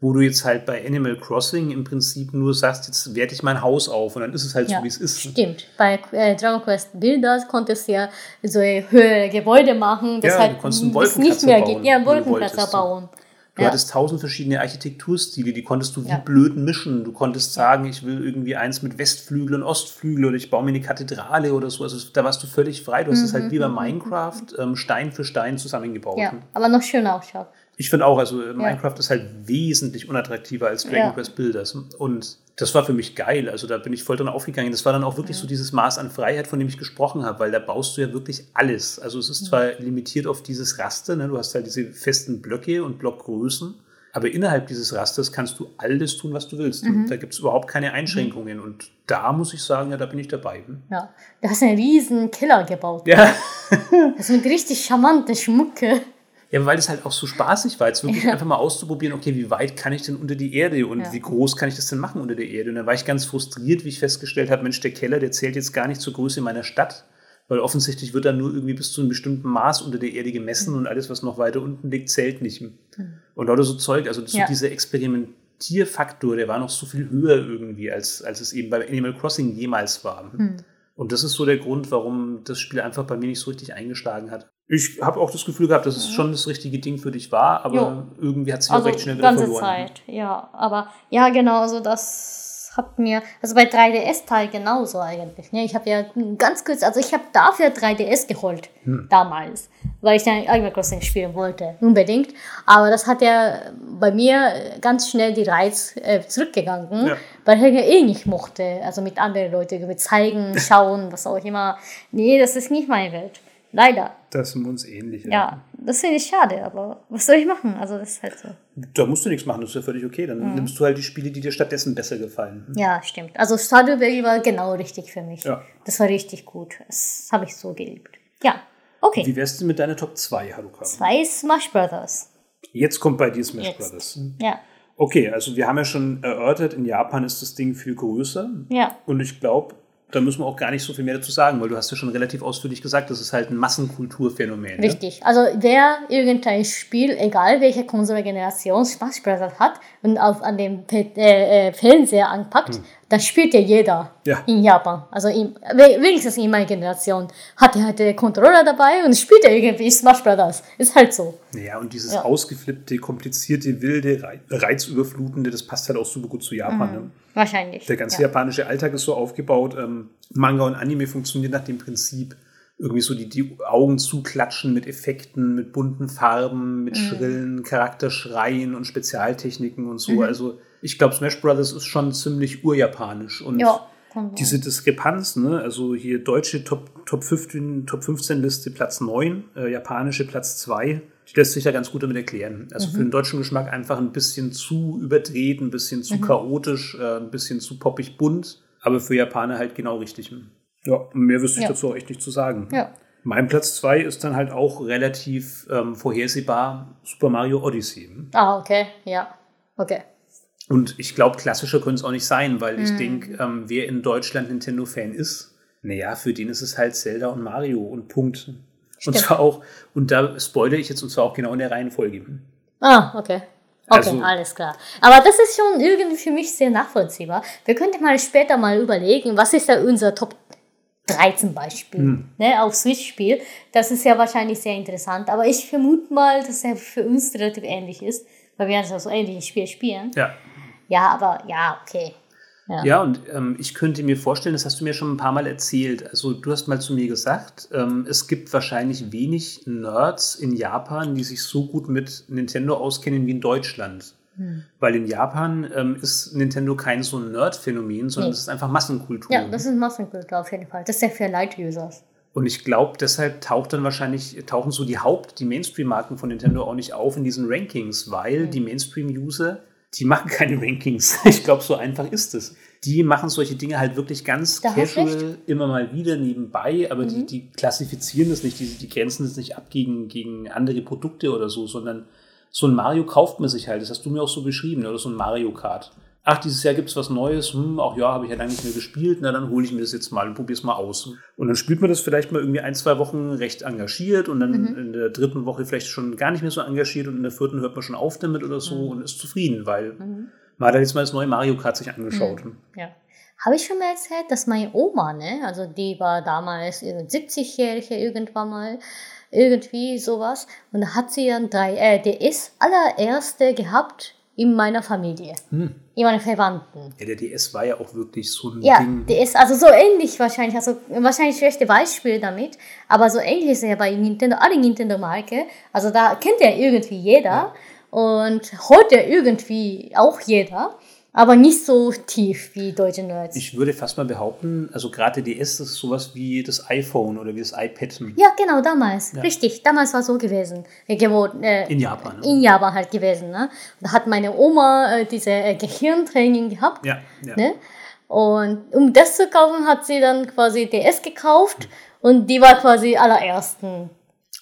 Speaker 2: Wo du jetzt halt bei Animal Crossing im Prinzip nur sagst, jetzt werte ich mein Haus auf und dann ist es halt ja, so, wie es ist.
Speaker 1: Stimmt. Bei äh, Dragon Quest Builders konntest du ja so höhere Gebäude machen, das ja, halt du konntest einen nicht mehr geht. Ja, einen Wolkenkratzer bauen.
Speaker 2: Du ja. hattest tausend verschiedene Architekturstile, die konntest du wie ja. blöd mischen. Du konntest sagen, ich will irgendwie eins mit Westflügel und Ostflügel oder ich baue mir eine Kathedrale oder so. Also da warst du völlig frei. Du hast es mhm. halt wie bei mhm, mhm, Minecraft ähm, Stein für Stein zusammengebaut.
Speaker 1: Ja, aber noch schöner ausschaut.
Speaker 2: Ich finde auch, also. Minecraft ist halt wesentlich unattraktiver als Dragon. Quest Builders. Und das war für mich geil. Also da bin ich voll dran aufgegangen. Das war dann auch wirklich ja. so dieses Maß an Freiheit, von dem ich gesprochen habe, weil da baust du ja wirklich alles. Also es ist zwar limitiert auf dieses Raster, ne? du hast halt diese festen Blöcke und Blockgrößen, aber innerhalb dieses Rasters kannst du alles tun, was du willst. Mhm. Da gibt es überhaupt keine Einschränkungen. Mhm. Und da muss ich sagen, ja, da bin ich dabei. Hm?
Speaker 1: Ja, du hast einen riesen Killer gebaut. Ja. das ist mit richtig charmante Schmucke.
Speaker 2: Ja, weil es halt auch so spaßig war, jetzt wirklich ja. einfach mal auszuprobieren, okay, wie weit kann ich denn unter die Erde und ja. wie groß kann ich das denn machen unter der Erde? Und dann war ich ganz frustriert, wie ich festgestellt habe, Mensch, der Keller, der zählt jetzt gar nicht zur Größe meiner Stadt, weil offensichtlich wird da nur irgendwie bis zu einem bestimmten Maß unter der Erde gemessen mhm. und alles, was noch weiter unten liegt, zählt nicht. Mhm. Und lauter so Zeug, also so ja. dieser Experimentierfaktor, der war noch so viel höher irgendwie, als, als es eben bei Animal Crossing jemals war. Mhm. Und das ist so der Grund, warum das Spiel einfach bei mir nicht so richtig eingeschlagen hat. Ich habe auch das Gefühl gehabt, dass es mhm. schon das richtige Ding für dich war, aber jo. irgendwie hat es sich also auch recht schnell wieder ganze verloren. Zeit,
Speaker 1: ja. Aber ja, genau, also das hat mir, also bei 3DS-Teil genauso eigentlich. Ne? Ich habe ja ganz kurz, also ich habe dafür 3DS geholt hm. damals, weil ich dann Animal Crossing spielen wollte, unbedingt. Aber das hat ja bei mir ganz schnell die Reiz äh, zurückgegangen, ja. weil ich ja eh nicht mochte. Also mit anderen Leuten, mit zeigen, schauen, was auch immer. Nee, das ist nicht meine Welt. Leider.
Speaker 2: Das sind uns ähnlich.
Speaker 1: Ja, ja das finde ich schade, aber was soll ich machen? Also das ist halt so.
Speaker 2: Da musst du nichts machen, das ist ja völlig okay. Dann mhm. nimmst du halt die Spiele, die dir stattdessen besser gefallen.
Speaker 1: Ja, stimmt. Also Stardew Valley war genau richtig für mich. Ja. Das war richtig gut. Das habe ich so geliebt. Ja, okay.
Speaker 2: Wie wär's denn mit deiner Top 2, Haruka?
Speaker 1: Zwei Smash Brothers.
Speaker 2: Jetzt kommt bei dir Smash Jetzt. Brothers. Ja. Okay, also wir haben ja schon erörtert, in Japan ist das Ding viel größer. Ja. Und ich glaube, da müssen wir auch gar nicht so viel mehr dazu sagen, weil du hast ja schon relativ ausführlich gesagt, das ist halt ein Massenkulturphänomen.
Speaker 1: Ne? Richtig. Ne? Also wer irgendein Spiel, egal welche Konsolengeneration, Smash Bros. hat und auf, an dem äh, äh, Fernseher anpackt, hm. Dann spielt ja jeder ja. in Japan. Also in, wenigstens in meiner Generation hat er halt den Controller dabei und spielt er irgendwie Smash Bros. Ist halt so.
Speaker 2: Ja, und dieses ja. ausgeflippte, komplizierte, wilde, reizüberflutende, das passt halt auch super gut zu Japan. Mhm. Ne?
Speaker 1: Wahrscheinlich.
Speaker 2: Der ganze ja. japanische Alltag ist so aufgebaut. Ähm, Manga und Anime funktionieren nach dem Prinzip, irgendwie so die, die Augen zuklatschen mit Effekten, mit bunten Farben, mit mhm. schrillen Charakterschreien und Spezialtechniken und so. Mhm. Also Ich glaube, Smash Brothers ist schon ziemlich urjapanisch. Und
Speaker 1: Ja,
Speaker 2: diese Diskrepanz, ne? also hier deutsche Top, Top 15, Top 15 Liste Platz 9, äh, japanische Platz 2, die lässt sich ja ganz gut damit erklären. Also
Speaker 1: Mhm.
Speaker 2: für den deutschen Geschmack einfach ein bisschen zu überdreht, ein bisschen
Speaker 1: Mhm.
Speaker 2: zu chaotisch, äh, ein bisschen zu poppig bunt, aber für Japaner halt genau richtig. Ja, mehr wüsste ich
Speaker 1: Ja.
Speaker 2: dazu auch echt nicht zu sagen.
Speaker 1: Ja.
Speaker 2: Mein Platz 2 ist dann halt auch relativ ähm, vorhersehbar Super Mario Odyssey.
Speaker 1: Ah, okay, ja. Okay.
Speaker 2: Und ich glaube, klassischer könnte es auch nicht sein, weil
Speaker 1: Mhm.
Speaker 2: ich denke, ähm, wer in Deutschland Nintendo-Fan ist, naja, für den ist es halt Zelda und Mario und Punkt. Und
Speaker 1: Stimmt.
Speaker 2: zwar auch, und da spoilere ich jetzt, und zwar auch genau in der Reihenfolge.
Speaker 1: Ah, okay. Okay,
Speaker 2: Also-
Speaker 1: alles klar. Aber das ist schon irgendwie für mich sehr nachvollziehbar. Wir könnten mal später mal überlegen, was ist da unser Top 3 zum Beispiel,
Speaker 2: Hm.
Speaker 1: ne, auf Switch-Spiel. Das ist ja wahrscheinlich sehr interessant. Aber ich vermute mal, dass er für uns relativ ähnlich ist, weil wir also so ähnliche Spiele spielen.
Speaker 2: Ja.
Speaker 1: Ja, aber ja, okay. Ja.
Speaker 2: Ja, und ähm, ich könnte mir vorstellen, das hast du mir schon ein paar Mal erzählt. Also, du hast mal zu mir gesagt, ähm, es gibt wahrscheinlich wenig Nerds in Japan, die sich so gut mit Nintendo auskennen wie in Deutschland.
Speaker 1: Hm.
Speaker 2: Weil in Japan ähm, ist Nintendo kein so ein Nerd-Phänomen, sondern
Speaker 1: Nee.
Speaker 2: es ist einfach Massenkultur.
Speaker 1: Ja, das ist Massenkultur auf jeden Fall. Das ist ja für Light-Users.
Speaker 2: Und ich glaube, deshalb taucht dann wahrscheinlich, tauchen so die Haupt-, die Mainstream-Marken von Nintendo auch nicht auf in diesen Rankings, weil die Mainstream-User, die machen keine Rankings. Ich glaube, so einfach ist es. Die machen solche Dinge halt wirklich ganz
Speaker 1: Da
Speaker 2: casual, immer mal wieder nebenbei, aber
Speaker 1: Mhm.
Speaker 2: die, die klassifizieren das nicht, die, die grenzen das nicht ab gegen, gegen andere Produkte oder so, sondern so ein Mario kauft man sich halt, das hast du mir auch so beschrieben, oder so ein Mario Kart. Ach, dieses Jahr gibt es was Neues, hm, auch ja, habe ich ja lange nicht mehr gespielt, na dann hole ich mir das jetzt mal und probiere es mal aus. Und dann spielt man das vielleicht mal irgendwie ein, zwei Wochen recht engagiert und dann
Speaker 1: Mhm.
Speaker 2: in der dritten Woche vielleicht schon gar nicht mehr so engagiert und in der vierten hört man schon auf damit oder so
Speaker 1: Mhm.
Speaker 2: und ist zufrieden, weil man hat jetzt mal das neue Mario Kart sich angeschaut.
Speaker 1: Ja. Habe ich schon mal erzählt, dass meine Oma, ne, also die war damals irgend 70-Jährige irgendwann mal, irgendwie sowas, und da hat sie dann drei, äh, DS allererste gehabt in meiner Familie,
Speaker 2: Hm.
Speaker 1: Meinen Verwandten.
Speaker 2: Ja, der DS war ja auch wirklich so ein
Speaker 1: Ja,
Speaker 2: Ding.
Speaker 1: DS, also so ähnlich wahrscheinlich, also wahrscheinlich schlechte Beispiel damit, aber so ähnlich ist er ja bei Nintendo, alle Nintendo-Marke, also da kennt ja irgendwie jeder und heute irgendwie auch jeder, aber nicht so tief wie deutsche Nerds.
Speaker 2: Ich würde fast mal behaupten, also gerade DS, ist sowas wie das iPhone oder wie das iPad
Speaker 1: Ja, genau, damals. Richtig, damals war so gewesen. Äh, gewohnt, äh,
Speaker 2: in Japan. Ne?
Speaker 1: in Japan halt gewesen. Ne? Da hat meine Oma äh, diese äh, Gehirntraining gehabt.
Speaker 2: ja, ja.
Speaker 1: Ne? Und um das zu kaufen, hat sie dann quasi DS gekauft. Und die war quasi allerersten.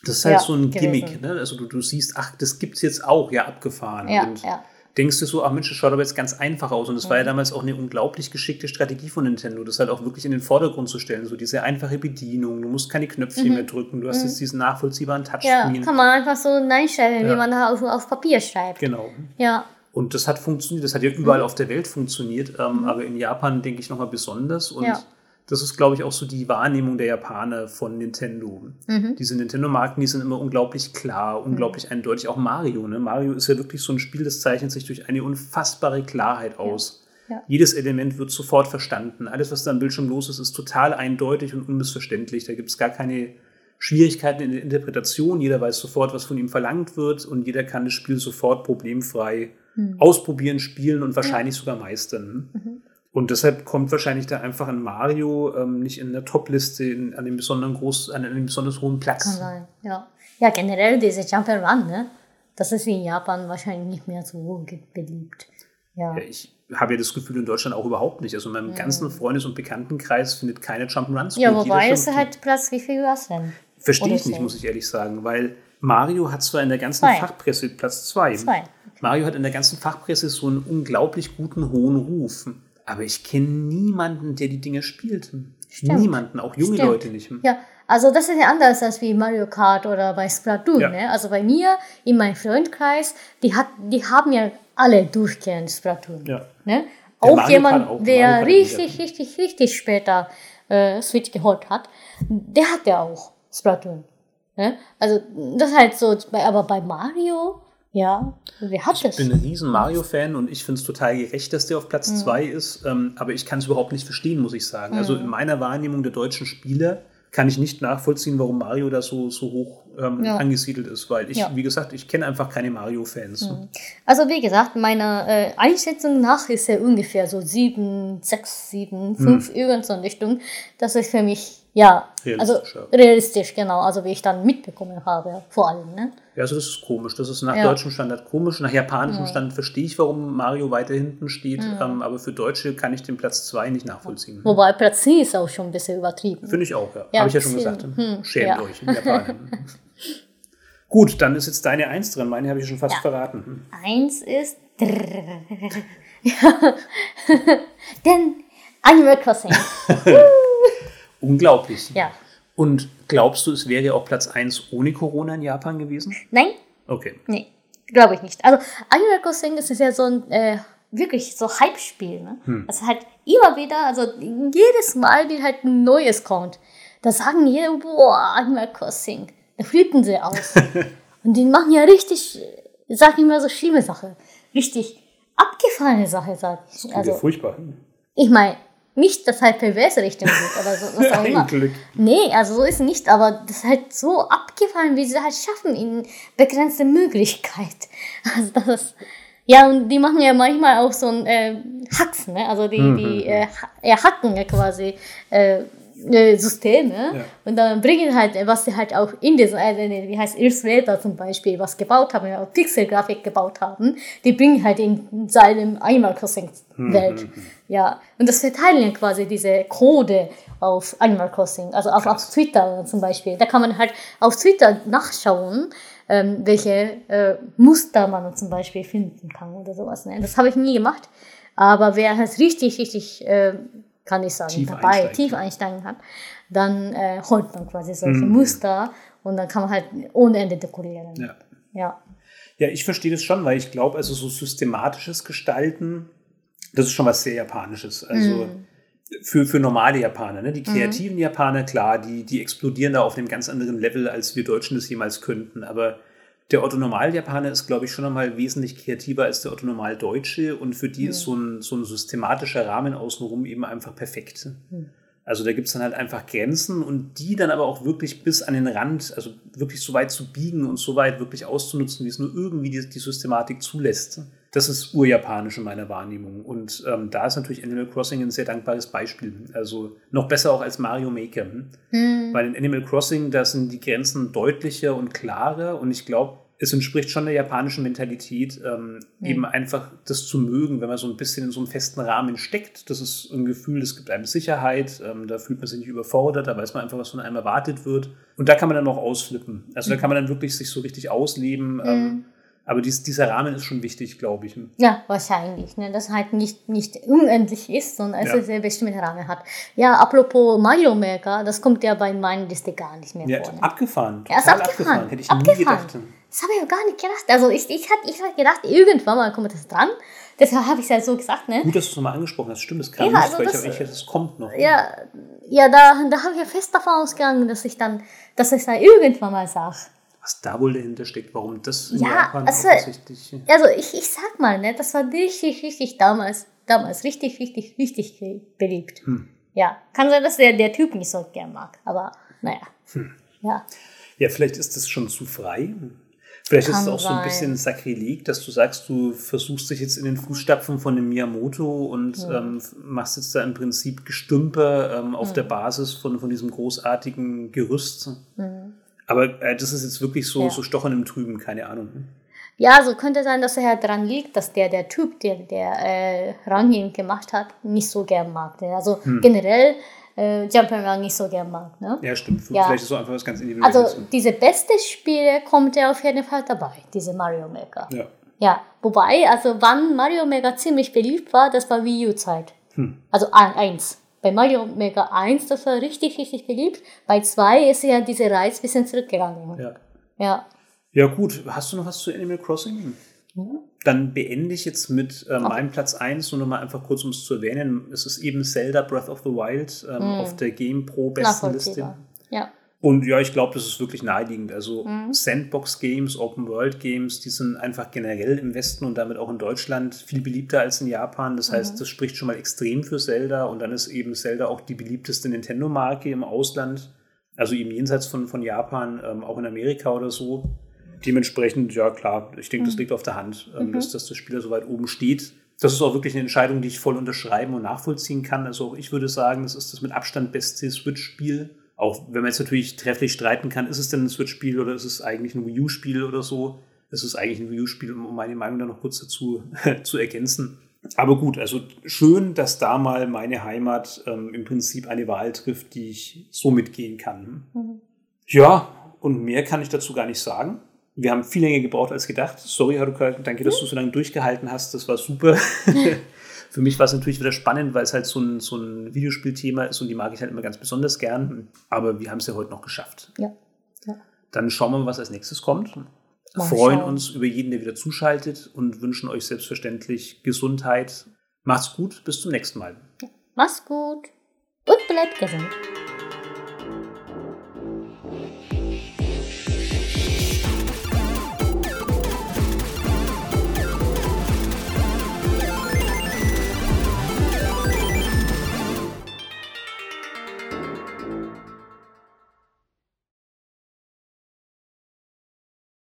Speaker 2: Das ist halt
Speaker 1: Ja,
Speaker 2: so ein
Speaker 1: gewesen.
Speaker 2: Gimmick, ne? Also du, du siehst, ach, das gibt's jetzt auch, ja, abgefahren.
Speaker 1: Ja,
Speaker 2: und
Speaker 1: ja.
Speaker 2: Denkst du so, ach Mensch, das schaut aber jetzt ganz einfach aus. Und das war ja damals auch eine unglaublich geschickte Strategie von Nintendo, das halt auch wirklich in den Vordergrund zu stellen. So diese einfache Bedienung, du musst keine Knöpfchen mehr drücken, du hast jetzt diesen nachvollziehbaren
Speaker 1: Mhm. Ja,
Speaker 2: Touchscreen.
Speaker 1: kann man einfach so reinstellen,
Speaker 2: Ja.
Speaker 1: wie man da auf, auf Papier schreibt.
Speaker 2: genau.
Speaker 1: Ja,
Speaker 2: Und das hat funktioniert, das hat ja überall auf der Welt funktioniert, ähm, aber in Japan denke ich nochmal besonders. Und
Speaker 1: Mhm. Ja.
Speaker 2: Das ist, glaube ich, auch so die Wahrnehmung der Japaner von Nintendo.
Speaker 1: Mhm.
Speaker 2: Diese Nintendo-Marken, die sind immer unglaublich klar, unglaublich eindeutig. Auch Mario. Ne? Mario ist ja wirklich so ein Spiel, das zeichnet sich durch eine unfassbare Klarheit aus.
Speaker 1: Ja.
Speaker 2: Jedes Element wird sofort verstanden. Alles, was da am Bildschirm los ist, ist total eindeutig und unmissverständlich. Da gibt es gar keine Schwierigkeiten in der Interpretation. Jeder weiß sofort, was von ihm verlangt wird und jeder kann das Spiel sofort problemfrei ausprobieren, spielen und wahrscheinlich sogar meistern. Und deshalb kommt wahrscheinlich da einfach ein Mario ähm, nicht in der Top-Liste an, dem besonderen groß, an einem besonders hohen
Speaker 1: kann
Speaker 2: Platz.
Speaker 1: sein. Ja, ja generell diese Jump'n'Run, ne? Das ist in Japan wahrscheinlich nicht mehr so beliebt. Ja.
Speaker 2: Ja, Ich habe ja das Gefühl in Deutschland auch überhaupt nicht. Also in meinem ganzen Freundes- und Bekanntenkreis findet keine Jump'n'Runs
Speaker 1: Ja,
Speaker 2: gut. Jeder
Speaker 1: wobei es halt Platz, wie viel war es denn?
Speaker 2: Verstehe ich nicht,
Speaker 1: so.
Speaker 2: muss ich ehrlich sagen, weil Mario hat zwar in der ganzen
Speaker 1: Zwei.
Speaker 2: Fachpresse Platz zwei.
Speaker 1: Zwei.
Speaker 2: Mario hat in der ganzen Fachpresse so einen unglaublich guten hohen Ruf. Aber ich kenne niemanden, der die Dinger spielt.
Speaker 1: Stimmt.
Speaker 2: Niemanden, auch junge
Speaker 1: Stimmt.
Speaker 2: Leute nicht.
Speaker 1: Ja, also das ist ja anders als wie Mario Kart oder bei Splatoon.
Speaker 2: Ja.
Speaker 1: Ne? Also bei mir, in meinem Freundkreis, die, hat, die haben ja alle durchgehend Splatoon.
Speaker 2: Ja.
Speaker 1: Ne? Auch
Speaker 2: Mario
Speaker 1: jemand,
Speaker 2: auch.
Speaker 1: der richtig, richtig, richtig später äh, Switch geholt hat, der hat ja auch Splatoon. Ne? Also das ist halt so, aber bei Mario, ja, wer hat das?
Speaker 2: Ich bin ein riesen Mario-Fan und ich finde es total gerecht, dass der auf
Speaker 1: Mhm.
Speaker 2: Platz zwei ist. Ähm, aber ich kann es überhaupt nicht verstehen, muss ich sagen. Also
Speaker 1: Mhm.
Speaker 2: in meiner Wahrnehmung der deutschen Spieler kann ich nicht nachvollziehen, warum Mario da so, so hoch ähm,
Speaker 1: Ja.
Speaker 2: angesiedelt ist, weil ich,
Speaker 1: Ja.
Speaker 2: wie gesagt, ich kenne einfach keine Mario-Fans.
Speaker 1: Also wie gesagt, meiner äh, Einschätzung nach ist er ungefähr so 7, 6, 7, 5, irgend so in Richtung. Das ist für mich, ja, also
Speaker 2: Realistisch, ja.
Speaker 1: realistisch, genau, also wie ich dann mitbekommen habe, vor allem. Ne?
Speaker 2: Ja, also das ist komisch. Das ist nach
Speaker 1: Ja.
Speaker 2: deutschem Standard komisch. Nach japanischem Standard verstehe ich, warum Mario weiter hinten steht. Ähm, aber für Deutsche kann ich den Platz 2 nicht nachvollziehen.
Speaker 1: Wobei Platz 10 ist auch schon ein bisschen übertrieben.
Speaker 2: Finde ich auch, ja.
Speaker 1: Ja,
Speaker 2: Habe ich ja schon gesagt.
Speaker 1: hm,
Speaker 2: Schämt euch, Japaner. Gut, dann ist jetzt deine Eins drin. Meine habe ich schon fast verraten. Hm.
Speaker 1: Eins ist. Ja. Denn Animal Crossing.
Speaker 2: Unglaublich.
Speaker 1: Ja.
Speaker 2: Und glaubst du, es wäre auch Platz 1 ohne Corona in Japan gewesen?
Speaker 1: Nein,
Speaker 2: Okay.
Speaker 1: nee, glaube ich nicht. Also Animal Crossing ist ja so ein äh, wirklich so Hype-Spiel. Ne?
Speaker 2: Hm.
Speaker 1: Das halt immer wieder, also jedes Mal, wie halt ein neues kommt, da sagen jeder, boah, Animal Crossing. Da flippen sie aus. Und die machen ja richtig, sag ich mal, so schlimme Sache. Richtig abgefahrene Sache, sag ich.
Speaker 2: Also,
Speaker 1: Also,
Speaker 2: furchtbar.
Speaker 1: ich meine, nicht, dass halt perverse Richtung geht oder so, was auch immer.
Speaker 2: Glück.
Speaker 1: Nee, also so ist nicht, aber das ist halt so abgefallen, wie sie halt schaffen in begrenzte Möglichkeit. Also das ist, ja, und die machen ja manchmal auch so ein äh, Hacks, ne? Also die, die äh, ha- ja, hacken ja quasi äh, äh, Systeme
Speaker 2: Ja.
Speaker 1: und dann bringen halt, was sie halt auch in diesem, äh, wie heißt Illustrator zum Beispiel, was gebaut haben, ja, Pixelgrafik gebaut haben, die bringen halt in seinem Animal Crossing Welt. Ja, und das verteilen ja quasi diese Code auf Animal Crossing, also auf, auf Twitter zum Beispiel. Da kann man halt auf Twitter nachschauen, ähm, welche äh, Muster man zum Beispiel finden kann oder sowas. Ne? Das habe ich nie gemacht, aber wer halt richtig, richtig, äh, kann ich sagen,
Speaker 2: Tief
Speaker 1: dabei
Speaker 2: einsteigt,
Speaker 1: tief einsteigen hat, dann äh, holt man quasi solche
Speaker 2: Mhm.
Speaker 1: Muster und dann kann man halt ohne Ende dekorieren.
Speaker 2: Ja.
Speaker 1: ja.
Speaker 2: Ja, ich verstehe das schon, weil ich glaube, also so systematisches Gestalten, das ist schon was sehr Japanisches. Also
Speaker 1: Mhm.
Speaker 2: für, für normale Japaner, ne? die kreativen Japaner, klar, die, die explodieren da auf einem ganz anderen Level, als wir Deutschen das jemals könnten. Aber der Otto Normal-Japaner ist, glaube ich, schon einmal wesentlich kreativer als der Otto Normal-Deutsche und für die ist so ein, so ein systematischer Rahmen außenrum eben einfach perfekt. Also da gibt es dann halt einfach Grenzen und die dann aber auch wirklich bis an den Rand, also wirklich so weit zu biegen und so weit wirklich auszunutzen, wie es nur irgendwie die, die Systematik zulässt. Das ist urjapanisch in meiner Wahrnehmung. Und ähm, da ist natürlich Animal Crossing ein sehr dankbares Beispiel. Also noch besser auch als Mario Maker. Hm? Weil in Animal Crossing, da sind die Grenzen deutlicher und klarer und ich glaube, es entspricht schon der japanischen Mentalität, ähm, eben einfach das zu mögen, wenn man so ein bisschen in so einem festen Rahmen steckt. Das ist ein Gefühl, das gibt einem Sicherheit, ähm, da fühlt man sich nicht überfordert, da weiß man einfach, was von einem erwartet wird. Und da kann man dann auch ausflippen. Also da kann man dann wirklich sich so richtig ausleben. Ähm, aber dies, dieser Rahmen ist schon wichtig, glaube ich.
Speaker 1: Ja, wahrscheinlich. Ne? Dass halt nicht, nicht unendlich ist, sondern es
Speaker 2: Ja.
Speaker 1: einen bestimmten Rahmen hat. Ja, apropos Mario Maker, das kommt ja bei meiner Liste gar nicht mehr
Speaker 2: Ja,
Speaker 1: vor. Ne?
Speaker 2: abgefahren.
Speaker 1: Ja, ist
Speaker 2: total
Speaker 1: abgefahren.
Speaker 2: Hätte ich
Speaker 1: abgefahren.
Speaker 2: nie gedacht.
Speaker 1: Das habe ich auch gar nicht gedacht. Also ich, ich hatte ich hab gedacht, irgendwann mal kommt das dran. Deshalb habe ich es ja so gesagt, ne?
Speaker 2: Gut, dass du es nochmal angesprochen hast. Stimmt, das kam
Speaker 1: Ja,
Speaker 2: nicht,
Speaker 1: also
Speaker 2: weil ich
Speaker 1: das-
Speaker 2: auch echt, das kommt noch.
Speaker 1: Ja, ja da, da habe ich ja fest davon ausgegangen, dass ich dann, dass ich da irgendwann mal sage.
Speaker 2: Was da wohl dahinter steckt, warum das in
Speaker 1: Ja,
Speaker 2: Japan
Speaker 1: also-
Speaker 2: offensichtlich...
Speaker 1: Also ich, ich sag mal, ne, das war richtig, richtig damals, damals richtig, richtig, richtig beliebt.
Speaker 2: Hm.
Speaker 1: Ja, kann sein, dass der, der Typ nicht so gern mag, aber naja.
Speaker 2: Hm.
Speaker 1: Ja.
Speaker 2: Ja, vielleicht ist das schon zu frei. Vielleicht ist
Speaker 1: Kann
Speaker 2: es auch so ein
Speaker 1: sein.
Speaker 2: bisschen Sakrileg, dass du sagst, du versuchst dich jetzt in den Fußstapfen von dem Miyamoto und ähm, machst jetzt da im Prinzip Gestümper ähm, auf der Basis von, von diesem großartigen Gerüst. Aber äh, das ist jetzt wirklich so,
Speaker 1: Ja.
Speaker 2: so Stochern im Trüben, keine Ahnung.
Speaker 1: Ja, so könnte sein, dass er ja dran liegt, dass der, der Typ, der, der äh, Ranging gemacht hat, nicht so gern mag. Ne? Also
Speaker 2: Hm.
Speaker 1: generell äh, Jump'n'Run nicht so gern mag. Ne?
Speaker 2: Ja, stimmt.
Speaker 1: Ja.
Speaker 2: Vielleicht ist es so einfach was ganz Individuelles.
Speaker 1: Also diese beste Spiele kommt er auf jeden Fall dabei, diese Mario Maker.
Speaker 2: ja.
Speaker 1: Ja, wobei, also wann Mario Maker ziemlich beliebt war, das war Wii U-Zeit.
Speaker 2: Hm.
Speaker 1: Also ein- eins. Bei Mario Maker 1, das war richtig, richtig beliebt. Bei 2 ist ja diese Reiz ein bisschen zurückgegangen.
Speaker 2: ja.
Speaker 1: Ja.
Speaker 2: Ja, gut. Hast du noch was zu Animal Crossing?
Speaker 1: Mhm.
Speaker 2: Dann beende ich jetzt mit äh, meinem Platz 1, nur noch mal einfach kurz, um es zu erwähnen. Es ist eben Zelda Breath of the Wild ähm, auf der Game Pro Bestenliste.
Speaker 1: Mhm. Ja.
Speaker 2: Und ja, ich glaube, das ist wirklich naheliegend. Also
Speaker 1: Mhm.
Speaker 2: Sandbox-Games, Open-World-Games, die sind einfach generell im Westen und damit auch in Deutschland viel beliebter als in Japan. Das
Speaker 1: Mhm.
Speaker 2: heißt, das spricht schon mal extrem für Zelda. Und dann ist eben Zelda auch die beliebteste Nintendo-Marke im Ausland. Also eben jenseits von, von Japan, ähm, auch in Amerika oder so. Dementsprechend, ja klar, ich denke, das liegt auf der Hand, ähm, dass, dass das Spiel da so weit oben steht. Das ist auch wirklich eine Entscheidung, die ich voll unterschreiben und nachvollziehen kann. Also ich würde sagen, das ist das mit Abstand beste Switch-Spiel. Auch wenn man jetzt natürlich trefflich streiten kann, ist es denn ein Switch-Spiel oder ist es eigentlich ein Wii U-Spiel oder so? Es ist eigentlich ein Wii U-Spiel, um meine Meinung da noch kurz dazu zu ergänzen. Aber gut, also schön, dass da mal meine Heimat ähm, im Prinzip eine Wahl trifft, die ich so mitgehen kann. Mhm. Ja, und mehr kann ich dazu gar nicht sagen. Wir haben viel länger gebraucht als gedacht. Sorry, Haruka, danke, dass du so lange durchgehalten hast. Das war super. Für mich war es natürlich wieder spannend, weil es halt so ein, so ein Videospielthema ist und die mag ich halt immer ganz besonders gern. Aber wir haben es ja heute noch geschafft.
Speaker 1: Ja. ja.
Speaker 2: Dann schauen wir mal, was als nächstes kommt. Mal freuen schauen. uns über jeden, der wieder zuschaltet und wünschen euch selbstverständlich Gesundheit. Macht's gut, bis zum nächsten Mal.
Speaker 1: Ja. Macht's gut und bleibt gesund.